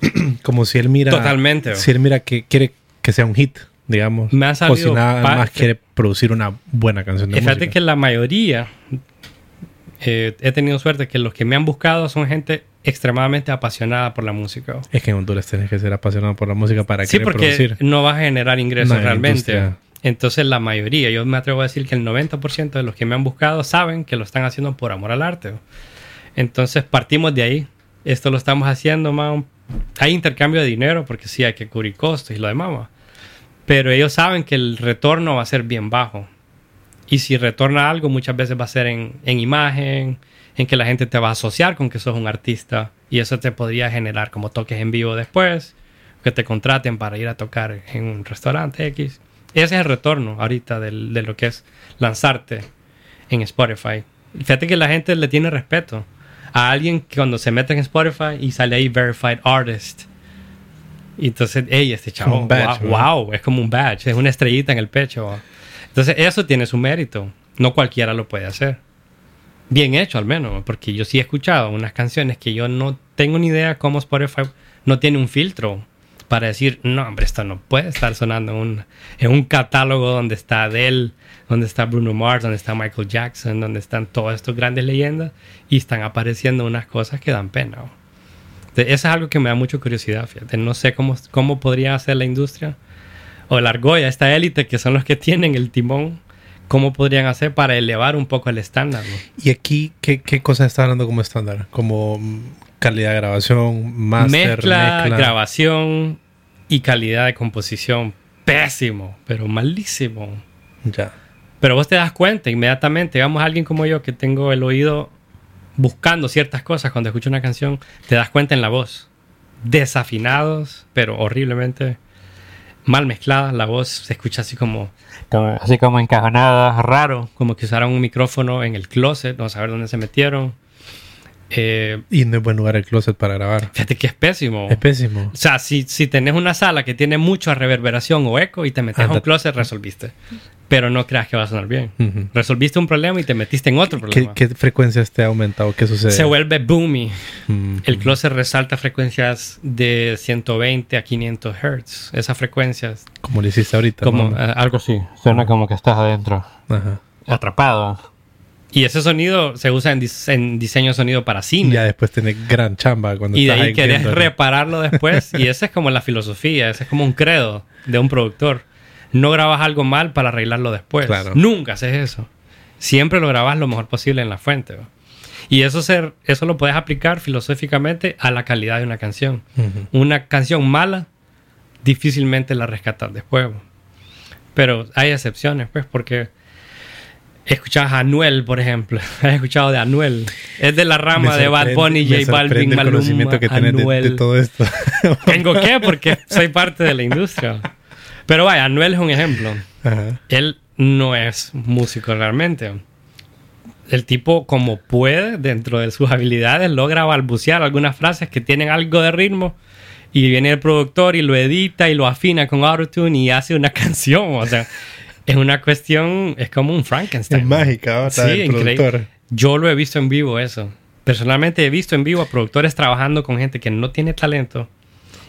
B: Como si él mira.
A: Totalmente.
B: Si él mira que quiere que sea un hit, digamos.
A: Me ha o
B: si nada más quiere producir una buena canción de
A: Fíjate que la mayoría. Eh, he tenido suerte que los que me han buscado son gente extremadamente apasionada por la música.
B: Es que en Honduras tienes que ser apasionado por la música para sí, porque
A: no vas a generar ingresos realmente. Entonces la mayoría, yo me atrevo a decir que el 90% de los que me han buscado saben que lo están haciendo por amor al arte. Entonces partimos de ahí. Esto lo estamos haciendo, más Hay intercambio de dinero porque sí hay que cubrir costos y lo demás. Pero ellos saben que el retorno va a ser bien bajo. Y si retorna algo, muchas veces va a ser en, imagen, en que la gente te va a asociar con que sos un artista. Y eso te podría generar como toques en vivo después, que te contraten para ir a tocar en un restaurante X. Ese es el retorno ahorita de lo que es lanzarte en Spotify. Fíjate que la gente le tiene respeto a alguien que cuando se mete en Spotify y sale ahí Verified Artist. Y entonces, hey, este chavo, wow, es como un badge, es una estrellita en el pecho. Entonces, eso tiene su mérito. No cualquiera lo puede hacer. Bien hecho, al menos, porque yo sí he escuchado unas canciones que yo no tengo ni idea cómo Spotify no tiene un filtro para decir, no, hombre, esto no puede estar sonando en un, en un catálogo donde está Adele, donde está Bruno Mars, donde está Michael Jackson, donde están todas estas grandes leyendas y están apareciendo unas cosas que dan pena. Eso es algo que me da mucha curiosidad, fíjate. No sé cómo, cómo podría hacer la industria o la argolla, esta élite que son los que tienen el timón, cómo podrían hacer para elevar un poco el estándar.
B: ¿Y aquí qué, qué cosas está hablando como estándar? Como calidad de grabación, master,
A: mezcla, grabación y calidad de composición. Pésimo, pero malísimo.
B: Ya.
A: Pero vos te das cuenta inmediatamente, digamos, alguien como yo que tengo el oído buscando ciertas cosas cuando escucho una canción, te das cuenta en la voz. Desafinados, pero horriblemente. mal mezclada, la voz se escucha así como, como- así como encajonada, raro, como que usaron un micrófono en el closet, no saber dónde se metieron. Eh,
B: Y no es buen lugar el closet para grabar.
A: fíjate que es pésimo.
B: Es pésimo.
A: O sea, si, si tenés una sala que tiene mucha reverberación o eco y te metes a un closet, resolviste. Pero no creas que va a sonar bien. Resolviste un problema y te metiste en otro
B: ¿Qué,
A: problema.
B: qué frecuencias te ha aumentado? ¿Qué sucede?
A: Se vuelve boomy.
B: Mm,
A: El closet resalta frecuencias de 120 a 500 Hz. Esas frecuencias,
B: Como lo hiciste ahorita.
A: como
B: ¿no?
A: eh, algo así. Suena como que estás adentro.
B: Ajá.
A: Atrapado. Y ese sonido se usa en, dis- en diseño de sonido para cine.
B: ya después tenés gran chamba cuando
A: Y de
B: estás
A: ahí querés repararlo después. y esa es como la filosofía, ese es como un credo de un productor. No grabas algo mal para arreglarlo después.
B: Claro.
A: Nunca haces eso. Siempre lo grabas lo mejor posible en la fuente. ¿va? Y eso, se, eso lo puedes aplicar filosóficamente a la calidad de una canción. Una canción mala, difícilmente la rescatas después. ¿va? Pero hay excepciones, pues, porque escuchabas a Anuel, por ejemplo. Has escuchado de Anuel. Es de la rama de Bad Bunny, J Balvin,
B: sorprende el
A: Maluma,
B: conocimiento que tenés de- de, todo esto.
A: Tengo que porque soy parte de la industria. Pero vaya, Anuel es un ejemplo.
B: Ajá.
A: Él no es músico realmente. El tipo, como puede, dentro de sus habilidades, logra balbucear algunas frases que tienen algo de ritmo. Y viene el productor y lo edita y lo afina con autotune y hace una canción. O sea, es una cuestión, es como un Frankenstein.
B: Es mágica, ¿va?
A: Sí,
B: el
A: increíble.
B: productor.
A: Yo lo he visto en vivo eso. Personalmente he visto en vivo a productores trabajando con gente que no tiene talento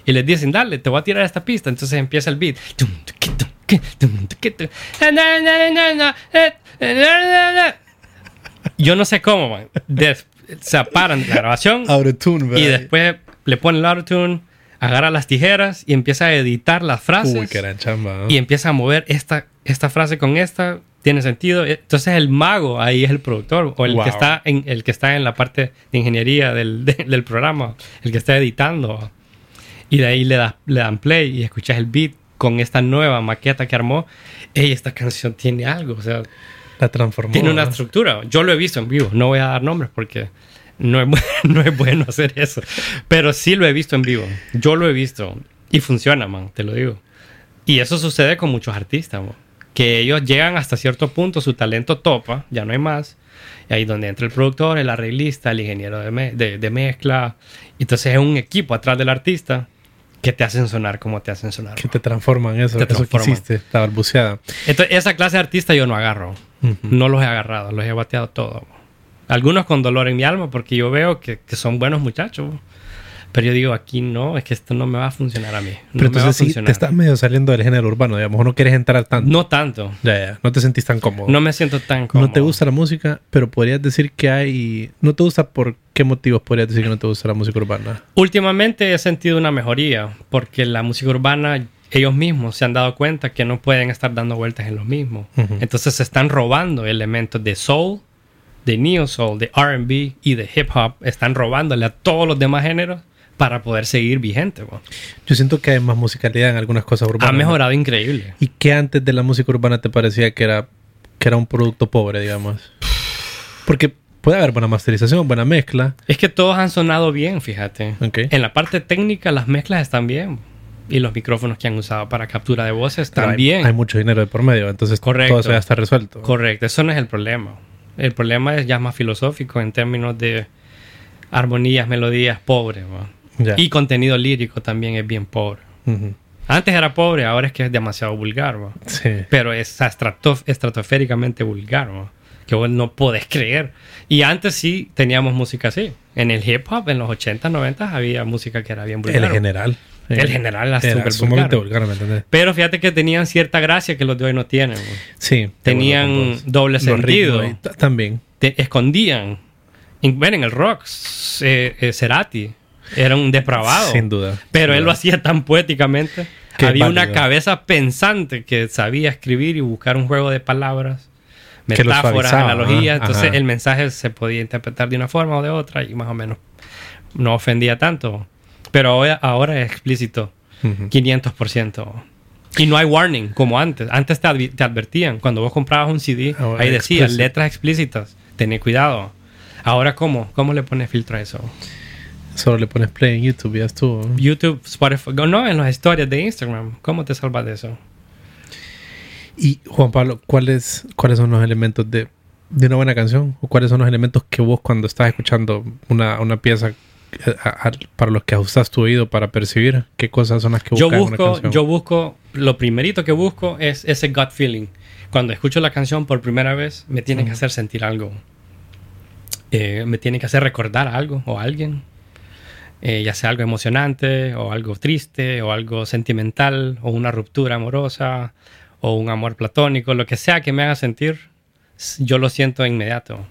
A: y les dicen, dale, te voy a tirar esta pista. Entonces empieza el beat. Yo no sé cómo, man. Des- se paran de la grabación
B: Autotune,
A: y después le ponen el autotune, agarra las tijeras y empieza a editar las frases
B: Uy, qué chamba. ¿no?
A: y empieza a mover esta, esta frase con esta, tiene sentido. Entonces el mago ahí es el productor o el,
B: Wow.
A: que, está en, el que está en la parte de ingeniería del, de- del programa, el que está editando. Y de ahí le, das- le dan play y escuchas el beat con esta nueva maqueta que armó. Ey, esta canción tiene algo, o sea,
B: La transformó.
A: tiene una estructura. Yo lo he visto en vivo, no voy a dar nombres porque no es, no es bueno hacer eso. Pero sí lo he visto en vivo. Yo lo he visto y funciona, man, te lo digo. Y eso sucede con muchos artistas, man, que ellos llegan hasta cierto punto, su talento topa, ya no hay más. Y ahí donde entra el productor, el arreglista, el ingeniero de, me- de- de mezcla. Entonces es un equipo atrás del artista que te hacen sonar como te hacen sonar.
B: Que te transforman eso.
A: Te
B: eso
A: transforman.
B: que hiciste, la balbuceada.
A: Entonces, esa clase de artista yo no agarro. No los he agarrado, los he bateado todos. Algunos con dolor en mi alma porque yo veo que, que son buenos muchachos. Pero yo digo, aquí no, es que esto no me va a funcionar a mí. No
B: Pero
A: me va a
B: entonces sí, te estás medio saliendo del género urbano, digamos. No quieres entrar tanto.
A: No tanto.
B: Ya, ya. No te sentís tan cómodo.
A: No me siento tan cómodo.
B: No te gusta la música, pero podrías decir que hay... ¿No te gusta por qué motivos podrías decir que no te gusta la música urbana?
A: Últimamente he sentido una mejoría porque la música urbana, ellos mismos se han dado cuenta que no pueden estar dando vueltas en lo mismo.
B: Ujú.
A: Entonces se están robando elementos de soul, de neo soul, de RB y de hip hop. Están robándole a todos los demás géneros para poder seguir vigente.
B: Yo siento que hay más musicalidad en algunas cosas urbanas.
A: Ha
B: ¿no?
A: mejorado increíble.
B: ¿Y qué antes de la música urbana te parecía que era, que era un producto pobre, digamos? Porque puede haber buena masterización, buena mezcla.
A: Es que todos han sonado bien, fíjate. En la parte técnica las mezclas están bien. Y los micrófonos que han usado para captura de voces
B: Pero
A: también.
B: Hay, mucho dinero de por medio, entonces
A: Correcto.
B: todo eso ya está resuelto.
A: Correcto, eso no es el problema. El problema es ya más filosófico en términos de armonías, melodías pobres. ¿va? Y contenido lírico también es bien pobre. Antes era pobre, ahora es que es demasiado vulgar. Pero es estrato- estratosféricamente vulgar. Que vos no podés creer. Y antes sí teníamos música así. En el hip hop, en los 80, 90 había música que era bien vulgar.
B: El general.
A: El general era súper
B: sumamente
A: vulgar.
B: vulgar, ¿me entendés?
A: Pero fíjate que tenían cierta gracia que los de hoy no tienen.
B: Sí.
A: Tenían doble
B: Los
A: sentido.
B: ritmos También.
A: te escondían. En, ven, en el rock, eh, eh, Cerati era un depravado.
B: Sin duda.
A: Pero
B: Sin
A: él
B: duda.
A: lo hacía tan poéticamente.
B: Que
A: Había
B: válido.
A: una cabeza pensante que sabía escribir y buscar un juego de palabras, metáforas, analogías.
B: ajá,
A: Entonces
B: ajá.
A: el mensaje se podía interpretar de una forma o de otra y más o menos no ofendía tanto. Pero ahora, ahora es explícito,
B: Ujú.
A: 500%. Y no hay warning como antes. Antes te, advi- te advertían. Cuando vos comprabas un CD,
B: Ahora
A: ahí decía letras explícitas. Tené cuidado. Ahora, ¿cómo? ¿Cómo le pones filtro a eso?
B: Solo le pones play en YouTube y ya estuvo. ¿no?
A: YouTube, Spotify, no, en las historias de Instagram. ¿Cómo te salvas de eso?
B: Y Juan Pablo, ¿cuáles, cuáles son los elementos de, de una buena canción? ¿O cuáles son los elementos que vos cuando estás escuchando una, una pieza eh, a- a- para los que ajustas tu oído para percibir qué cosas son las que
A: Yo
B: buscas en una
A: busco,
B: canción?
A: yo busco, lo primerito que busco es ese gut feeling. Cuando escucho la canción por primera vez, me tiene que hacer sentir algo. Eh, me tiene que hacer recordar algo o alguien. Eh, ya sea algo emocionante, o algo triste, o algo sentimental, o una ruptura amorosa, o un amor platónico, lo que sea que me haga sentir, yo lo siento inmediato.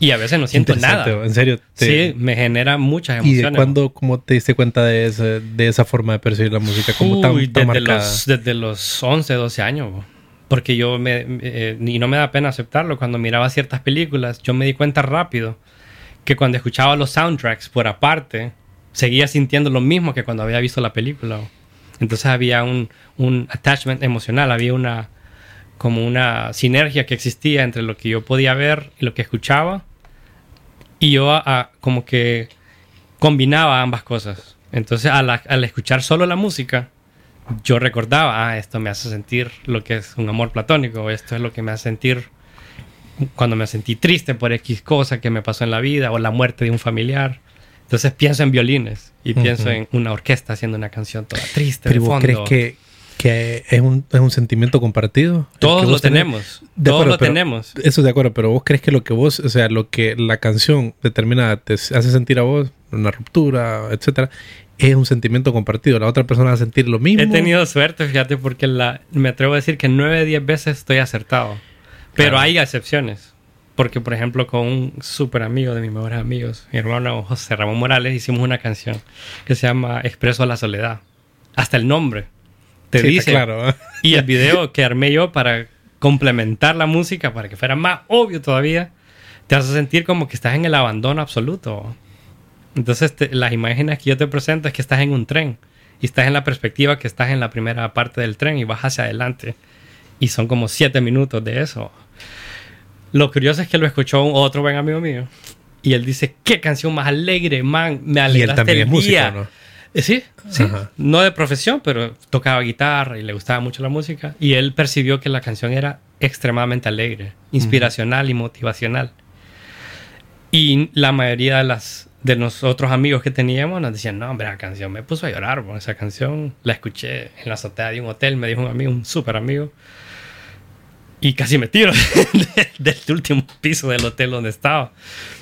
A: Y a veces no siento nada.
B: En serio. te-
A: Sí, me genera muchas
B: ¿Y
A: emociones.
B: de cuándo, cómo te diste cuenta de, ese- de esa forma de percibir la música? Como tan,
A: Uy,
B: tan
A: desde,
B: marcada.
A: los, desde los 11, 12 años. Porque yo me... eh, y no me da pena aceptarlo. Cuando miraba ciertas películas, yo me di cuenta rápido que cuando escuchaba los soundtracks por aparte, seguía sintiendo lo mismo que cuando había visto la película. Entonces había un, un attachment emocional, había una como una sinergia que existía entre lo que yo podía ver y lo que escuchaba. Y yo a- como que combinaba ambas cosas. Entonces, al, al escuchar solo la música, yo recordaba, ah, esto me hace sentir lo que es un amor platónico, esto es lo que me hace sentir cuando me sentí triste por X cosa que me pasó en la vida o la muerte de un familiar. Entonces pienso en violines y pienso en una orquesta haciendo una canción toda triste.
B: Pero
A: de fondo.
B: crees que, que es, un, es un sentimiento compartido?
A: Todos lo
B: tenés?
A: tenemos.
B: De
A: Todos
B: acuerdo,
A: lo
B: pero-
A: tenemos.
B: Eso de acuerdo, pero vos crees que lo que vos, o sea, lo que la canción determinada te hace sentir a vos, una ruptura, etcétera, es un sentimiento compartido. La otra persona va a sentir lo mismo.
A: He tenido suerte, fíjate, porque la, me atrevo a decir que 9 de 10 veces estoy acertado. Pero
B: Claro.
A: hay excepciones. Porque, por ejemplo, con un súper amigo de mis mejores amigos, mi hermano José Ramón Morales, hicimos una canción que se llama Expreso a la Soledad. Hasta el nombre te
B: Sí,
A: dice.
B: claro. ¿eh?
A: Y el video que armé yo para complementar la música, para que fuera más obvio todavía, te hace sentir como que estás en el abandono absoluto. Entonces, te- las imágenes que yo te presento es que estás en un tren y estás en la perspectiva que estás en la primera parte del tren y vas hacia adelante. Y son como siete minutos de eso. Lo curioso es que lo escuchó un otro buen amigo mío y él dice: ¿Qué canción más alegre, man? Me
B: Y él
A: alegraste
B: también
A: el
B: es músico,
A: día".
B: ¿no?
A: Sí, sí.
B: Ajá.
A: No de profesión, pero tocaba guitarra y le gustaba mucho la música. Y él percibió que la canción era extremadamente alegre, inspiracional y motivacional. Y la mayoría de las de nosotros amigos que teníamos nos decían, no, hombre, la canción me puso a llorar. bro. Esa canción la escuché en la azotea de un hotel, me dijo un amigo, un súper amigo. Y casi me tiro de- del último piso del hotel donde estaba.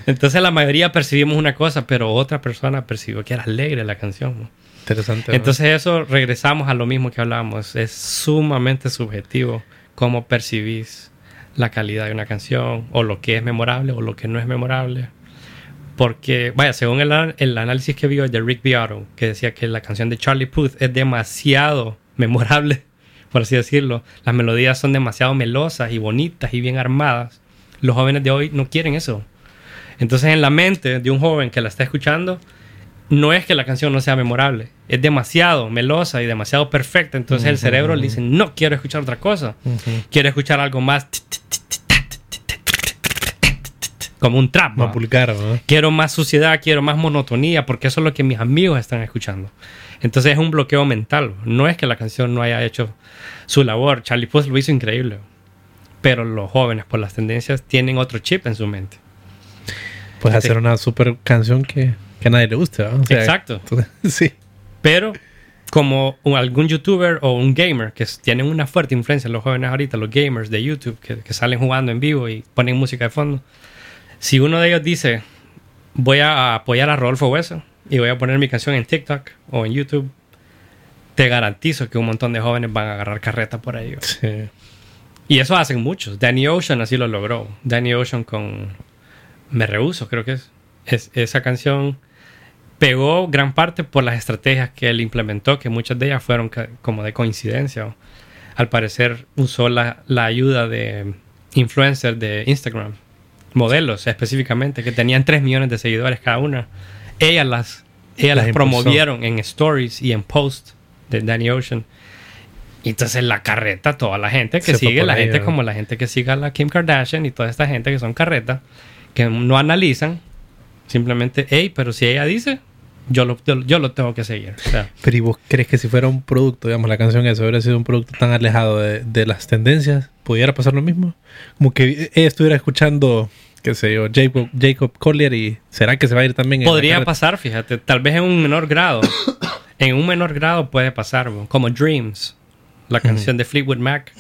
A: Entonces la mayoría percibimos una cosa, pero otra persona percibió que era alegre la canción. ¿no?
B: Interesante. ¿no?
A: Entonces eso regresamos a lo mismo que hablábamos. Es sumamente subjetivo cómo percibís la calidad de una canción o lo que es memorable o lo que no es memorable. Porque, vaya, según el, el análisis que vio de Rick Beato, que decía que la canción de Charlie Puth es demasiado memorable, por así decirlo. Las melodías son demasiado melosas y bonitas y bien armadas. Los jóvenes de hoy no quieren eso. Entonces en la mente de un joven que la está escuchando, no es que la canción no sea memorable, es demasiado melosa y demasiado perfecta. Entonces el cerebro le dice, no quiero escuchar otra cosa,
B: Ujú.
A: quiero escuchar algo más como un trap.
B: Más vulgar, ¿no?
A: Quiero más suciedad, quiero más monotonía, porque eso es lo que mis amigos están escuchando. Entonces es un bloqueo mental. No es que la canción no haya hecho su labor. Charlie Puth lo hizo increíble. Pero los jóvenes, por las tendencias, tienen otro chip en su mente.
B: Pues hacer una super canción que, que a nadie le guste, ¿no? O sea,
A: Exacto.
B: sí.
A: Pero como algún youtuber o un gamer que tienen una fuerte influencia en los jóvenes ahorita, los gamers de YouTube que, que salen jugando en vivo y ponen música de fondo, si uno de ellos dice voy a apoyar a Rodolfo Hueso y voy a poner mi canción en TikTok o en YouTube, te garantizo que un montón de jóvenes van a agarrar carreta por ahí.
B: Sí.
A: Y eso hacen muchos. Danny Ocean así lo logró. Danny Ocean con Me Rehuso, creo que es. es esa canción pegó gran parte por las estrategias que él implementó, que muchas de ellas fueron como de coincidencia. Al parecer usó la, la ayuda de influencers de Instagram, modelos específicamente, que tenían 3 millones de seguidores cada una. Ellas las, ellas
B: Las
A: las promovieron en stories y en posts de Danny Ocean. Y entonces la carreta, toda la gente que
B: Se
A: sigue, la gente como la gente que sigue a la Kim Kardashian y toda esta gente que son carreta, que no analizan, simplemente, hey, pero si ella dice, yo lo, yo, lo tengo que seguir.
B: Pero ¿y vos crees que si fuera un producto, digamos, la canción esa hubiera sido un producto tan alejado de, de las tendencias, pudiera pasar lo mismo? Como que ella estuviera escuchando qué sé yo, Jacob, Jacob Collier y ¿será que se va a ir también?
A: Podría pasar, fíjate, tal vez en un menor grado. en un menor grado puede pasar, como Dreams, la canción de Fleetwood Mac.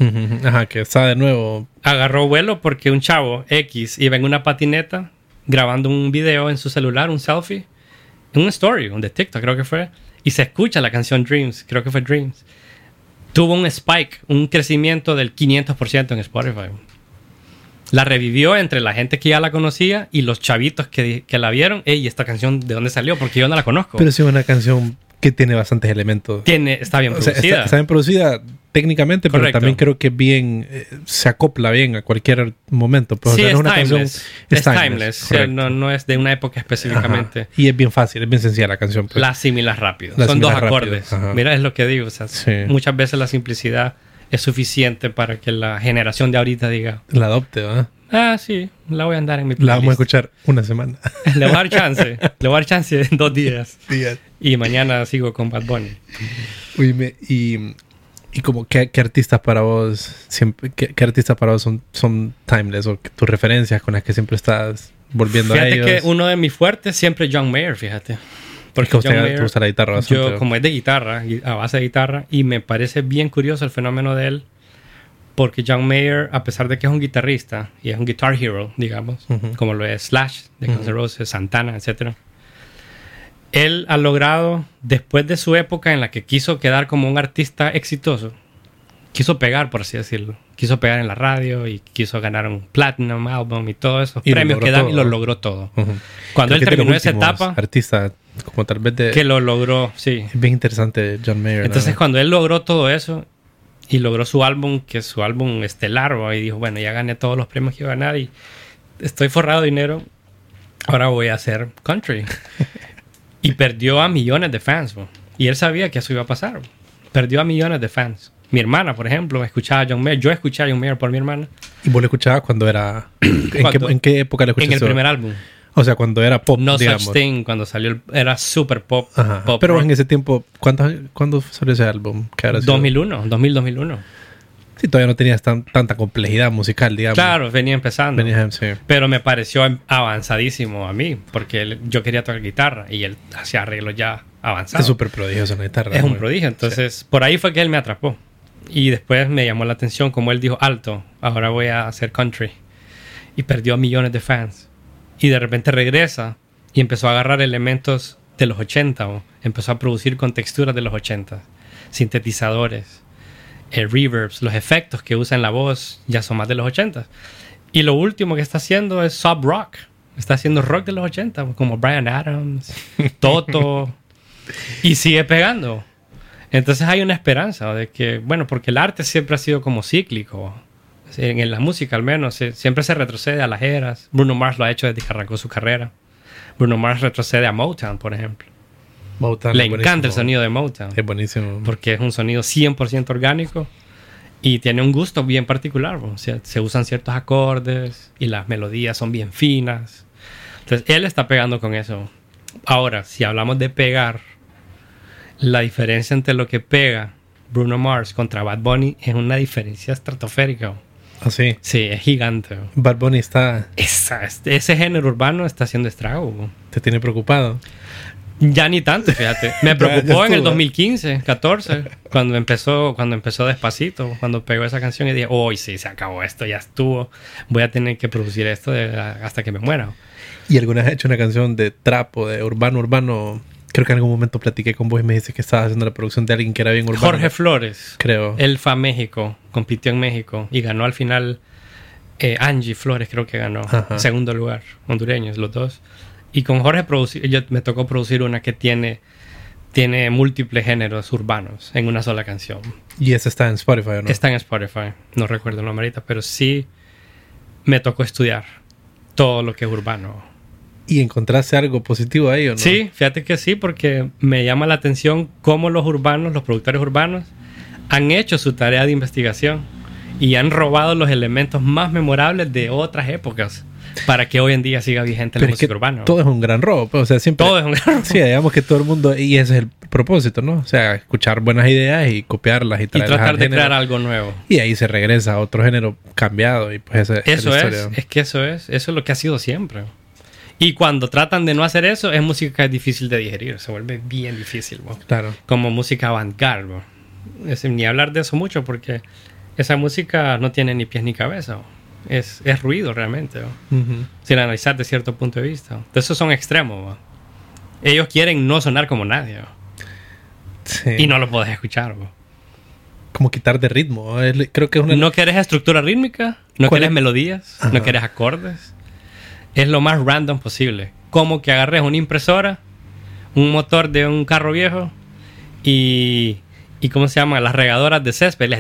B: Ajá, que está de nuevo.
A: Agarró vuelo porque un chavo X iba en una patineta grabando un video en su celular, un selfie, un story, un de TikTok creo que fue, y se escucha la canción Dreams, creo que fue Dreams. Tuvo un spike, un crecimiento del 500% en Spotify la revivió entre la gente que ya la conocía y los chavitos que, que la vieron. Ey, ¿esta canción de dónde salió? Porque yo no la conozco.
B: Pero sí es una canción que tiene bastantes elementos.
A: Tiene, está bien producida.
B: está, bien producida técnicamente, pero también creo que bien eh, se acopla bien a cualquier momento.
A: Pues, sí, es, una timeless. es, timeless. no, no, es de una época específicamente.
B: Y es bien fácil, es bien sencilla la canción.
A: Pues. La asimilas rápido. Son dos acordes. Mira, es lo que digo. Muchas veces la simplicidad es suficiente para que la generación de ahorita diga.
B: La adopte, ¿verdad?
A: Ah, sí, la voy a andar en mi
B: playlist. La vamos a escuchar una semana.
A: le voy a dar chance. le voy a dar chance en dos días. Y mañana sigo con Bad Bunny.
B: Uy, y, y como, ¿qué, artistas para vos siempre, qué, artistas para vos son, son timeless o tus referencias con las que siempre estás volviendo
A: a
B: ellos?
A: Fíjate que uno de mis fuertes siempre es John Mayer, fíjate.
B: Porque usted Mayer, gusta la guitarra
A: Yo, como es de guitarra, a base de guitarra, y me parece bien curioso el fenómeno de él, porque John Mayer, a pesar de que es un guitarrista y es un guitar hero, digamos, como lo es Slash de Guns N' Roses, Santana, etc., él ha logrado, después de su época en la que quiso quedar como un artista exitoso, quiso pegar, por así decirlo. Quiso pegar en la radio y quiso ganar un Platinum Album y todos esos premios que dan y lo logró todo. Cuando él terminó esa etapa...
B: Artista como tal vez de...
A: Que lo logró, sí.
B: Es bien interesante John Mayer.
A: Entonces cuando él logró todo eso y logró su álbum, que es su álbum estelar, y dijo, bueno, ya gané todos los premios que iba a ganar y estoy forrado de dinero, ahora voy a hacer country. y perdió a millones de fans, y él sabía que eso iba a pasar. Perdió a millones de fans. Mi hermana, por ejemplo, escuchaba a John Mayer. Yo escuché a John Mayer por mi hermana.
B: ¿Y vos lo escuchabas cuando era... ¿En, qué, época lo escuchaste?
A: En el primer álbum.
B: O sea, cuando era pop,
A: No Such Thing, cuando salió, era super pop.
B: Pero en ese tiempo, ¿cuándo salió ese álbum?
A: 2001, 2000, 2001.
B: Sí, todavía no tenías tanta complejidad musical, digamos.
A: Claro, venía empezando. Pero me pareció avanzadísimo a mí, porque yo quería tocar guitarra y él hacía arreglos ya avanzados.
B: Es súper prodigioso en la guitarra.
A: Es un prodigio. Entonces, por ahí fue que él me atrapó. Y después me llamó la atención como él dijo, alto, ahora voy a hacer country. Y perdió millones de fans y de repente regresa y empezó a agarrar elementos de los 80 o empezó a producir con texturas de los 80, sintetizadores, eh, reverbs, los efectos que usa en la voz ya son más de los 80. Y lo último que está haciendo es sub rock. Está haciendo rock de los 80, como Brian Adams, Toto, y sigue pegando. Entonces hay una esperanza de que, bueno, porque el arte siempre ha sido como cíclico en, la música al menos, siempre se retrocede a las eras. Bruno Mars lo ha hecho desde que arrancó su carrera. Bruno Mars retrocede a Motown, por ejemplo. Le encanta el sonido de Motown.
B: Es buenísimo.
A: Porque es un sonido 100% orgánico y tiene un gusto bien particular. O sea, se usan ciertos acordes y las melodías son bien finas. Entonces, él está pegando con eso. Ahora, si hablamos de pegar, la diferencia entre lo que pega Bruno Mars contra Bad Bunny es una diferencia estratosférica.
B: ¿Ah, sí?
A: Sí, es gigante.
B: Bad Bunny está...
A: ese género urbano está haciendo estrago.
B: ¿Te tiene preocupado?
A: Ya ni tanto, fíjate. Me preocupó en el 2015, 14, cuando empezó, cuando empezó Despacito, cuando pegó esa canción y dije, hoy sí, se acabó esto, ya estuvo. Voy a tener que producir esto hasta que me muera.
B: ¿Y alguna vez has hecho una canción de trap o de urbano, urbano Creo que en algún momento platiqué con vos y me dices que estabas haciendo la producción de alguien que era bien urbano.
A: Jorge Flores.
B: Creo.
A: Él fue a México, compitió en México y ganó al final. Eh, Angie Flores creo que ganó. Segundo lugar. Hondureños, los dos. Y con Jorge yo, me tocó producir una que tiene, tiene múltiples géneros urbanos en una sola canción.
B: ¿Y esa está en Spotify o no?
A: Está en Spotify. No recuerdo el nombre ahorita, pero sí me tocó estudiar todo lo que es urbano
B: ¿Y encontraste algo positivo ahí o no?
A: Sí, fíjate que sí, porque me llama la atención cómo los urbanos, los productores urbanos, han hecho su tarea de investigación y han robado los elementos más memorables de otras épocas. para que hoy en día siga vigente la
B: Pero es que
A: música urbana.
B: todo es un gran robo. pues, O sea, siempre.
A: Todo es un gran
B: Sí, digamos que todo el mundo. Y ese es el propósito, ¿no? O sea, escuchar buenas ideas y copiarlas y
A: y tratar
B: al
A: de
B: género.
A: crear algo nuevo.
B: Y ahí se regresa a otro género cambiado. Y pues esa
A: Eso
B: la
A: es,
B: historia.
A: es que eso es, eso es lo que ha sido siempre. Y cuando tratan de no hacer eso, es música que es difícil de digerir, se vuelve bien difícil, bo.
B: Claro.
A: como música avant-garde. ni hablar de eso mucho porque esa música no tiene ni pies ni cabeza. Es, es ruido realmente.
B: Ujú.
A: sin analizar de cierto punto de vista. Entonces, esos son extremos. Ellos quieren no sonar como nadie.
B: Sí.
A: y no lo puedes escuchar. bo.
B: Como quitar de ritmo. Creo que es una.
A: No querés estructura rítmica, no
B: ¿Cuál
A: querés
B: es?
A: melodías,
B: Ajá.
A: no querés acordes es lo más random posible. Como que agarres una impresora, un motor de un carro viejo y, y ¿cómo se llama? Las regadoras de césped.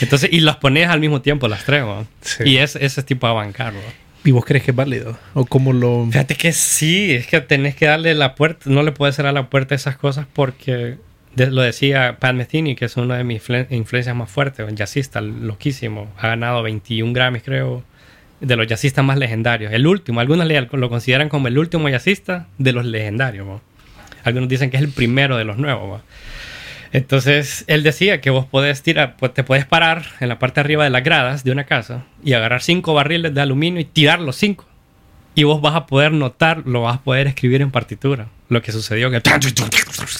A: Entonces, y las pones al mismo tiempo las tres, ¿no? Y es ese tipo de bancar, ¿no?
B: ¿Y vos crees que es válido? ¿O cómo lo...?
A: Fíjate que sí, es que tenés que darle la puerta, no le puedes cerrar la puerta esas cosas porque lo decía Pat Metheny, que es una de mis influ- influencias más fuertes, un jazzista loquísimo, ha ganado 21 Grammys creo, de los jazzistas más legendarios, el último, algunos lo consideran como el último jazzista de los legendarios, ¿no? algunos dicen que es el primero de los nuevos. Entonces, él decía que vos podés tirar, pues te puedes parar en la parte arriba de las gradas de una casa y agarrar cinco barriles de aluminio y tirar los cinco. Y vos vas a poder notar, lo vas a poder escribir en partitura. Lo que sucedió, que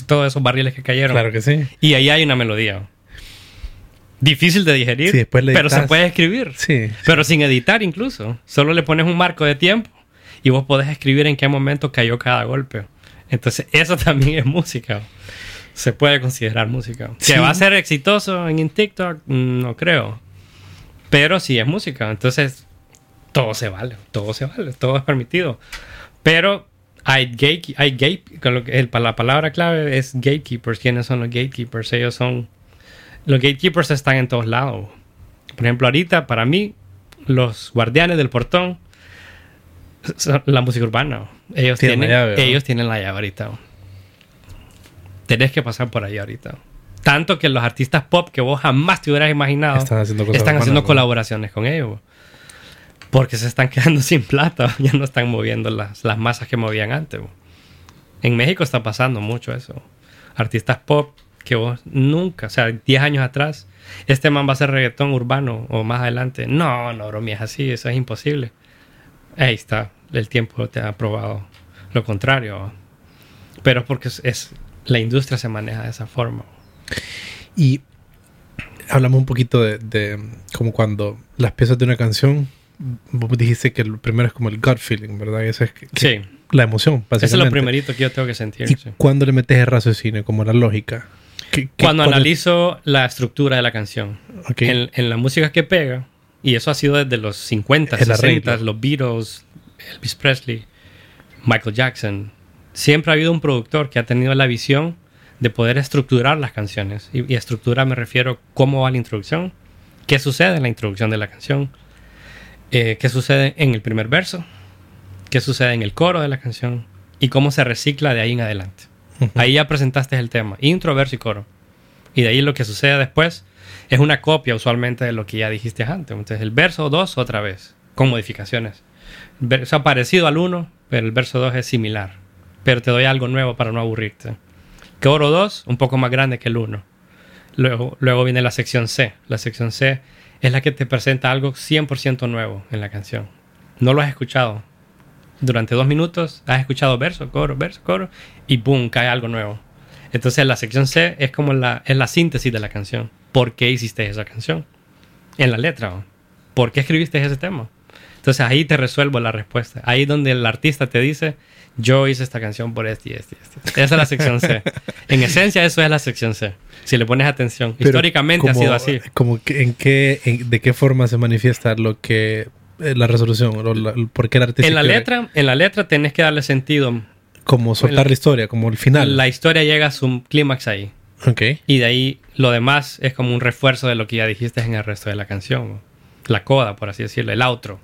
A: todos esos barriles que cayeron.
B: Claro que sí.
A: Y ahí hay una melodía. Difícil de digerir,
B: Sí, después
A: pero se puede escribir.
B: Sí.
A: Pero sin editar incluso. Solo le pones un marco de tiempo y vos podés escribir en qué momento cayó cada golpe. Entonces, eso también es música. Se puede considerar música. ¿Que va a ser exitoso en TikTok? No creo. Pero sí es música. Entonces, todo se vale. Todo se vale. Todo es permitido. Pero hay gate, hay gate, con lo que el- la palabra clave es gatekeepers. ¿Quiénes son los gatekeepers? Ellos son los gatekeepers están en todos lados. Por ejemplo, ahorita, para mí, los guardianes del portón son la música urbana. Ellos
B: Tienen
A: tienen,
B: la llave,
A: ellos tienen la llave ahorita. Tenés que pasar por ahí ahorita. Tanto que los artistas pop que vos jamás te hubieras imaginado
B: Están haciendo cosas
A: están
B: urbanas,
A: haciendo
B: ¿no?
A: colaboraciones con ellos. Porque se están quedando sin plata. Ya no están moviendo las, las masas que movían antes. En México está pasando mucho eso. Artistas pop que vos nunca, o sea, 10 años atrás, este man va a hacer reggaetón urbano o más adelante. No, no, bromi, es así, eso es imposible. Ahí está, el tiempo te ha probado lo contrario. Pero porque es, es- la industria se maneja de esa forma.
B: Y hablamos un poquito de, de como cuando las piezas de una canción, vos dijiste que el primero es como el gut feeling, ¿verdad? Esa es que- que-
A: Sí,
B: la emoción, básicamente.
A: eso es lo primerito que yo tengo que sentir.
B: ¿Y
A: sí.
B: cuándo le metes el raciocinio, como la lógica? ¿Qué- qué-
A: Cuando
B: es-
A: analizo la estructura de la canción,
B: Ok.
A: en, en la música que pega, y eso ha sido desde los 50,
B: El
A: 60,
B: arreglo.
A: los Beatles, Elvis Presley, Michael Jackson, siempre ha habido un productor que ha tenido la visión de poder estructurar las canciones. Y, y estructura me refiero cómo va la introducción, qué sucede en la introducción de la canción, eh, qué sucede en el primer verso, qué sucede en el coro de la canción y cómo se recicla de ahí en adelante. Ahí ya presentaste el tema, intro, verso y coro. Y de ahí lo que sucede después es una copia usualmente de lo que ya dijiste antes. Entonces el verso 2 otra vez, con modificaciones. Verso ha parecido al 1, pero el verso 2 es similar. Pero te doy algo nuevo para no aburrirte. Coro 2, un poco más grande que el 1. Luego, luego viene la sección C. La sección C es la que te presenta algo 100% nuevo en la canción. No lo has escuchado. Durante dos minutos has escuchado verso, coro, verso, coro, y boom, cae algo nuevo. Entonces la sección C es como la, es la síntesis de la canción. ¿Por qué hiciste esa canción? En la letra. ¿Por qué escribiste ese tema? Entonces ahí te resuelvo la respuesta. Ahí donde el artista te dice, yo hice esta canción por este y este y este. Esa es la sección C. En esencia eso es la sección C. Si le pones atención.
B: Pero
A: Históricamente ha sido así.
B: Como que, en qué, en- ¿De qué forma se manifiesta lo que eh, la resolución? O la- ¿Por qué el artista
A: En la letra, en la letra tenés que darle sentido.
B: Como soltar la historia, como el final.
A: La historia llega a su clímax ahí.
B: Ok.
A: Y de ahí lo demás es como un refuerzo de lo que ya dijiste en el resto de la canción. La coda, por así decirlo, el outro.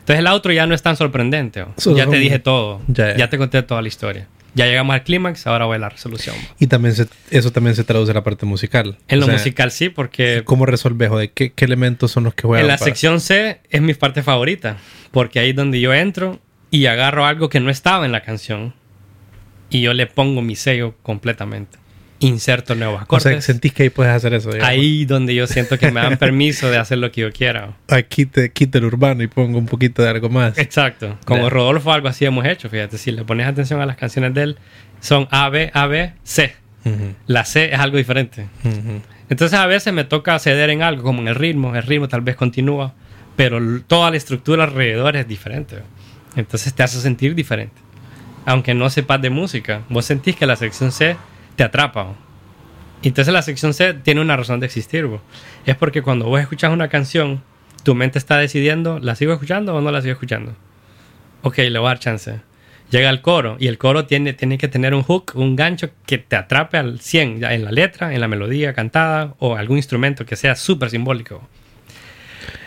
A: Entonces el outro ya no es tan sorprendente.
B: Solo
A: ya te dije todo.
B: Ya,
A: te conté toda la historia. Ya llegamos al clímax, ahora voy a la resolución.
B: Y también se- eso también se traduce en la parte musical.
A: En
B: O
A: lo
B: sea,
A: musical sí, porque
B: ¿Cómo resolves o de qué, qué elementos son los que juegan?
A: en la
B: para-
A: sección C es mi parte favorita, porque ahí es donde yo entro y agarro algo que no estaba en la canción y yo le pongo mi sello completamente. Inserto nuevos
B: O
A: acordes.
B: sea, sentís que ahí puedes hacer eso. digamos.
A: ahí donde yo siento que me dan permiso de hacer lo que yo quiera.
B: Aquí te quito el urbano y pongo un poquito de algo más.
A: Exacto. Como
B: Ya.
A: Rodolfo algo así hemos hecho, fíjate, si le pones atención a las canciones de él, son A, B, A, B, C.
B: Ujú,
A: La C es algo diferente.
B: ujú.
A: Entonces a veces me toca ceder en algo, como en el ritmo. El ritmo tal vez continúa, pero toda la estructura alrededor es diferente. Entonces te hace sentir diferente. Aunque no sepas de música, vos sentís que la sección C te atrapa. Entonces la sección C tiene una razón de existir. Es porque cuando vos escuchas una canción, tu mente está decidiendo, ¿la sigo escuchando o no la sigo escuchando? Ok, le voy a dar chance. Llega el coro y el coro tiene, tiene que tener un hook, un gancho que te atrape al 100 ya en la letra, en la melodía cantada o algún instrumento que sea súper simbólico.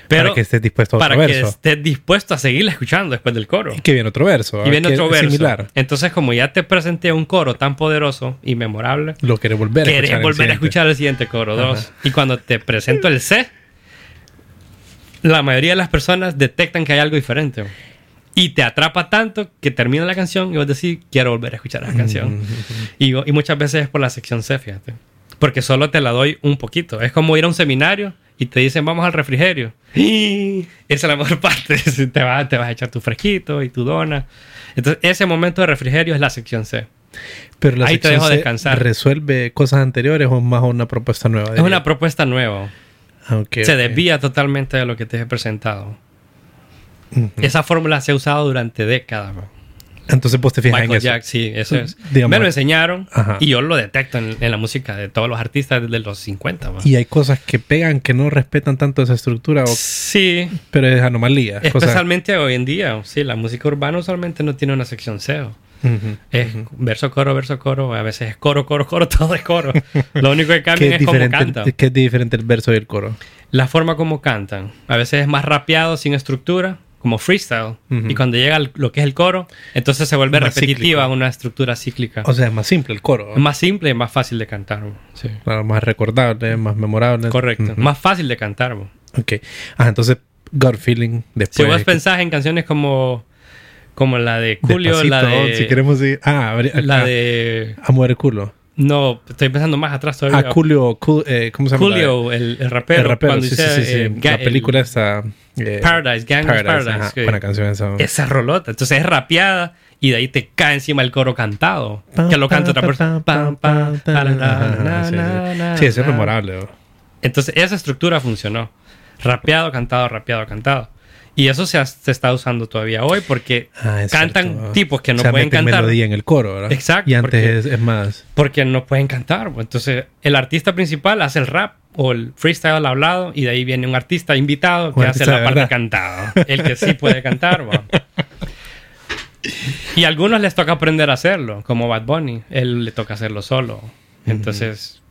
A: Pero
B: para que estés dispuesto a otro
A: para que
B: verso.
A: estés dispuesto a seguirla escuchando después del coro.
B: Y que viene otro verso.
A: Y viene
B: que
A: otro verso.
B: Similar.
A: Entonces, como ya te presenté un coro tan poderoso y memorable,
B: Lo querés volver a
A: querés
B: escuchar.
A: volver a escuchar el siguiente coro
B: Ajá.
A: 2. Y cuando te presento el C, la mayoría de las personas detectan que hay algo diferente. Y te atrapa tanto que termina la canción y vos decís, quiero volver a escuchar esa canción. Y, y muchas veces es por la sección C, fíjate. Porque solo te la doy un poquito. Es como ir a un seminario y te dicen, vamos al refrigerio. Y esa es la mejor parte. te, vas, te vas a echar tu fresquito y tu dona. Entonces, ese momento de refrigerio es la sección C.
B: Pero la
A: Ahí te
B: sección
A: dejo
B: C
A: descansar.
B: ¿Resuelve cosas anteriores o más una propuesta nueva?
A: Es una propuesta nueva.
B: Ah, ok,
A: se desvía totalmente de lo que te he presentado. Esa fórmula se ha usado durante décadas. bro.
B: Entonces vos te fijas en
A: Michael
B: eso.
A: Sí, eso es.
B: Digamos-
A: Me lo enseñaron
B: Ajá.
A: y yo lo detecto en, en la música de todos los artistas desde los 50. bro.
B: Y hay cosas que pegan que no respetan tanto esa estructura, o-
A: Sí,
B: pero es anomalía. cosas-
A: especialmente hoy en día. Sí, la música urbana usualmente no tiene una sección SEO.
B: Ujú.
A: Es verso, coro, verso, coro. A veces es coro, coro, coro, todo es coro. Lo único que
B: ¿Qué
A: cambia
B: es,
A: es cómo cantan.
B: ¿Qué es diferente el verso y el coro?
A: La forma como cantan. A veces es más rapeado, sin estructura, como freestyle. Y cuando llega lo que es el coro, entonces se vuelve
B: Más
A: repetitiva,
B: cíclico.
A: una estructura cíclica.
B: O sea, es más simple el coro.
A: es más simple y más fácil de cantar. Sí.
B: Claro, más recordable, más memorable.
A: Correcto. Más fácil de cantar.
B: Ok. Ah, entonces, God Feeling.
A: Si
B: Después.
A: vos pensás en canciones como, como la de Julio,
B: Despacito,
A: la de...
B: Si queremos ir. Ah,
A: La de...
B: Amor el culo.
A: No, estoy pensando más atrás todavía.
B: Ah, Julio. Cul- eh, ¿Cómo se llama?
A: Julio, el, el rapero.
B: el rapero.
A: cuando
B: Sí,
A: dice,
B: sí. sí.
A: eh,
B: La
A: el-
B: película esa. eh,
A: Paradise, Gang Paradise,
B: ajá,
A: que-
B: Buena canción esa.
A: Esa rolota. Entonces es rapeada y de ahí te cae encima el coro cantado. que lo canta otra persona.
B: Sí, eso es memorable.
A: Entonces esa estructura funcionó. Rapeado, cantado, rapeado, cantado. Y eso se, ha- se está usando todavía hoy porque
B: Ah,
A: cantan
B: cierto.
A: tipos que no
B: O sea,
A: pueden
B: meten
A: cantar.
B: melodía en el coro, ¿verdad?
A: Exacto,
B: Y antes
A: porque-
B: es, es más.
A: Porque no pueden cantar. pues. Entonces, el artista principal hace el rap o el freestyle al hablado y de ahí viene un artista invitado que hace la parte cantada. El que sí puede cantar. va. Y a algunos les toca aprender a hacerlo, como Bad Bunny. Él le toca hacerlo solo. Entonces,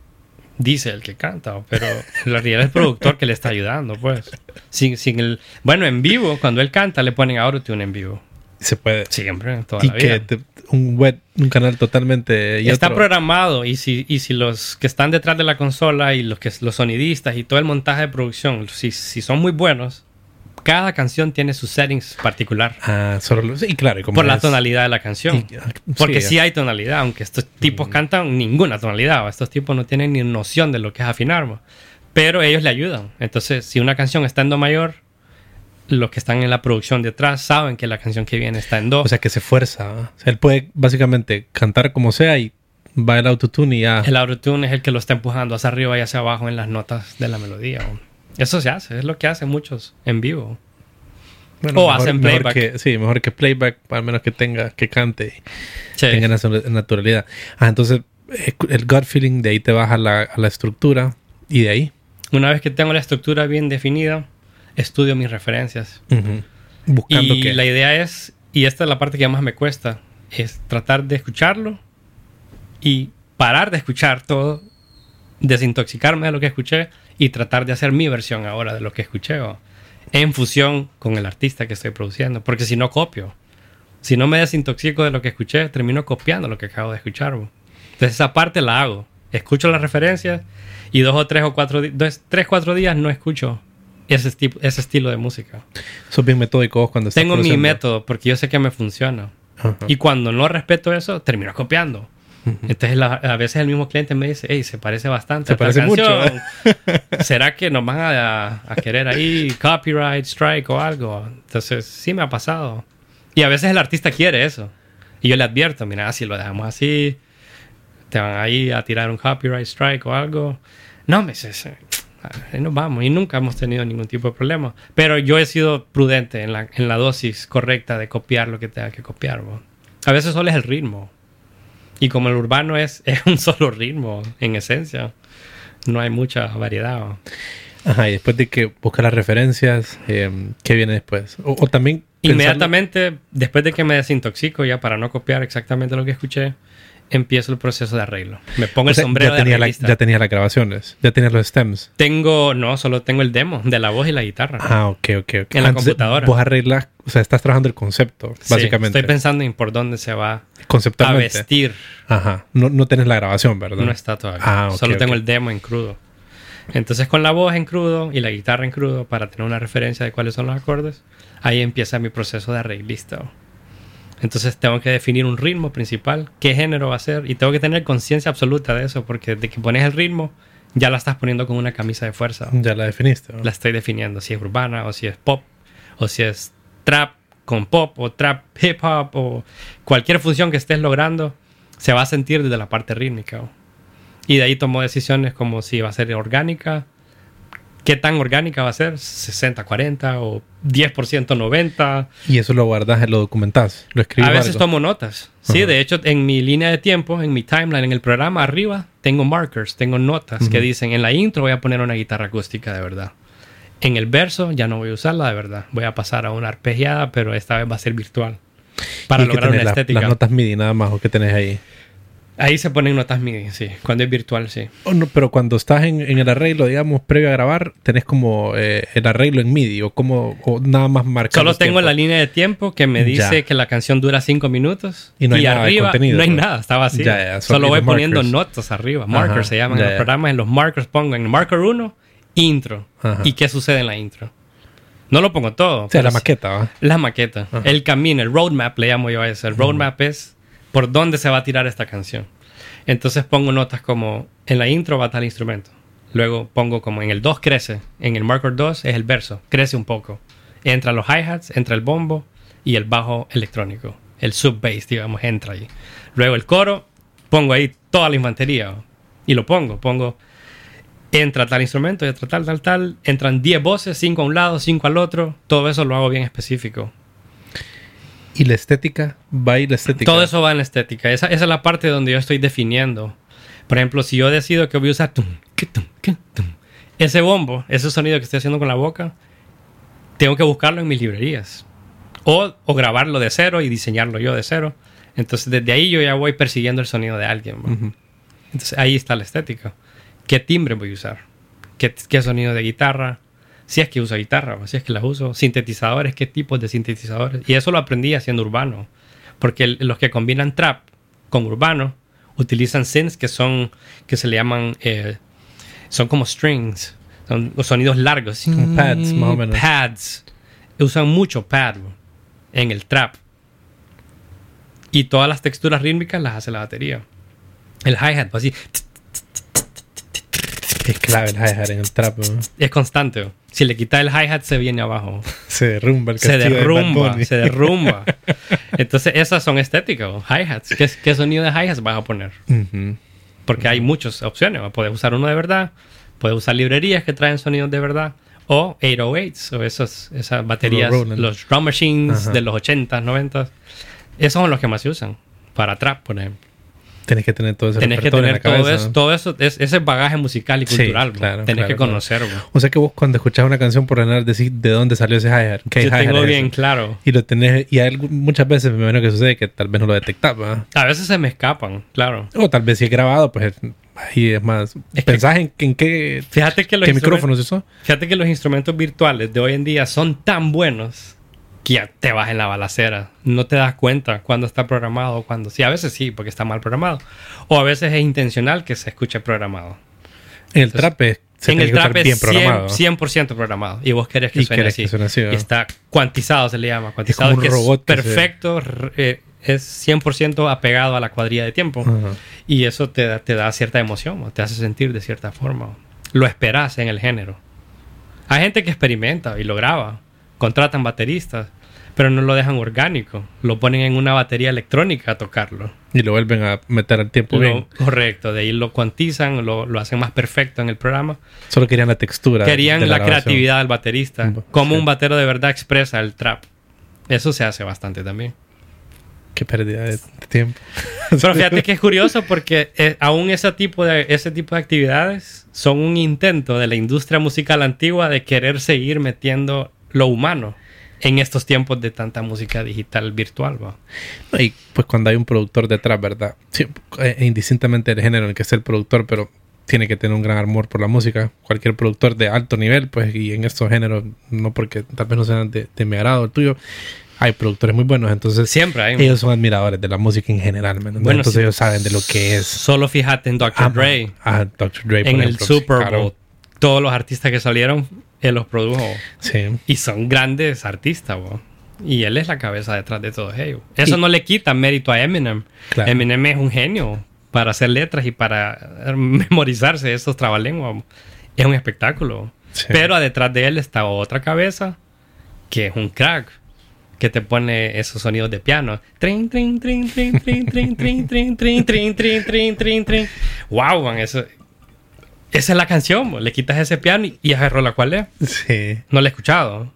A: dice el que canta, pero en realidad es el productor que le está ayudando, pues. Sin, sin el... Bueno, en vivo, cuando él canta, le ponen autotune en vivo.
B: Se puede.
A: Siempre, toda
B: Y
A: la vida.
B: que te- un web, un canal totalmente. Y
A: está
B: otro-
A: programado y si, y si los que están detrás de la consola y los que los sonidistas y todo el montaje de producción, si, si son muy buenos, cada canción tiene sus settings particular
B: Ah, solo. lo- Sí, claro. y como
A: por la tonalidad de la canción.
B: y- ah,
A: Porque
B: sí,
A: sí hay tonalidad, aunque estos tipos cantan ninguna tonalidad. Estos tipos no tienen ni noción de lo que es afinar. Pero ellos le ayudan. Entonces, si una canción está en do mayor, los que están en la producción detrás saben que la canción que viene está en do.
B: O sea, que se fuerza. O sea, él puede básicamente cantar como sea y va el autotune y ya.
A: El autotune es el que lo está empujando hacia arriba y hacia abajo en las notas de la melodía. Eso se hace, es lo que hacen muchos en vivo.
B: Bueno,
A: o
B: mejor-
A: hacen
B: mejor
A: playback.
B: que- sí, mejor que playback, al menos que tenga, que cante y
A: Sí.
B: tenga natu- naturalidad. Ah, entonces, eh, el gut feeling, de ahí te vas a la, a la estructura y de ahí.
A: Una vez que tengo la estructura bien definida, estudio mis referencias.
B: Buscando
A: y
B: que.
A: la idea es, y esta es la parte que más me cuesta, es tratar de escucharlo y parar de escuchar todo, desintoxicarme de lo que escuché y tratar de hacer mi versión ahora de lo que escuché. ¿o? En fusión con el artista que estoy produciendo, porque si no copio. Si no me desintoxico de lo que escuché, termino copiando lo que acabo de escuchar. Entonces esa parte la hago. Escucho las referencias y dos o tres o cuatro, dos, tres, cuatro días no escucho ese, tipo, ese estilo de música.
B: Sos bien metódico cuando estás
A: Tengo mi método porque yo sé que me funciona. Y cuando no respeto eso, termino copiando. Entonces la- a veces el mismo cliente me dice, hey, se parece bastante
B: Se
A: a
B: parece mucho.
A: ¿Será que nos van a, a querer ahí copyright strike o algo? Entonces sí me ha pasado. Y a veces el artista quiere eso. Y yo le advierto, mira, si lo dejamos así, te van ahí a tirar un copyright strike o algo. No, me dice, "Sí, ahí nos vamos. Y nunca hemos tenido ningún tipo de problema. Pero yo he sido prudente en la, en la dosis correcta de copiar lo que tenga que copiar. bo. A veces solo es el ritmo. Y como el urbano es, es un solo ritmo, en esencia, no hay mucha variedad.
B: Ajá, y después de que buscas las referencias, eh, ¿qué viene después? O, o también... pensarlo-
A: Inmediatamente, después de que me desintoxico, ya para no copiar exactamente lo que escuché, empiezo el proceso de arreglo. Me pongo
B: o
A: el
B: sea,
A: sombrero
B: ya,
A: de
B: tenía la-
A: arreglista.
B: ya tenías las grabaciones, ya tenías los stems.
A: Tengo, no, solo tengo el demo de la voz y la guitarra.
B: Ah, ok, ok, ok.
A: En la
B: Entonces,
A: computadora.
B: Vos arreglas, o sea, estás trabajando el concepto,
A: Sí,
B: básicamente.
A: estoy pensando en por dónde se va a vestir.
B: Ajá. No, no tenés la grabación, ¿verdad?
A: No está todavía.
B: Ah, ok,
A: Solo tengo
B: ok.
A: el demo en crudo. Entonces con la voz en crudo y la guitarra en crudo para tener una referencia de cuáles son los acordes, ahí empieza mi proceso de arreglista. Entonces tengo que definir un ritmo principal, qué género va a ser y tengo que tener conciencia absoluta de eso porque de que pones el ritmo ya la estás poniendo con una camisa de fuerza.
B: Ya la definiste. ¿no?
A: La estoy definiendo si es urbana o si es pop o si es trap con pop o trap hip hop o cualquier función que estés logrando se va a sentir desde la parte rítmica. Y de ahí tomo decisiones como si va a ser orgánica, qué tan orgánica va a ser, 60-40 o 10% 90%.
B: Y eso lo guardas, lo documentás, lo escribes.
A: A veces
B: algo.
A: tomo notas. Sí, de hecho, en mi línea de tiempo, en mi timeline, en el programa arriba, tengo markers, tengo notas que dicen en la intro voy a poner una guitarra acústica de verdad. En el verso ya no voy a usarla de verdad. Voy a pasar a una arpegiada, pero esta vez va a ser virtual. Para lograr una
B: la-
A: estética.
B: Las notas MIDI nada más, o que tenés ahí.
A: Ahí se ponen notas MIDI, sí. Cuando es virtual, sí.
B: Oh, no, pero cuando estás en, en el arreglo, digamos, previo a grabar, tenés como eh, el arreglo en MIDI o como o nada más marcado.
A: Solo tengo la línea de tiempo que me dice
B: Ya.
A: que la canción dura 5 minutos.
B: Y no hay nada de
A: arriba
B: contenido,
A: no hay
B: pues.
A: nada, está vacío.
B: Ya, ya, son-
A: Solo
B: y
A: voy poniendo notas arriba. Markers
B: Ajá,
A: se llaman en los programas. En los markers pongo en el marker 1, intro.
B: Ajá.
A: ¿Y qué sucede en la intro? No lo pongo todo.
B: O sea, la maqueta, ¿va?
A: La maqueta.
B: Ajá.
A: El camino, el roadmap le llamo yo a eso. El roadmap es por dónde se va a tirar esta canción. Entonces pongo notas como en la intro va tal instrumento. Luego pongo como en el 2 crece. En el marker 2 es el verso. Crece un poco. Entra los hi-hats, entra el bombo y el bajo electrónico. El sub-bass, digamos, entra ahí. Luego el coro, pongo ahí toda la infantería. Y lo pongo. Pongo entra tal instrumento, entra tal, tal, tal, entran 10 voces, 5 a un lado, 5 al otro, todo eso lo hago bien específico.
B: Y la estética, va ahí la estética.
A: Todo eso va en la estética, esa, esa es la parte donde yo estoy definiendo. Por ejemplo, si yo decido que voy a usar tum, que tum, que tum, ese bombo, ese sonido que estoy haciendo con la boca, tengo que buscarlo en mis librerías. O, o grabarlo de cero y diseñarlo yo de cero. Entonces, desde ahí yo ya voy persiguiendo el sonido de alguien. Entonces ahí está la estética. ¿Qué timbre voy a usar? ¿Qué, qué sonido de guitarra? Si es que uso guitarra, si es que las uso. Sintetizadores, ¿qué tipos de sintetizadores? Y eso lo aprendí haciendo urbano. Porque los que combinan trap con urbano utilizan synths que son, que se le llaman, eh, son como strings. Son sonidos largos.
B: Como pads, más o menos.
A: Pads. Usan mucho pad en el trap. Y todas las texturas rítmicas las hace la batería. El hi-hat va así.
B: Es clave el hi-hat en el trap, ¿no?
A: Es constante. Si le quitas el hi-hat, se viene abajo.
B: Se derrumba el
A: Se
B: de
A: derrumba, se derrumba. Entonces, esas son estéticas. Hi-hats. ¿Qué, ¿Qué sonido de hi-hats vas a poner? Porque hay muchas opciones. Puedes usar uno de verdad. Puedes usar librerías que traen sonidos de verdad. O 808s. O esas, esas baterías.
B: Los Roland.
A: Los drum machines de los 80s, 90s. Esos son los que más se usan. Para trap, por ejemplo.
B: Tenés que tener todo ese
A: Tenés que
B: repertorio en
A: tener
B: la
A: todo
B: cabeza,
A: eso,
B: ¿no?
A: todo eso, es, ese bagaje musical y
B: Sí,
A: cultural. bro.
B: claro,
A: Tenés
B: claro,
A: que
B: claro.
A: conocer. bro.
B: O sea que vos cuando escuchás una canción por general decís de dónde salió ese hi-hat. ¿Qué
A: Yo tengo bien claro.
B: Y lo tenés, y hay muchas veces me imagino que sucede que tal vez no lo detectás, ¿verdad?
A: A veces se me escapan, claro.
B: O tal vez si es grabado, pues ahí es más.
A: Es que-
B: ¿Pensás en, en qué,
A: Fíjate que los
B: qué micrófonos usó?
A: Fíjate que los instrumentos virtuales de hoy en día son tan buenos que ya te vas en la balacera. No te das cuenta cuando está programado o cuando... Sí, a veces sí, porque está mal programado. O a veces es intencional que se escuche programado.
B: En el trap es- se
A: en el trap
B: bien
A: es 100%,
B: programado.
A: 100% programado. Y vos querés que suene
B: querés
A: así.
B: que suene así, ¿no?
A: Y está cuantizado, se le llama. Cuantizado
B: como un
A: que
B: robot
A: es perfecto, eh, es 100% apegado a la cuadrilla de tiempo.
B: Ajá.
A: Y eso te, da- te da cierta emoción, te hace sentir de cierta forma. Lo esperas en el género. Hay gente que experimenta y lo graba. Contratan bateristas, pero no lo dejan orgánico. Lo ponen en una batería electrónica a tocarlo.
B: Y lo vuelven a meter al tiempo bien.
A: Correcto, de ahí lo cuantizan, lo, lo hacen más perfecto en el programa.
B: Solo querían la textura.
A: Querían
B: de
A: la, creatividad del baterista.
B: Mm,
A: Cómo
B: sí.
A: un batero de verdad expresa el trap. Eso se hace bastante también.
B: Qué pérdida de tiempo.
A: Pero fíjate que es curioso porque eh, aún ese tipo, de, ese tipo de actividades son un intento de la industria musical antigua de querer seguir metiendo lo humano en estos tiempos de tanta música digital virtual. ¿va?
B: Y pues cuando hay un productor detrás, ¿verdad? Sí, eh, indistintamente del género en el que esté el productor, pero tiene que tener un gran amor por la música. Cualquier productor de alto nivel, pues, y en estos géneros, no porque tal vez no sean de, de mi agrado el tuyo, hay productores muy buenos. Entonces,
A: Siempre hay.
B: ellos son admiradores de la música en general, ¿me entiendes?
A: Bueno,
B: Entonces,
A: sí.
B: ellos saben de lo que es.
A: Solo fíjate en Dr.
B: Ah,
A: Dre.
B: Ah, Dr. Dre, por
A: en el
B: ejemplo,
A: Super
B: claro.
A: Bowl. Todos los artistas que salieron, él los produjo.
B: Sí.
A: Y son grandes artistas, bo. Y él es la cabeza detrás de todo ello. Eso
B: Y-
A: no le quita mérito a Eminem.
B: Claro.
A: Eminem es un genio para hacer letras y para memorizarse esos trabalenguas. Es un espectáculo.
B: Sí.
A: Pero detrás de él está otra cabeza que es un crack. Que te pone esos sonidos de piano. Trin, trin, trin, trin, trin, trin, trin, trin, trin, trin, trin, trin, trin, trin. Wow, man, eso. Esa es la canción. bo. Le quitas ese piano y, y esa rola cuál es.
B: Sí.
A: No la he escuchado.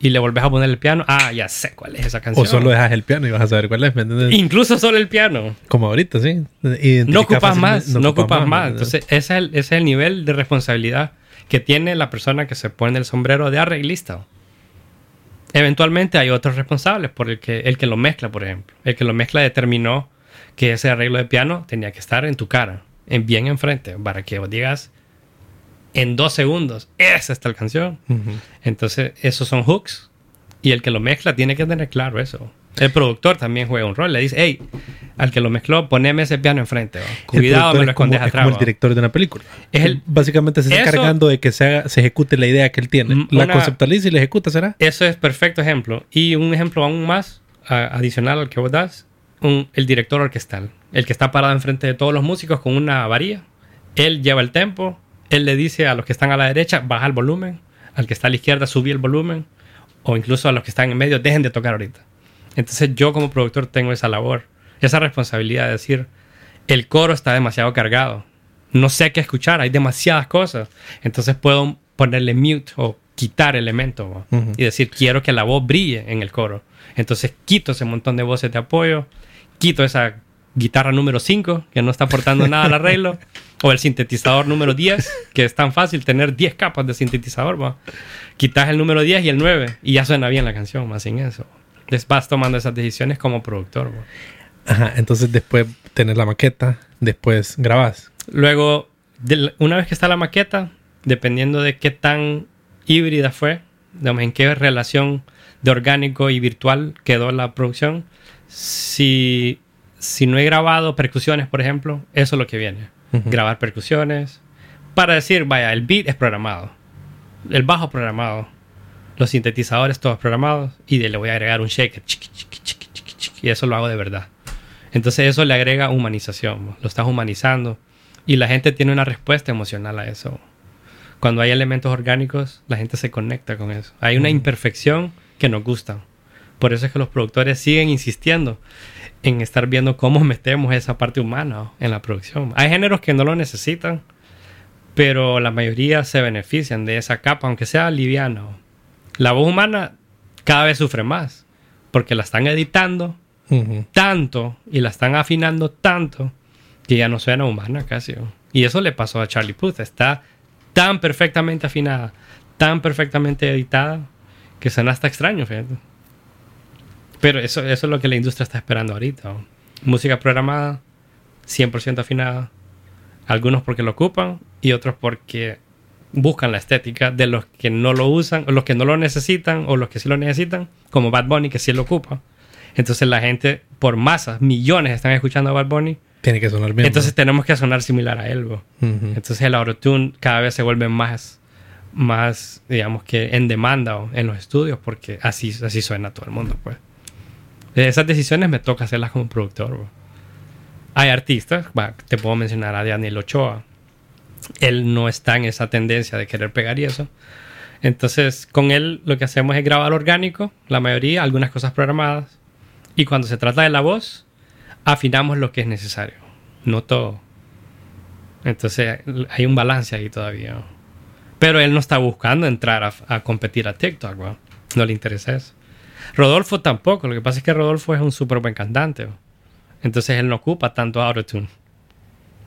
A: Y le volvés a poner el piano. Ah, ya sé cuál es esa canción.
B: O solo dejas el piano y vas a saber cuál es, ¿me entiendes?
A: Incluso solo el piano.
B: Como ahorita, sí.
A: No ocupas más, no, ocupas
B: ¿me
A: más. Entonces, ese es, el, ese es el nivel de responsabilidad que tiene la persona que se pone el sombrero de arreglista. Eventualmente hay otros responsables, por el que, el que lo mezcla, por ejemplo. El que lo mezcla determinó que ese arreglo de piano tenía que estar en tu cara, en bien enfrente, para que vos digas en dos segundos, esa está la canción. Entonces, esos son hooks. Y el que lo mezcla tiene que tener claro eso. El productor también juega un rol. Le dice, hey, al que lo mezcló, poneme ese piano enfrente. ¿va?
B: El
A: Cuidado, me lo
B: es como-
A: escondes
B: es
A: atrás.
B: como el
A: ¿va?
B: director de una película.
A: Es el-
B: Básicamente se está
A: Eso-
B: encargando de que se, haga, se ejecute la idea que él tiene. La conceptualiza y la ejecuta, ¿será?
A: Eso es perfecto ejemplo. Y un ejemplo aún más, a- adicional al que vos das, un- el director orquestal. El que está parado enfrente de todos los músicos con una varilla. Él lleva el tempo. Él le dice a los que están a la derecha, baja el volumen. Al que está a la izquierda, subí el volumen. O incluso a los que están en medio, dejen de tocar ahorita. Entonces yo como productor tengo esa labor, esa responsabilidad de decir, el coro está demasiado cargado. No sé qué escuchar, hay demasiadas cosas. Entonces puedo ponerle mute o quitar elemento ¿va?
B: Ujú.
A: y decir, quiero que la voz brille en el coro. Entonces quito ese montón de voces de apoyo, quito esa guitarra número 5 que no está aportando nada al arreglo, o el sintetizador número 10, que es tan fácil tener 10 capas de sintetizador. ¿va? Quitas el número 10 y el 9 y ya suena bien la canción, más sin eso. Entonces vas tomando esas decisiones como productor. ¿va?
B: Ajá, entonces después tenés la maqueta, después grabás.
A: Luego, de una vez que está la maqueta, dependiendo de qué tan híbrida fue, digamos, en qué relación de orgánico y virtual quedó la producción, si, si no he grabado percusiones, por ejemplo, eso es lo que viene. Grabar percusiones para decir, vaya, el beat es programado, el bajo programado, los sintetizadores todos programados y de- le voy a agregar un shaker chiqui, chiqui, chiqui, chiqui, chiqui, y eso lo hago de verdad. Entonces eso le agrega humanización, lo estás humanizando y la gente tiene una respuesta emocional a eso. Cuando hay elementos orgánicos, la gente se conecta con eso. Hay una imperfección que nos gusta. Por eso es que los productores siguen insistiendo en estar viendo cómo metemos esa parte humana en la producción. Hay géneros que no lo necesitan, pero la mayoría se benefician de esa capa, aunque sea liviana. La voz humana cada vez sufre más, porque la están editando tanto y la están afinando tanto que ya no suena humana casi. Y eso le pasó a Charlie Puth. Está tan perfectamente afinada, tan perfectamente editada, que suena hasta extraño, fíjate. Pero eso, eso es lo que la industria está esperando ahorita. Música programada, 100% afinada. Algunos porque lo ocupan y otros porque buscan la estética de los que no lo usan, o los que no lo necesitan, o los que sí lo necesitan, como Bad Bunny, que sí lo ocupa. Entonces la gente, por masas, millones están escuchando a Bad Bunny.
B: Tiene que sonar bien.
A: Entonces tenemos que sonar similar a él. Entonces el autotune cada vez se vuelve más, más, digamos que en demanda o en los estudios, porque así, así suena todo el mundo, pues. Esas decisiones me toca hacerlas como productor. Hay artistas, va, te puedo mencionar a Daniel Ochoa. Él no está en esa tendencia de querer pegar y eso. Entonces, con él lo que hacemos es grabar orgánico, la mayoría, algunas cosas programadas. Y cuando se trata de la voz, afinamos lo que es necesario, no todo. Entonces hay un balance ahí todavía. Pero él no está buscando entrar a, competir a TikTok. No le interesa eso. Rodolfo tampoco. Lo que pasa es que Rodolfo es un súper buen cantante. Entonces él no ocupa tanto autotune.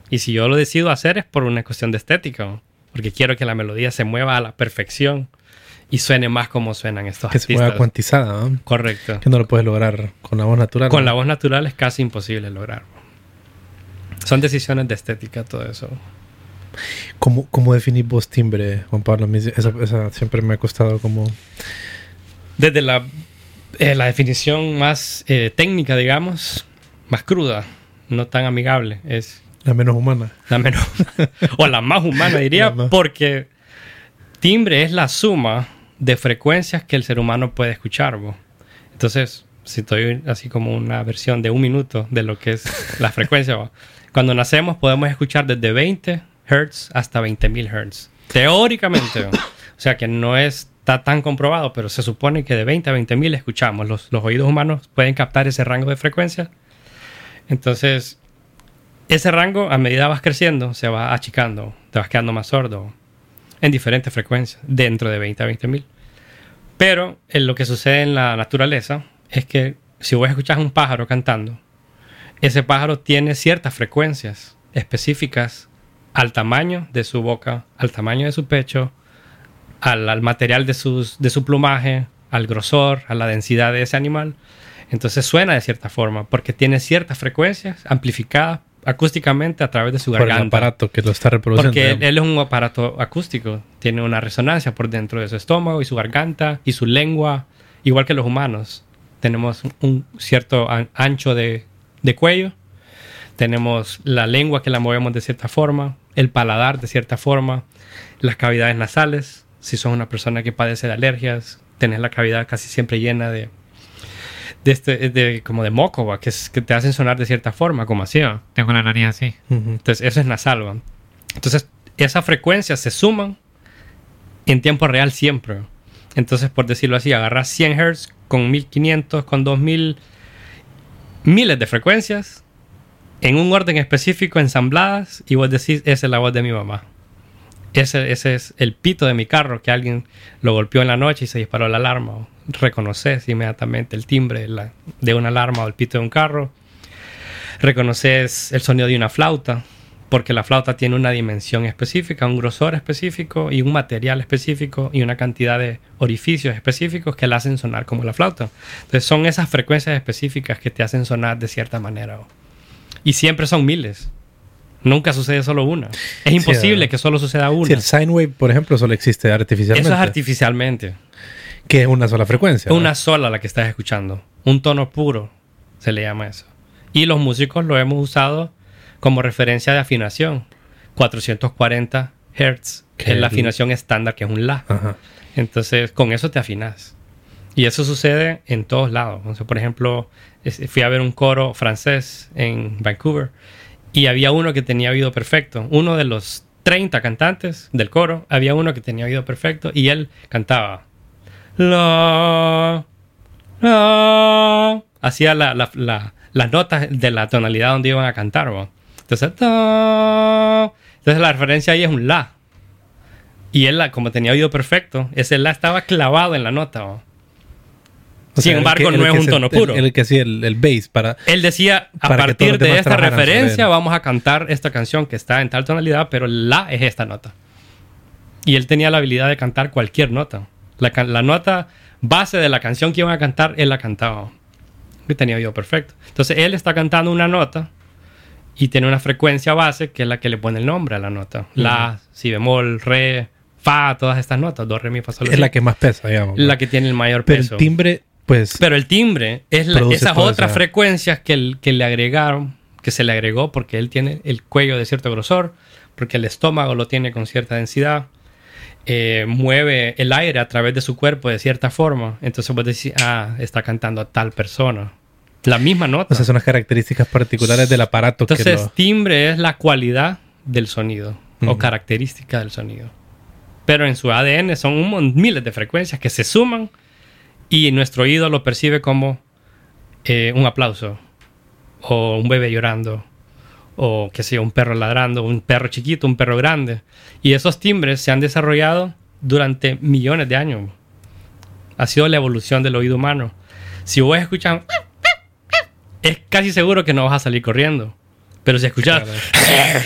A: Y si yo lo decido hacer es por una cuestión de estética. Porque quiero que la melodía se mueva a la perfección y suene más como suenan estos
B: Que se
A: artistas.
B: pueda cuantizada, ¿no?
A: Correcto.
B: Que no lo puedes lograr con la voz natural.
A: Con
B: ¿no?
A: la voz natural es casi imposible lograr. Son decisiones de estética, todo eso.
B: ¿Cómo, cómo definís vos timbre, Juan Pablo? Esa siempre me ha costado como...
A: Desde la, eh, la definición más eh, técnica, digamos, más cruda, no tan amigable, es
B: La menos humana.
A: la menos, o la más humana diría,
B: más.
A: porque timbre es la suma de frecuencias que el ser humano puede escuchar. bo. Entonces, si estoy así como una versión de un minuto de lo que es la frecuencia, bo. cuando nacemos podemos escuchar desde 20 Hz hasta 20.000 Hz. Teóricamente, bo. o sea que no está tan comprobado, pero se supone que de 20 a 20.000 escuchamos. Los, los oídos humanos pueden captar ese rango de frecuencia. Entonces, ese rango, a medida vas creciendo, se va achicando, te vas quedando más sordo en diferentes frecuencias, dentro de 20 a 20 mil. Pero en lo que sucede en la naturaleza es que si vos escuchas un pájaro cantando, ese pájaro tiene ciertas frecuencias específicas al tamaño de su boca, al tamaño de su pecho, al, al material de, sus, de su plumaje, al grosor, a la densidad de ese animal. Entonces suena de cierta forma, porque tiene ciertas frecuencias amplificadas acústicamente a través de su
B: Por el
A: garganta.
B: aparato que lo está reproduciendo.
A: Porque él, es un aparato acústico, tiene una resonancia por dentro de su estómago y su garganta y su lengua, igual que los humanos. Tenemos un cierto an- ancho de, de cuello, tenemos la lengua que la movemos de cierta forma, el paladar de cierta forma, las cavidades nasales. Si sos una persona que padece de alergias, tenés la cavidad casi siempre llena de, de, este, de como de moco, ¿va? que, es, que te hacen sonar de cierta forma, como así. ¿va?
C: Tengo la nariz así.
B: Ujú.
A: Entonces, eso es nasal. ¿va? Entonces, esas frecuencias se suman en tiempo real siempre. Entonces, por decirlo así, agarras 100 Hz con 1500, con 2000, miles de frecuencias en un orden específico, ensambladas, y vos decís, esa es la voz de mi mamá. Ese, ese es el pito de mi carro que alguien lo golpeó en la noche y se disparó la alarma. Reconoces inmediatamente el timbre de, de una alarma o el pito de un carro. Reconoces el sonido de una flauta, porque la flauta tiene una dimensión específica, un grosor específico y un material específico y una cantidad de orificios específicos que la hacen sonar como la flauta. Entonces son esas frecuencias específicas que te hacen sonar de cierta manera. Y siempre son miles. Nunca sucede solo una. Es imposible que solo suceda una.
B: Sí, el sine wave, por ejemplo, solo existe artificialmente.
A: Eso es artificialmente.
B: Que es una sola frecuencia.
A: Una
B: ¿no?
A: sola la que estás escuchando. Un tono puro se le llama eso. Y los músicos lo hemos usado como referencia de afinación. 440 Hz
B: Que
A: es la afinación estándar, que es un La.
B: Ajá.
A: Entonces, con eso te afinas. Y eso sucede en todos lados. Sea, por ejemplo, fui a ver un coro francés en Vancouver y había uno que tenía oído perfecto. Uno de los 30 cantantes del coro, había uno que tenía oído perfecto y él cantaba. La, la, hacía la- la- la- las notas de la tonalidad donde iban a cantar. Entonces, la referencia ahí es un la. Y él, como tenía oído perfecto, ese la estaba clavado en la nota.
B: O
A: Sin
B: el
A: embargo,
B: que- el
A: no es un
B: se-
A: tono
B: el-
A: puro.
B: El, que hacía el, el bass para...
A: Él decía, a partir de esta referencia vamos a cantar esta canción que está en tal tonalidad, pero la es esta nota. Y él tenía la habilidad de cantar cualquier nota. La, la nota base de la canción que iban a cantar, él la cantaba. Y tenía oído perfecto. Entonces él está cantando una nota y tiene una frecuencia base que es la que le pone el nombre a la nota. La, si bemol, re, fa, todas estas notas, do, re, mi, fa, sol,
B: Es la que más pesa, digamos.
A: la que tiene el mayor
B: Pero
A: peso.
B: el timbre, pues...
A: Pero el timbre es la- esas otras
B: esa-
A: frecuencias que, el- que le agregaron, que se le agregó porque él tiene el cuello de cierto grosor, porque el estómago lo tiene con cierta densidad, eh, mueve el aire a través de su cuerpo de cierta forma. Entonces vos decís, ah, está cantando a tal persona. La misma nota.
B: o sea, son las características particulares del aparato que
A: Entonces,
B: lo...
A: timbre es la cualidad del sonido o característica del sonido. Pero en su ADN son un miles de frecuencias que se suman y nuestro oído lo percibe como eh, un aplauso o un bebé llorando o que sea un perro ladrando, un perro chiquito, un perro grande. Y esos timbres se han desarrollado durante millones de años. Ha sido la evolución del oído humano. Si vos escuchas es casi seguro que no vas a salir corriendo. Pero si escuchas,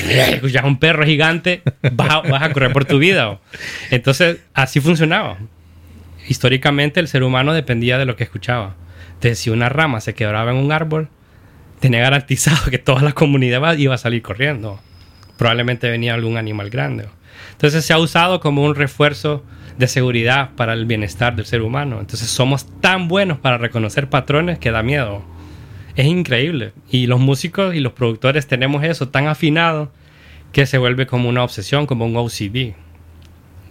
A: escuchas un perro gigante, vas a, vas a correr por tu vida. Entonces, así funcionaba. Históricamente, el ser humano dependía de lo que escuchaba. Entonces, si una rama se quebraba en un árbol, tenía garantizado que toda la comunidad iba a salir corriendo. Probablemente venía algún animal grande. Entonces, se ha usado como un refuerzo de seguridad para el bienestar del ser humano. Entonces, somos tan buenos para reconocer patrones que da miedo. Es increíble. Y los músicos y los productores tenemos eso tan afinado que se vuelve como una obsesión, como un OCD.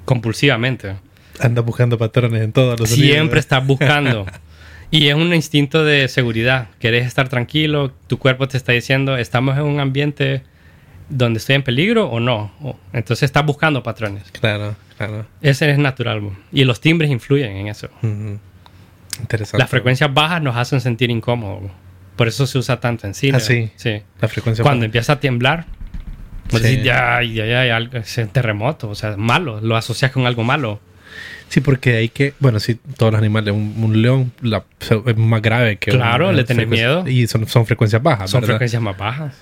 A: Compulsivamente.
B: Anda buscando patrones en todos los
A: Siempre
B: ¿eh?
A: estás buscando. y es un instinto de seguridad. Querés estar tranquilo. Tu cuerpo te está diciendo, estamos en un ambiente donde estoy en peligro o no. Entonces estás buscando patrones.
B: Claro, claro.
A: Ese es natural. Y los timbres influyen en eso.
B: Ujú. Interesante.
A: Las frecuencias bajas nos hacen sentir incómodos. Por eso se usa tanto en cine.
B: Ah, sí.
A: Sí.
B: La frecuencia...
A: Cuando empieza a temblar,
B: Sí.
A: decís, ya, ya, ya, ya, es un terremoto, o sea, malo, lo asocias con algo malo.
B: Sí, porque hay que... Bueno, sí, todos los animales. Un, un león la- es más grave que...
A: Claro,
B: un-
A: le tenés miedo.
B: Y son, son frecuencias bajas,
A: Son
B: ¿verdad?
A: frecuencias más bajas,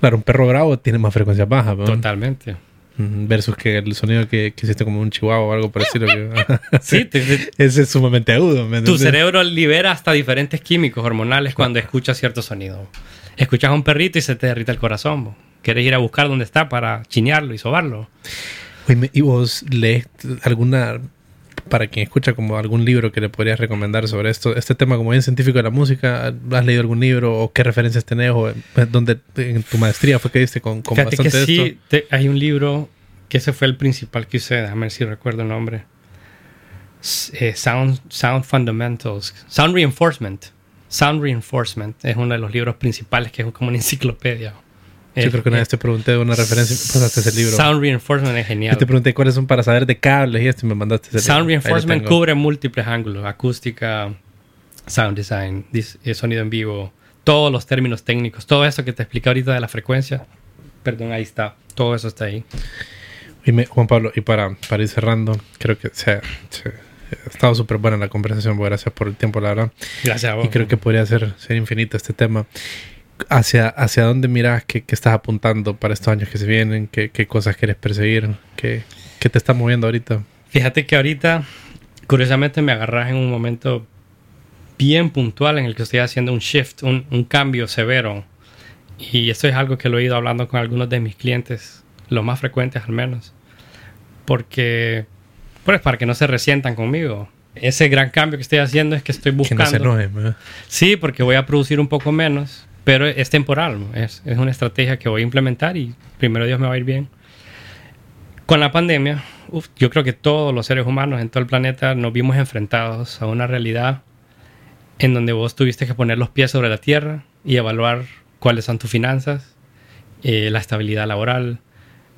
B: Claro, un perro bravo tiene más frecuencias bajas, ¿no?
A: totalmente.
B: Versus que el sonido que, que hiciste como un chihuahua o algo parecido.
A: Sí, te- te-
B: Ese es sumamente agudo. ¿me
A: tu cerebro libera hasta diferentes químicos hormonales cuando escuchas cierto sonido. Escuchas a un perrito y se te derrita el corazón. bo. Quieres ir a buscar dónde está para chinearlo y sobarlo.
B: ¿Y vos lees alguna, para quien escucha, como algún libro que le podrías recomendar sobre esto, este tema como bien científico de la música? ¿Has leído algún libro o qué referencias tenés? ¿O eh, dónde en tu maestría fue que diste con, con
A: Fíjate que
B: bastante de
A: sí,
B: esto?
A: te- hay un libro que ese fue el principal que usé, déjame ver si recuerdo el nombre. Eh, Sound, Sound Fundamentals, Sound Reinforcement. Sound Reinforcement es uno de los libros principales que es como una enciclopedia.
B: Yo
A: Eh,
B: creo que una
A: eh,
B: vez te pregunté de una referencia y pasaste ese libro.
A: Sound Reinforcement es
B: Yo
A: genial.
B: te pregunté cuáles son para saber de cables y esto y me mandaste ese
A: Sound
B: libro.
A: Reinforcement cubre múltiples ángulos, acústica, sound design, eh, sonido en vivo, todos los términos técnicos, todo eso que te expliqué ahorita de la frecuencia. Perdón, ahí está. Todo eso está ahí.
B: Y me- Juan Pablo, y para, para ir cerrando, creo que se, se- ha estado súper buena la conversación. Gracias por el tiempo, la verdad.
A: Gracias a vos.
B: Y creo que podría ser, ser infinito este tema. ¿Hacia, hacia dónde miras? ¿Qué, qué estás apuntando para estos años que se vienen? ¿Qué, qué cosas quieres perseguir? ¿Qué, qué te está moviendo ahorita?
A: Fíjate que ahorita, curiosamente, me agarras en un momento bien puntual en el que estoy haciendo un shift, un, un cambio severo. Y esto es algo que lo he ido hablando con algunos de mis clientes, los más frecuentes al menos. Porque, pues, para que no se resientan conmigo. Ese gran cambio que estoy haciendo es que estoy
B: Que
A: buscando.
B: no se.
A: Sí, porque voy a producir un poco menos, pero es temporal. Es, es una estrategia que voy a implementar y primero Dios me va a ir bien. Con la pandemia, uf, yo creo que todos los seres humanos en todo el planeta nos vimos enfrentados a una realidad en donde vos tuviste que poner los pies sobre la tierra y evaluar cuáles son tus finanzas, eh, la estabilidad laboral,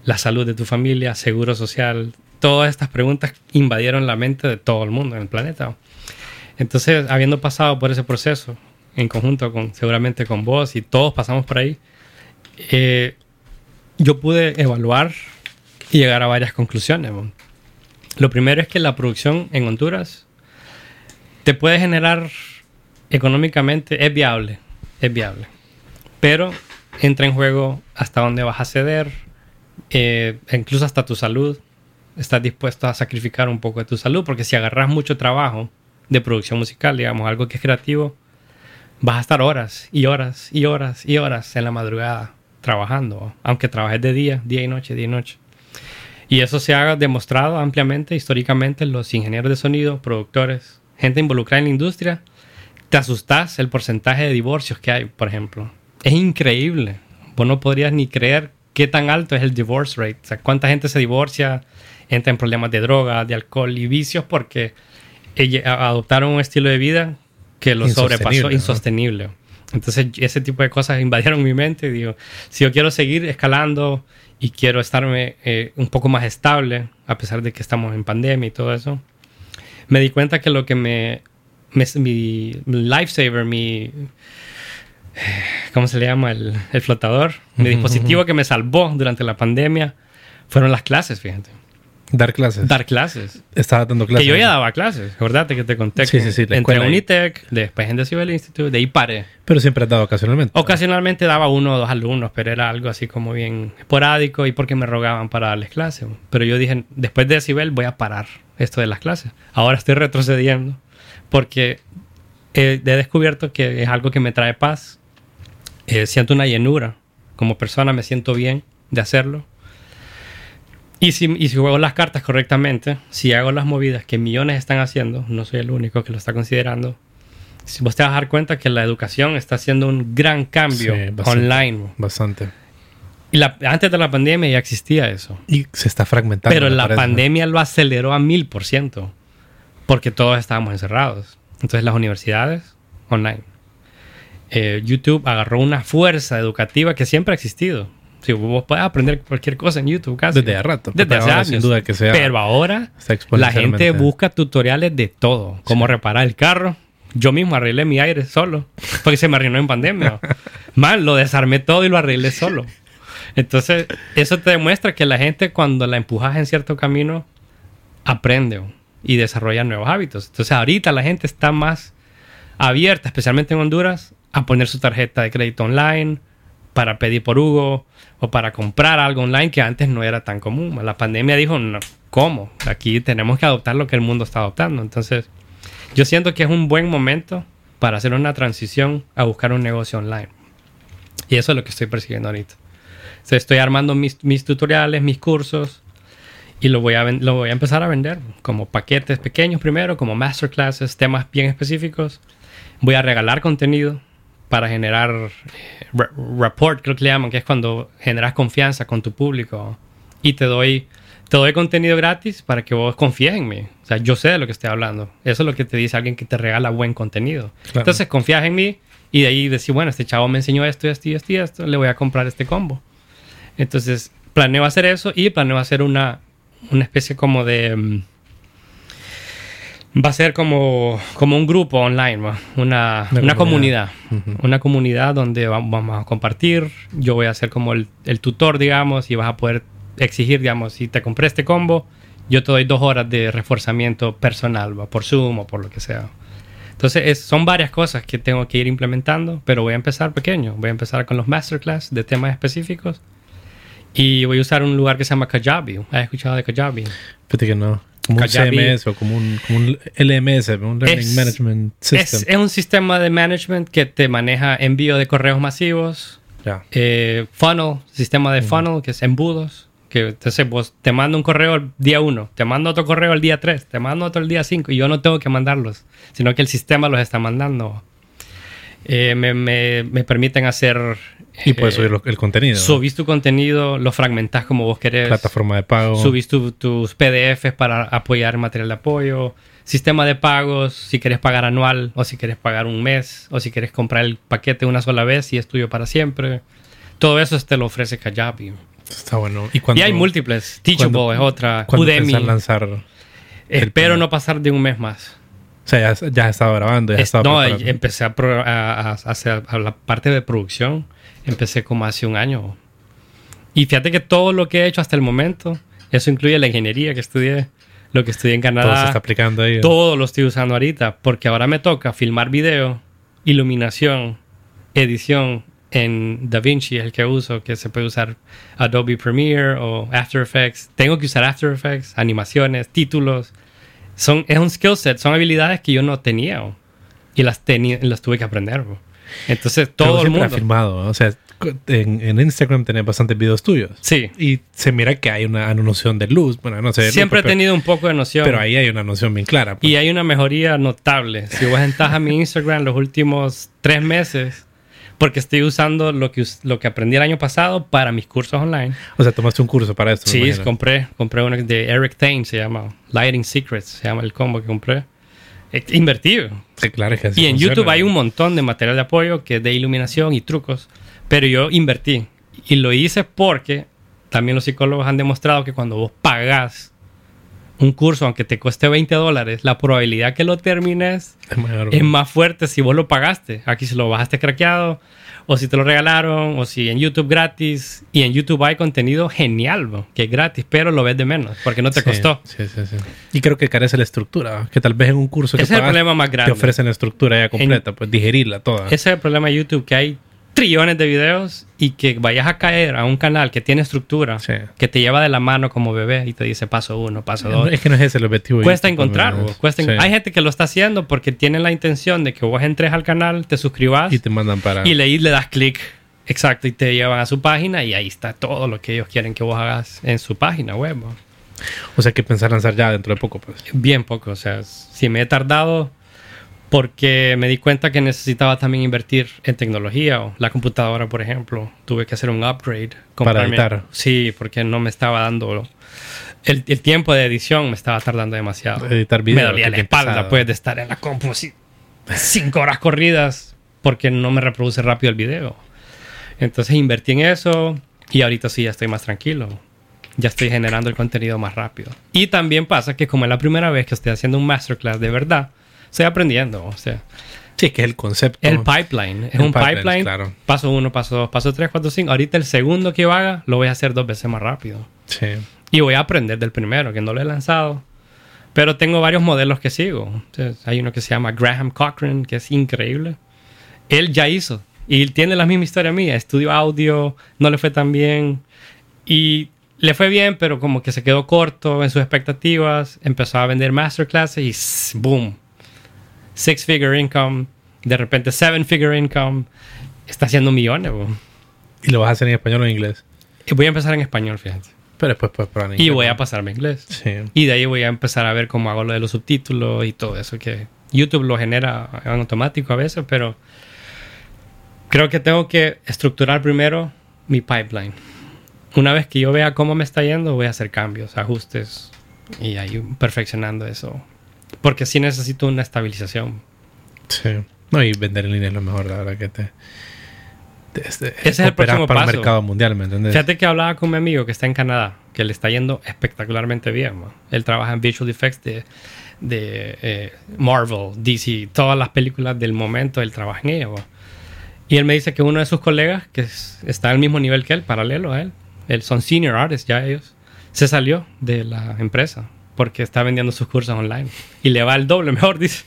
A: la salud de tu familia, seguro social. Todas estas preguntas invadieron la mente de todo el mundo en el planeta. Entonces, habiendo pasado por ese proceso, en conjunto con seguramente con vos y todos pasamos por ahí, eh, yo pude evaluar y llegar a varias conclusiones. Lo primero es que la producción en Honduras te puede generar económicamente, es viable, es viable, pero entra en juego hasta dónde vas a ceder, eh, incluso hasta tu salud. Estás dispuesto a sacrificar un poco de tu salud, porque si agarras mucho trabajo de producción musical, digamos, algo que es creativo, vas a estar horas y horas y horas y horas en la madrugada trabajando, aunque trabajes de día, día y noche, día y noche. Y eso se ha demostrado ampliamente, históricamente, los ingenieros de sonido, productores, gente involucrada en la industria. Te asustas el porcentaje de divorcios que hay, por ejemplo. Es increíble. Vos no podrías ni creer qué tan alto es el divorce rate. O sea, cuánta gente se divorcia, entra en problemas de droga, de alcohol y vicios porque adoptaron un estilo de vida que lo sobrepasó, insostenible. Entonces, ese tipo de cosas invadieron mi mente. Digo, si yo quiero seguir escalando y quiero estarme eh, un poco más estable, a pesar de que estamos en pandemia y todo eso, me di cuenta que lo que me. mi lifesaver, mi. ¿Cómo se le llama? El, flotador. Mi dispositivo que me salvó durante la pandemia fueron las clases, fíjate.
B: Dar clases.
A: Dar clases.
B: Estaba dando clases.
A: Que yo ya daba clases, ¿verdad? Que te conté. Sí, sí, sí. Entré en Unitec, después en Decibel Institute, de ahí paré.
B: Pero siempre has dado ocasionalmente.
A: Ocasionalmente daba uno o dos alumnos, pero era algo así como bien esporádico y porque me rogaban para darles clases. Pero yo dije, después de Decibel voy a parar esto de las clases. Ahora estoy retrocediendo porque he, descubierto que es algo que me trae paz. Eh, siento una llenura. Como persona me siento bien de hacerlo y si, y si juego las cartas correctamente, si hago las movidas que millones están haciendo, no soy el único que lo está considerando, si vos te vas a dar cuenta que la educación está haciendo un gran cambio online.
B: Bastante.
A: Y la, antes de la pandemia ya existía eso.
B: Y se está fragmentando.
A: Pero la pandemia lo aceleró a mil por ciento. Porque todos estábamos encerrados. Entonces las universidades, online. Eh, YouTube agarró una fuerza educativa que siempre ha existido. Si vos puedes aprender cualquier cosa en YouTube casi.
B: Desde hace rato.
A: Desde hace años. Sin duda que sea. Pero ahora la gente busca tutoriales de todo. Cómo reparar el carro. Yo mismo arreglé mi aire solo. Porque se me arruinó en pandemia. Mal, lo desarmé todo y lo arreglé solo. Entonces, eso te demuestra que la gente cuando la empujas en cierto camino, aprende y desarrolla nuevos hábitos. Entonces, ahorita la gente está más abierta, especialmente en Honduras, a poner su tarjeta de crédito online, para pedir por Hugo o para comprar algo online que antes no era tan común. La pandemia dijo, no, ¿cómo? Aquí tenemos que adoptar lo que el mundo está adoptando. Entonces, yo siento que es un buen momento para hacer una transición a buscar un negocio online. Y eso es lo que estoy persiguiendo ahorita. estoy armando mis, tutoriales, mis cursos, y lo voy, a, lo voy a empezar a vender como paquetes pequeños primero, como masterclasses, temas bien específicos. Voy a regalar contenido para generar eh, rapport, creo que le llaman, que es cuando generas confianza con tu público y te doy, te doy contenido gratis para que vos confíes en mí. O sea, yo sé de lo que estoy hablando. Eso es lo que te dice alguien que te regala buen contenido. Entonces confías en mí y de ahí decir, bueno, este chavo me enseñó esto, esto y esto y esto, le voy a comprar este combo. Entonces planeo hacer eso y planeo hacer una, una especie como de... Va a ser como, como un grupo online, una, una, comunidad. Una comunidad donde vamos a compartir. Yo voy a ser como el, el, tutor, digamos, y vas a poder exigir, digamos, si te compré este combo, yo te doy dos horas de reforzamiento personal, por Zoom o por lo que sea. Entonces, son varias cosas que tengo que ir implementando, pero voy a empezar pequeño. Voy a empezar con los masterclass de temas específicos. Y voy a usar un lugar que se llama Kajabi. ¿Has escuchado de Kajabi?
B: Fíjate que no. Como un CMS o como un, como un LMS, un Learning Management System.
A: Es, un sistema de management que te maneja envío de correos masivos, eh, funnel, sistema de funnel, que es embudos. Que entonces vos te mando un correo el día 1, te mando otro correo el día 3, te mando otro el día 5 y yo no tengo que mandarlos, sino que el sistema los está mandando. Eh, me, me, me, permiten hacer
B: y puedes subir el contenido.
A: Subís tu contenido, lo fragmentás como vos querés.
B: Plataforma de pago.
A: Subís tus PDFs para apoyar material de apoyo. Sistema de pagos, si quieres pagar anual o si quieres pagar un mes o si quieres comprar el paquete una sola vez y es tuyo para siempre. Todo eso te lo ofrece Kajabi.
B: Está bueno.
A: ¿Y, hay múltiples. Teachable es otra. Udemy.
B: lanzar
A: Espero no pasar de un mes más.
B: O sea, ya, ya estado grabando. Ya
A: no, empecé a, a, hacer la parte de producción Empecé como hace un año. Y fíjate que todo lo que he hecho hasta el momento, eso incluye la ingeniería que estudié, lo que estudié en Canadá.
B: Todo se está aplicando ahí.
A: Todo lo estoy usando ahorita, porque ahora me toca filmar video, iluminación, edición en DaVinci, el que uso, que se puede usar Adobe Premiere o After Effects. Tengo que usar After Effects, animaciones, títulos. Son, es un skill set, son habilidades que yo no tenía y las, las tuve que aprender. Entonces
B: Pero
A: todo el
B: siempre
A: mundo...
B: ha filmado, o sea, en, en Instagram tenés bastantes videos tuyos.
A: Sí,
B: Y se mira que hay una, noción de luz. Bueno, no sé. de luz,
A: siempre he
B: pero,
A: tenido un poco de noción.
B: Pero ahí hay una noción bien clara. pues.
A: Y hay una mejoría notable. Si vos entras a mi Instagram los últimos tres meses, porque estoy usando lo que, lo que aprendí el año pasado para mis cursos online.
B: O sea, tomaste un curso para esto.
A: Sí, compré, compré uno de Eric Tain, se llama Lighting Secrets, se llama el combo que compré. Invertí.
B: Sí, claro que así
A: Y en
B: funciona.
A: YouTube hay un montón de material de apoyo que es de iluminación y trucos, pero yo invertí. Y lo hice porque también los psicólogos han demostrado que cuando vos pagas un curso, aunque te cueste 20 dólares, la probabilidad que lo termines
B: Es
A: es más fuerte si vos lo pagaste. Aquí si lo bajaste craqueado, o si te lo regalaron, o si en YouTube gratis. Y en YouTube hay contenido genial, bro, que es gratis, pero lo ves de menos, porque no te
B: Sí,
A: costó.
B: Sí, sí, sí. Y creo que carece la estructura. Que tal vez en un curso que
A: Ese es el problema más
B: te
A: grande.
B: ofrecen la estructura ya completa, pues digerirla toda.
A: Ese es el problema de YouTube, que hay trillones de videos y que vayas a caer a un canal que tiene estructura,
B: Sí.
A: que te lleva de la mano como bebé y te dice paso uno, paso dos.
B: Es que no es ese el objetivo.
A: Cuesta
B: YouTube,
A: encontrar, vos, cuesta en-. Hay gente que lo está haciendo porque tienen la intención de que vos entres al canal, te suscribas
B: Y te mandan para...
A: y le, le das clic. Exacto, y te llevan a su página y ahí está todo lo que ellos quieren que vos hagas en su página web.
B: O sea, que pensar lanzar ya dentro de poco, pues.
A: Bien poco, o sea, si me he tardado porque me di cuenta que necesitaba también invertir en tecnología o la computadora, por ejemplo. Tuve que hacer un upgrade. comprarme-
B: editar.
A: Sí, porque no me estaba dando... El, el tiempo de edición me estaba tardando demasiado.
B: Editar video,
A: Me dolía la espalda,
B: pesado.
A: pues, de estar en la compu así cinco horas corridas porque no me reproduce rápido el video. Entonces invertí en eso y ahorita sí ya estoy más tranquilo. Ya estoy generando el contenido más rápido. Y también pasa que como es la primera vez que estoy haciendo un masterclass de verdad, estoy aprendiendo. O sea,
B: Sí, que es el concepto.
A: el pipeline. Es
B: El
A: un
B: pipeline,
A: pipeline.
B: claro.
A: Paso uno, paso dos, paso tres, cuatro, cinco. Ahorita el segundo que yo haga lo voy a hacer dos veces más rápido.
B: Sí.
A: Y voy a aprender del primero, que no lo he lanzado. Pero tengo varios modelos que sigo. Entonces, hay uno que se llama Graham Cochran, que es increíble. Él ya hizo. Y tiene la misma historia mía. Estudió audio, no le fue tan bien. Y le fue bien, pero como que se quedó corto en sus expectativas. Empezó a vender masterclasses y ¡s- boom. Six figure income. De repente seven figure income. Está haciendo millones.
B: Y lo vas a hacer en español o en inglés.
A: Y voy a empezar en español, fíjate.
B: Pero después puedes probar en
A: Y
B: inglés.
A: voy a pasarme a inglés.
B: Sí.
A: Y de ahí voy a empezar a ver cómo hago lo de los subtítulos y todo eso que YouTube lo genera en automático a veces, pero creo que tengo que estructurar primero mi pipeline. Una vez que yo vea cómo me está yendo, voy a hacer cambios, ajustes y ahí perfeccionando eso. Porque sí necesito una estabilización.
B: Sí. No, y vender en línea es lo mejor, la verdad que te... te- este,
A: Ese es el próximo
B: para
A: paso.
B: el mercado mundial, ¿me entiendes?
A: Fíjate que hablaba con mi amigo que está en Canadá, que le está yendo espectacularmente bien. man. Él trabaja en visual effects de, de eh, Marvel, DC, todas las películas del momento, él trabaja en ellas. Y él me dice que uno de sus colegas, que es- está al mismo nivel que él, paralelo a él, él son senior artists ya ellos, se salió de la empresa porque está vendiendo sus cursos online. Y le va el doble mejor, dice.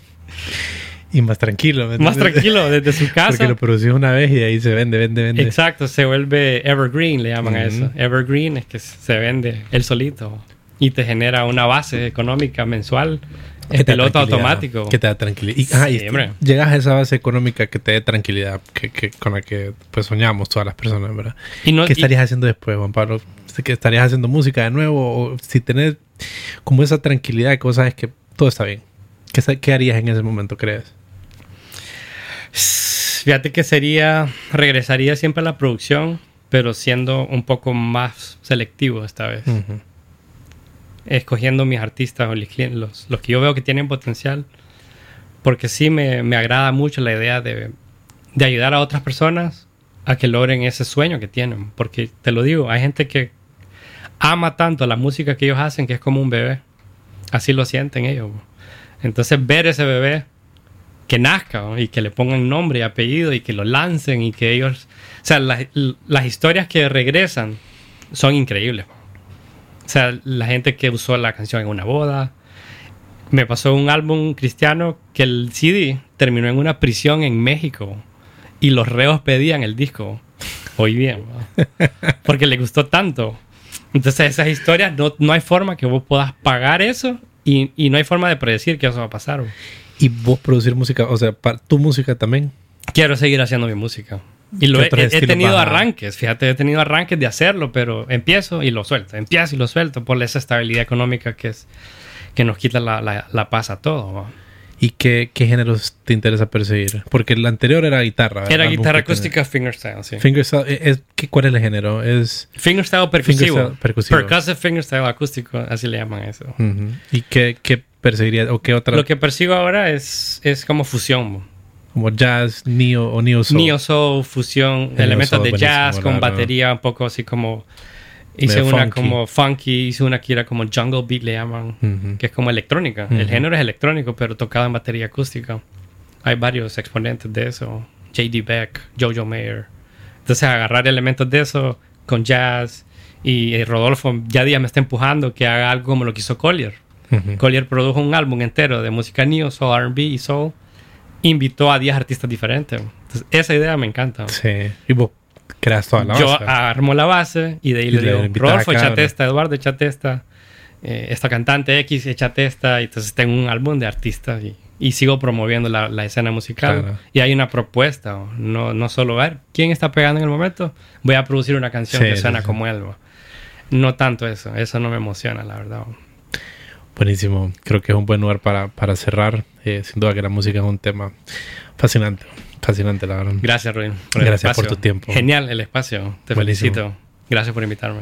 B: Y más tranquilo, ¿me
A: Más tranquilo, desde su casa.
B: Porque lo produces una vez y de ahí se vende, vende, vende.
A: Exacto, se vuelve evergreen, le llaman a eso. Evergreen es que se vende él solito y te genera una base económica mensual en piloto automático.
B: Que te da tranquilidad. Y, y llegas a esa base económica que te dé tranquilidad, que, que- con la que pues soñamos todas las personas, ¿verdad?
A: Y no-
B: ¿Qué
A: y-
B: estarías haciendo después, Juan Pablo? ¿Qué estarías haciendo música de nuevo? O si tenés como esa tranquilidad que vos sabes que todo está bien. ¿Qué, qué harías en ese momento, crees?
A: Fíjate que sería, regresaría siempre a la producción, pero siendo un poco más selectivo esta vez. Escogiendo mis artistas o los, los que yo veo que tienen potencial, porque sí me, me agrada mucho la idea de, de ayudar a otras personas a que logren ese sueño que tienen, porque te lo digo, hay gente que ama tanto la música que ellos hacen que es como un bebé, así lo sienten ellos. Entonces ver ese bebé que nazca ¿no? y que le pongan nombre y apellido y que lo lancen y que ellos, o sea, las, las historias que regresan son increíbles. O sea, la gente que usó la canción en una boda. Me pasó un álbum cristiano que el CD terminó en una prisión en México y los reos pedían el disco. Hoy bien, ¿no? porque le gustó tanto. Entonces esas historias no, no hay forma que vos puedas pagar eso y, y no hay forma de predecir que eso va a pasar. ¿no?
B: Y vos producir música, o sea, pa- tu música también.
A: quiero seguir haciendo mi música. Y lo he, he, tenido arranques, fíjate, he tenido arranques de hacerlo, pero empiezo y lo suelto, empiezo y lo suelto por esa estabilidad económica que es que nos quita la, la, la paz a todo.
B: ¿Y qué, qué, géneros te interesa perseguir? Porque la anterior era guitarra.
A: Era guitarra acústica fingerstyle, sí.
B: Fingerstyle, eh, es, ¿cuál es el género? Es
A: fingerstyle percusivo. Fingerstyle percusivo. Percussive fingerstyle acústico, así le llaman eso.
B: ¿Y qué, qué perseguirías o qué otra?
A: Lo que persigo ahora es, es como fusión.
B: Como jazz, neo o neo soul.
A: Neo soul, fusión, elementos de jazz con batería un poco así como Hice una como funky, hice una que era como jungle beat, le llaman, que es como electrónica. El género es electrónico, pero tocado en batería acústica. Hay varios exponentes de eso. J.D. Beck, Jojo Mayer. Entonces, agarrar elementos de eso con jazz. Y eh, Rodolfo ya día me está empujando que haga algo como lo que hizo Collier. Collier produjo un álbum entero de música neo, soul, RB y soul. Invitó a 10 artistas diferentes. Entonces, esa idea me encanta.
B: Sí. Y vos creas toda la
A: base. Yo armo la base y de ahí le digo, Rodolfo, échate esta, Eduardo, échate esta, eh, esta cantante X, échate esta. Y entonces tengo un álbum de artistas y, y sigo promoviendo la, la escena musical. Y hay una propuesta, no, no solo ver quién está pegando en el momento, voy a producir una canción que suena como él. No tanto eso, eso no me emociona, la verdad.
B: Buenísimo, creo que es un buen lugar para, para cerrar. Eh, sin duda que la música es un tema fascinante. Fascinante, la verdad.
A: Gracias, Ruin.
B: Gracias por tu tiempo.
A: Genial el espacio. Te felicito. Gracias por invitarme.